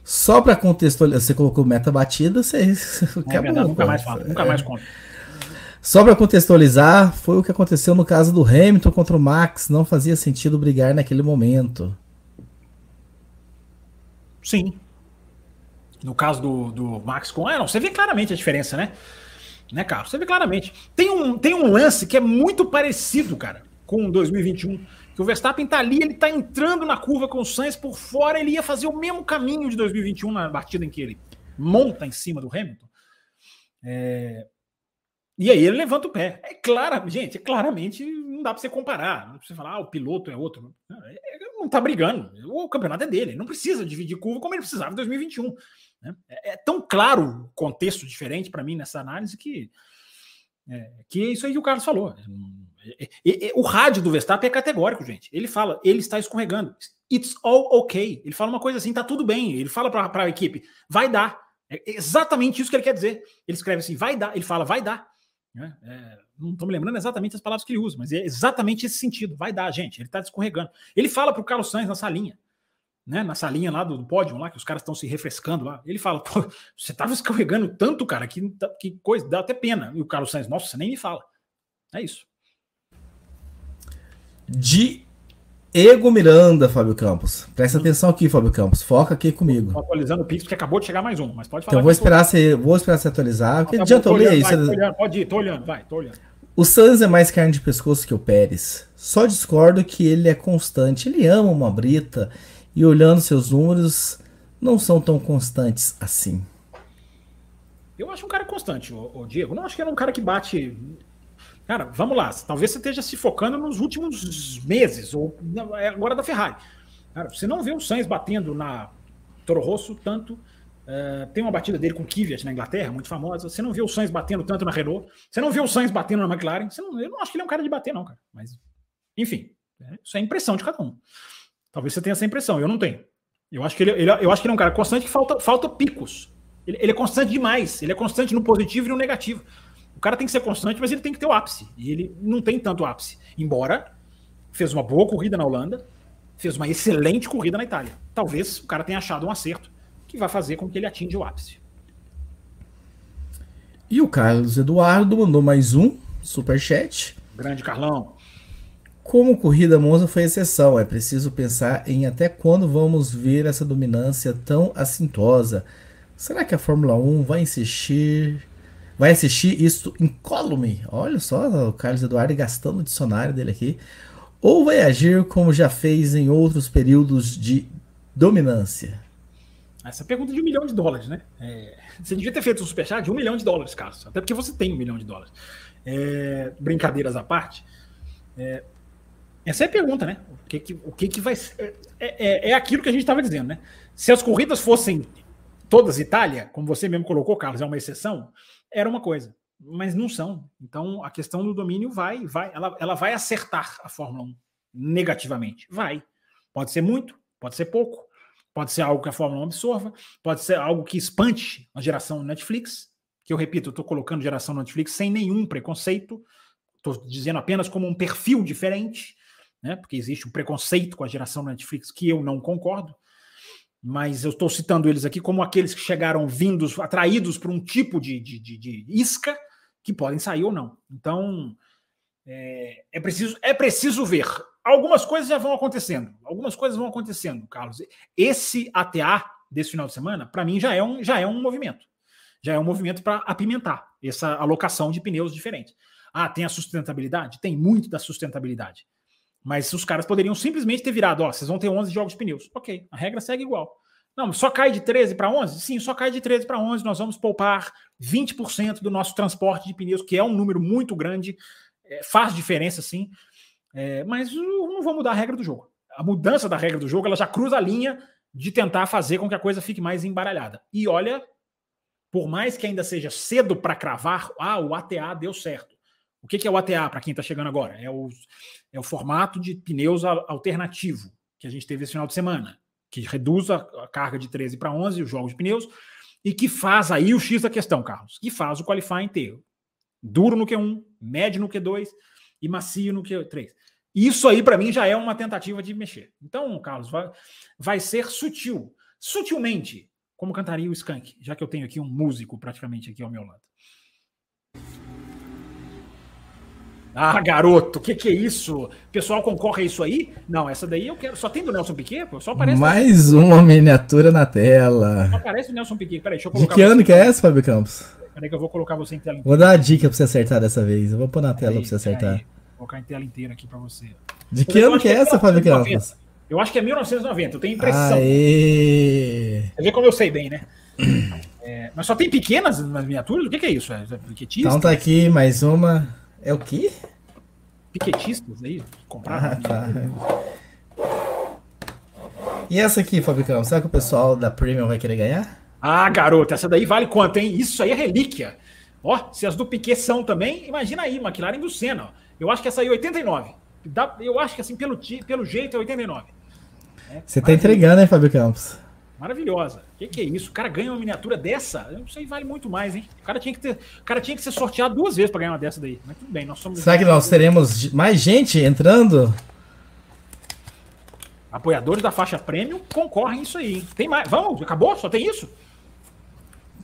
Só para contextualizar, você colocou meta batida, você. É verdade, nunca mais falo, nunca mais conto. Só para contextualizar, foi o que aconteceu no caso do Hamilton contra o Max. Não fazia sentido brigar naquele momento. Sim. No caso do, do Max com. É, não, você vê claramente a diferença, né? Né, Carlos? Você vê claramente. Tem um, tem um lance que é muito parecido, cara, com 2021. Que o Verstappen tá ali, ele tá entrando na curva com o Sainz por fora, ele ia fazer o mesmo caminho de 2021 na batida em que ele monta em cima do Hamilton. É... E aí ele levanta o pé. É claro, gente, é claramente não dá para você comparar. Não precisa falar, ah, o piloto é outro. É, não tá brigando. O campeonato é dele. Não precisa dividir curva como ele precisava em 2021. Né? É, é, tão claro o contexto diferente para mim nessa análise que é, que é isso aí que o Carlos falou. É, é, é, o rádio do Verstappen é categórico, gente. Ele fala, ele está escorregando. It's all okay. Ele fala uma coisa assim, tá tudo bem. Ele fala para a equipe, vai dar. É exatamente isso que ele quer dizer. Ele escreve assim, vai dar. Ele fala, vai dar. Né? É, não estou me lembrando exatamente as palavras que ele usa, mas é exatamente esse sentido. Vai dar, gente. Ele está escorregando. Ele fala para o Carlos Sainz na salinha né, na salinha lá do, do pódio, lá, que os caras estão se refrescando lá. Ele fala, pô, você estava escorregando tanto, cara, que, que coisa, dá até pena. E o Carlos Sainz, nossa, você nem me fala. É isso. Diego Miranda, Fábio Campos. Presta atenção aqui, Fábio Campos. Foca aqui comigo. Tô atualizando o Pix, porque acabou de chegar mais um, mas pode falar. Então vou esperar, você, vou esperar você atualizar. Porque adianta eu ler isso. pode ir, tô olhando, vai, tô olhando. O Sanz é mais carne de pescoço que o Pérez. Só discordo que ele é constante. Ele ama uma brita e olhando seus números, não são tão constantes assim. Eu acho um cara constante, o, Diego. Não acho que era um cara que bate. Cara, vamos lá. Talvez você esteja se focando nos últimos meses, ou é agora da Ferrari. Cara, você não vê o Sainz batendo na Toro Rosso tanto. Uh, tem uma batida dele com o Kvyat na Inglaterra, muito famosa. Você não vê o Sainz batendo tanto na Renault. Você não vê o Sainz batendo na McLaren. Não, eu não acho que ele é um cara de bater, não, cara. Mas, enfim, é, isso é impressão de cada um. Talvez você tenha essa impressão, eu não tenho. Eu acho que ele, ele eu acho que ele é um cara constante que falta, falta picos. Ele, ele, é constante demais. Ele é constante no positivo e no negativo. O cara tem que ser constante, mas ele tem que ter o ápice. E ele não tem tanto ápice. Embora fez uma boa corrida na Holanda, fez uma excelente corrida na Itália. Talvez o cara tenha achado um acerto que vai fazer com que ele atinja o ápice. E o Carlos Eduardo mandou mais um super chat. Grande Carlão. Como corrida Monza foi exceção, é preciso pensar em até quando vamos ver essa dominância tão assintosa. Será que a Fórmula 1 vai insistir, vai assistir isso incólume? Olha só, o Carlos Eduardo gastando o dicionário dele aqui. Ou vai agir como já fez em outros períodos de dominância? Essa pergunta de um milhão de dólares, né? É, você devia ter feito um superchat de um milhão de dólares, Carlos. Até porque você tem um milhão de dólares. É, brincadeiras à parte. É, essa é a pergunta, né? O que, que, o que, que vai ser. É, é, é aquilo que a gente estava dizendo, né? Se as corridas fossem todas Itália, como você mesmo colocou, Carlos, é uma exceção, era uma coisa. Mas não são. Então a questão do domínio vai, vai, ela, ela vai acertar a Fórmula 1 negativamente. Vai. Pode ser muito, pode ser pouco, pode ser algo que a Fórmula 1 absorva, pode ser algo que espante a geração Netflix, que eu repito, eu estou colocando geração Netflix sem nenhum preconceito, estou dizendo apenas como um perfil diferente né? Porque existe um preconceito com a geração Netflix que eu não concordo, mas eu estou citando eles aqui como aqueles que chegaram vindos, atraídos por um tipo de, de, de, de isca que podem sair ou não. Então é, é, preciso, é preciso ver algumas coisas já vão acontecendo. Algumas coisas vão acontecendo, Carlos. Esse ATA desse final de semana, para mim, já é um, já é um movimento. Já é um movimento para apimentar essa alocação de pneus diferentes. Ah, tem a sustentabilidade? Tem muito da sustentabilidade. Mas os caras poderiam simplesmente ter virado, ó, vocês vão ter 11 jogos de pneus. Ok, a regra segue igual. Não, só cai de 13 para 11? Sim, só cai de 13 para 11. Nós vamos poupar 20% do nosso transporte de pneus, que é um número muito grande, é, faz diferença sim, é, mas não vou mudar a regra do jogo. A mudança da regra do jogo ela já cruza a linha de tentar fazer com que a coisa fique mais embaralhada. E olha, por mais que ainda seja cedo para cravar, ah, o ATA deu certo. O que é o ATA para quem está chegando agora? É o, é o formato de pneus alternativo que a gente teve esse final de semana, que reduz a, a carga de 13 para 11, os jogos de pneus, e que faz aí o X da questão, Carlos, que faz o qualifying inteiro. Duro no Q1, médio no Q2 e macio no Q3. Isso aí, para mim, já é uma tentativa de mexer. Então, Carlos, vai, vai ser sutil. Sutilmente, como cantaria o Skank, já que eu tenho aqui um músico praticamente aqui ao meu lado. Ah, garoto, o que, que é isso? O pessoal concorre a isso aí? Não, essa daí eu quero. Só tem do Nelson Piquet? Só aparece. Mais uma miniatura na tela. Só aparece o Nelson Piquet. Peraí, deixa eu colocar. De que ano que é essa, Fábio Campos? Peraí, que eu vou colocar você em tela inteira. Vou dar uma dica pra você acertar dessa vez. Eu vou pôr na tela aí, pra você acertar. Vou colocar em tela inteira aqui pra você. De que ano que é, é essa, Fábio Campos? Eu acho que é 1990, eu tenho impressão. Aê. Você vê como eu sei bem, né? É, mas só tem pequenas nas miniaturas? O que, que é isso? É, é Então tá aqui mais uma. É o quê? piquetistas aí compraram. Ah, tá. E essa aqui, Fabricão, será que o pessoal da Premium vai querer ganhar? Ah, garoto, essa daí vale quanto, hein? Isso aí é relíquia. Ó, se as do Piquet são também, imagina aí, McLaren do Senna. Ó. Eu acho que essa aí é 89. Dá, eu acho que assim, pelo, pelo jeito, é 89. É, Você tá entregando, hein, Fábio Campos? Maravilhosa. O que, que, é isso? O cara ganha uma miniatura dessa? Isso aí vale muito mais, hein? O cara tinha que, ter, o cara tinha que ser sorteado duas vezes para ganhar uma dessa daí. Mas tudo bem, nós somos. Será que nós teremos mais gente entrando? Apoiadores da faixa premium concorrem isso aí. Hein? Tem mais. Vamos, acabou? Só tem isso?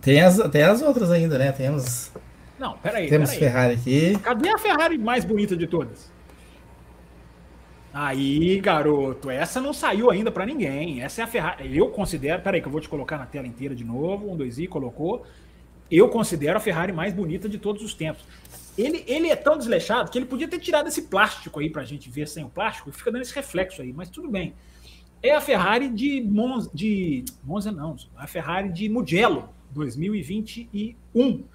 Tem as, tem as outras ainda, né? Temos. Não, peraí. Temos peraí. Ferrari aqui. Cadê a Ferrari mais bonita de todas? Aí, garoto, essa não saiu ainda para ninguém. Essa é a Ferrari. Eu considero. Peraí, que eu vou te colocar na tela inteira de novo. Um, dois e colocou. Eu considero a Ferrari mais bonita de todos os tempos. Ele, ele é tão desleixado que ele podia ter tirado esse plástico aí pra gente ver sem o plástico e fica dando esse reflexo aí, mas tudo bem. É a Ferrari de Monza, de Monza não, a Ferrari de Mugello 2021. Uh,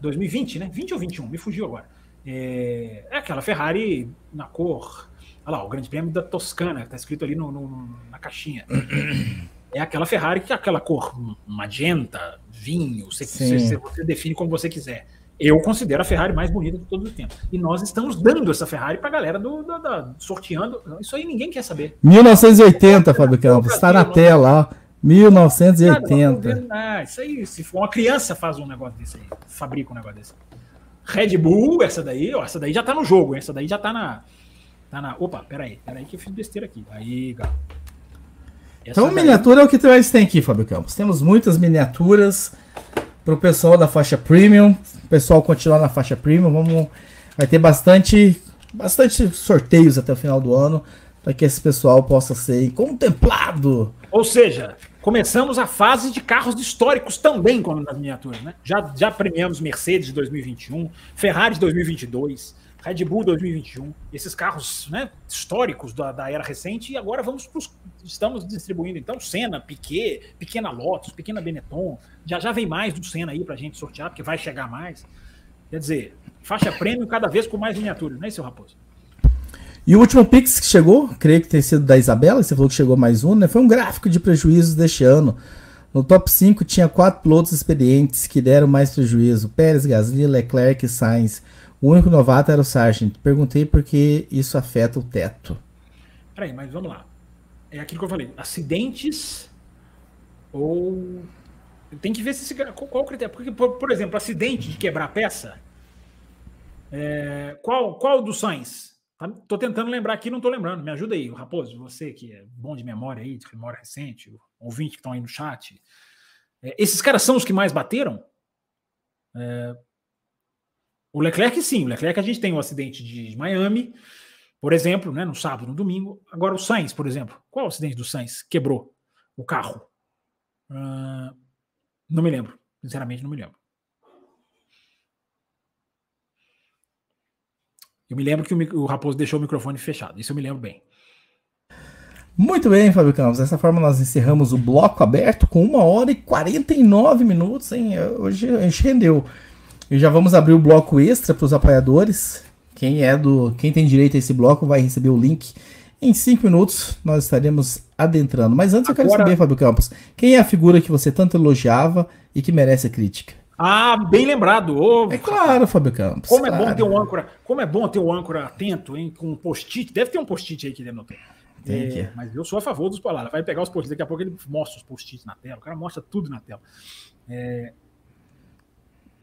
2020, né? 20 ou 21, me fugiu agora. É, é aquela Ferrari na cor Olha lá, o Grande Prêmio da Toscana, está escrito ali no, no, na caixinha. É aquela Ferrari que é aquela cor magenta, vinho, você, você, você, define como você quiser. Eu considero a Ferrari mais bonita de todos os tempos. E nós estamos dando essa Ferrari para a galera do, do, sorteando. Isso aí ninguém quer saber. 1980, Fábio Campos, está na tela, ó. 1980. Ah, isso aí, se for uma criança faz um negócio desse aí, fabrica um negócio desse. Red Bull, essa daí, ó, essa daí já está no jogo, essa daí já está na, Tá na. Opa, peraí, peraí que eu fiz besteira aqui. Aí, galera. Então, daí... miniatura é o que mais tem aqui, Fábio Campos. Temos muitas miniaturas para o pessoal da faixa premium. O pessoal continuar na faixa premium. Vamos, vai ter bastante, bastante sorteios até o final do ano para que esse pessoal possa ser contemplado. Ou seja, começamos a fase de carros históricos também, como nas miniaturas, né? Já, já premiamos Mercedes de 2021, Ferrari de 2022. Red Bull 2021, esses carros né, históricos da, da, era recente, e agora vamos pros, estamos distribuindo então Senna, Piquet, pequena Lotus, pequena Benetton, já já vem mais do Senna aí para a gente sortear, porque vai chegar mais. Quer dizer, faixa prêmio cada vez com mais miniaturas, não é, seu Raposo? E o último Pix que chegou, creio que tem sido da Isabela, você falou que chegou mais um, né? Foi um gráfico de prejuízos deste ano. No top 5 tinha quatro pilotos experientes que deram mais prejuízo: Pérez, Gasly, Leclerc e Sainz. O único novato era o Sargent. Perguntei por que isso afeta o teto. Peraí, mas vamos lá. É aquilo que eu falei. Acidentes ou. Tem que ver se esse... qual o critério. Porque, por, exemplo, acidente de quebrar peça. É... Qual, qual dos Sainz? Tá, tô tentando lembrar aqui, não tô lembrando. Me ajuda aí, Raposo, você que é bom de memória aí, de memória recente, ouvinte que estão aí no chat. É, esses caras são os que mais bateram? É, o Leclerc, sim. O Leclerc, a gente tem o acidente de Miami. Por exemplo, né, no sábado, no domingo. Agora o Sainz, por exemplo. Qual o acidente do Sainz? Quebrou o carro. Uh, não me lembro. Sinceramente, não me lembro. Eu me lembro que o, o Raposo deixou o microfone fechado. Isso eu me lembro bem. Muito bem, Fábio Campos. Dessa forma nós encerramos o bloco aberto com 1 hora e 49 minutos, hein? Hoje a gente rendeu. E já vamos abrir o bloco extra para os apoiadores. Quem é do, quem tem direito a esse bloco vai receber o link. Em 5 minutos nós estaremos adentrando. Mas antes Agora... eu quero saber, Fábio Campos, quem é a figura que você tanto elogiava e que merece a crítica? Ah, bem lembrado. Oh, é claro, Fábio Campos. Como claro. é bom ter um âncora, como é bom ter um âncora atento, hein, com um post-it. Deve ter um post-it aí que deve não ter. É, mas eu sou a favor dos palavras. Vai pegar os post-its, daqui a pouco ele mostra os post-its na tela. O cara mostra tudo na tela. É,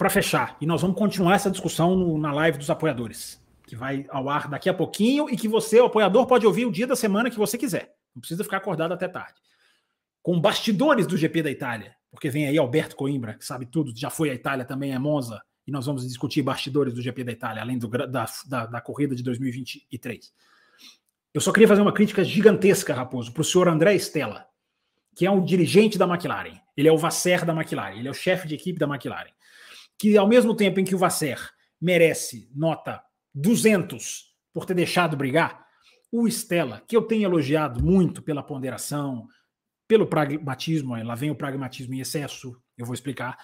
Para fechar, e nós vamos continuar essa discussão no, na live dos apoiadores, que vai ao ar daqui a pouquinho e que você, o apoiador, pode ouvir o dia da semana que você quiser. Não precisa ficar acordado até tarde. Com bastidores do GP da Itália porque vem aí Alberto Coimbra, que sabe tudo, já foi à Itália também, é Monza, e nós vamos discutir bastidores do GP da Itália, além do, da, da, da corrida de 2023. Eu só queria fazer uma crítica gigantesca, Raposo, para o senhor André Stella, que é um dirigente da McLaren. Ele é o Vasser da McLaren, ele é o chefe de equipe da McLaren. Que ao mesmo tempo em que o Vasser merece nota 200 por ter deixado brigar, o Stella, que eu tenho elogiado muito pela ponderação, pelo pragmatismo, lá vem o pragmatismo em excesso, eu vou explicar.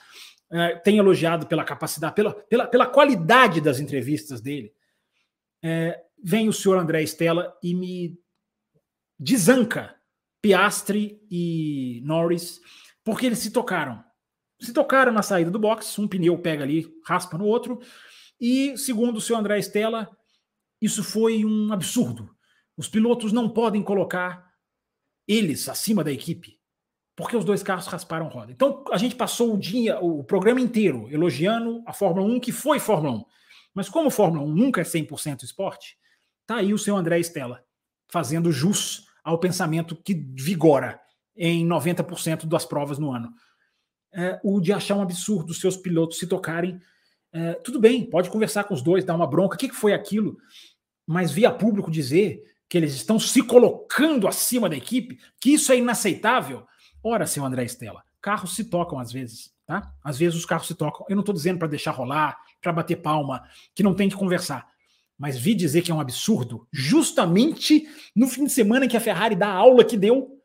É, tem elogiado pela capacidade, pela, pela, pela qualidade das entrevistas dele. É, vem o senhor André Stella e me desanca Piastri e Norris, porque eles se tocaram. Se tocaram na saída do box, um pneu pega ali, raspa no outro, e segundo o senhor André Stella, isso foi um absurdo. Os pilotos não podem colocar eles acima da equipe, porque os dois carros rasparam roda. Então a gente passou o dia, o programa inteiro, elogiando a Fórmula 1, que foi Fórmula 1. Mas como Fórmula 1 nunca é 100% esporte, tá aí o seu André Stella fazendo jus ao pensamento que vigora em 90% das provas no ano. É, o de achar um absurdo os seus pilotos se tocarem. É, tudo bem, pode conversar com os dois, dar uma bronca. O que, que foi aquilo? Mas via público dizer que eles estão se colocando acima da equipe, que isso é inaceitável. Ora, seu André Estela, carros se tocam às vezes, tá? Às vezes os carros se tocam. Eu não estou dizendo para deixar rolar, para bater palma, que não tem que conversar. Mas vi dizer que é um absurdo, justamente no fim de semana em que a Ferrari dá a aula que deu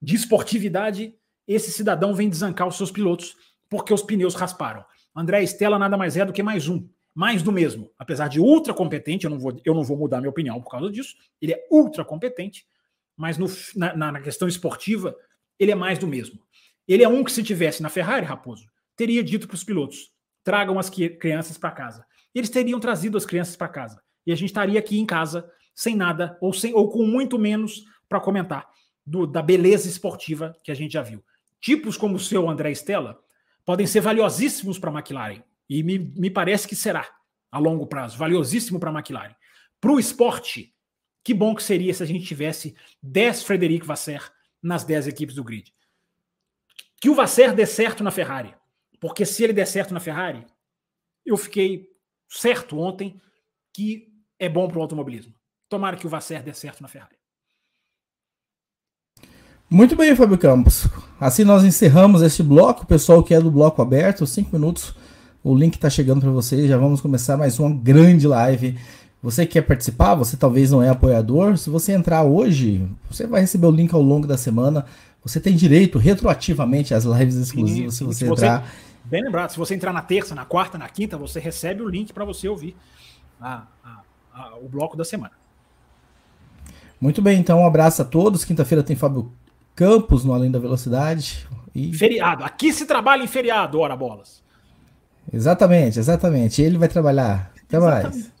de esportividade, esse cidadão vem desancar os seus pilotos porque os pneus rasparam. André Estela nada mais é do que mais um mais do mesmo. Apesar de ultra competente, eu não vou, eu não vou mudar minha opinião por causa disso. Ele é ultra competente, mas no, na, na questão esportiva, ele é mais do mesmo. Ele é um que, se tivesse na Ferrari, Raposo, teria dito para os pilotos: tragam as crianças para casa. Eles teriam trazido as crianças para casa. E a gente estaria aqui em casa sem nada, ou, sem, ou com muito menos para comentar do, da beleza esportiva que a gente já viu. Tipos como o seu André Stella podem ser valiosíssimos para a McLaren. E me, me parece que será, a longo prazo, valiosíssimo para a McLaren. Para o esporte, que bom que seria se a gente tivesse 10 Frederico Vasser nas 10 equipes do grid. Que o Vasser dê certo na Ferrari. Porque se ele der certo na Ferrari, eu fiquei certo ontem que é bom para o automobilismo. Tomara que o Vasser dê certo na Ferrari. Muito bem, Fábio Campos. Assim nós encerramos este bloco. Pessoal que é do bloco aberto, cinco minutos o link está chegando para vocês. Já vamos começar mais uma grande live. Você quer participar? Você talvez não é apoiador. Se você entrar hoje, você vai receber o link ao longo da semana. Você tem direito retroativamente às lives exclusivas se você se entrar. Você, bem lembrado, se você entrar na terça, na quarta, na quinta, você recebe o link para você ouvir a, a, a, o bloco da semana. Muito bem, então um abraço a todos. Quinta-feira tem Fábio Campos no Além da Velocidade. E... Feriado. Aqui se trabalha em feriado, ora bolas. Exatamente, exatamente. Ele vai trabalhar. Até exatamente. mais.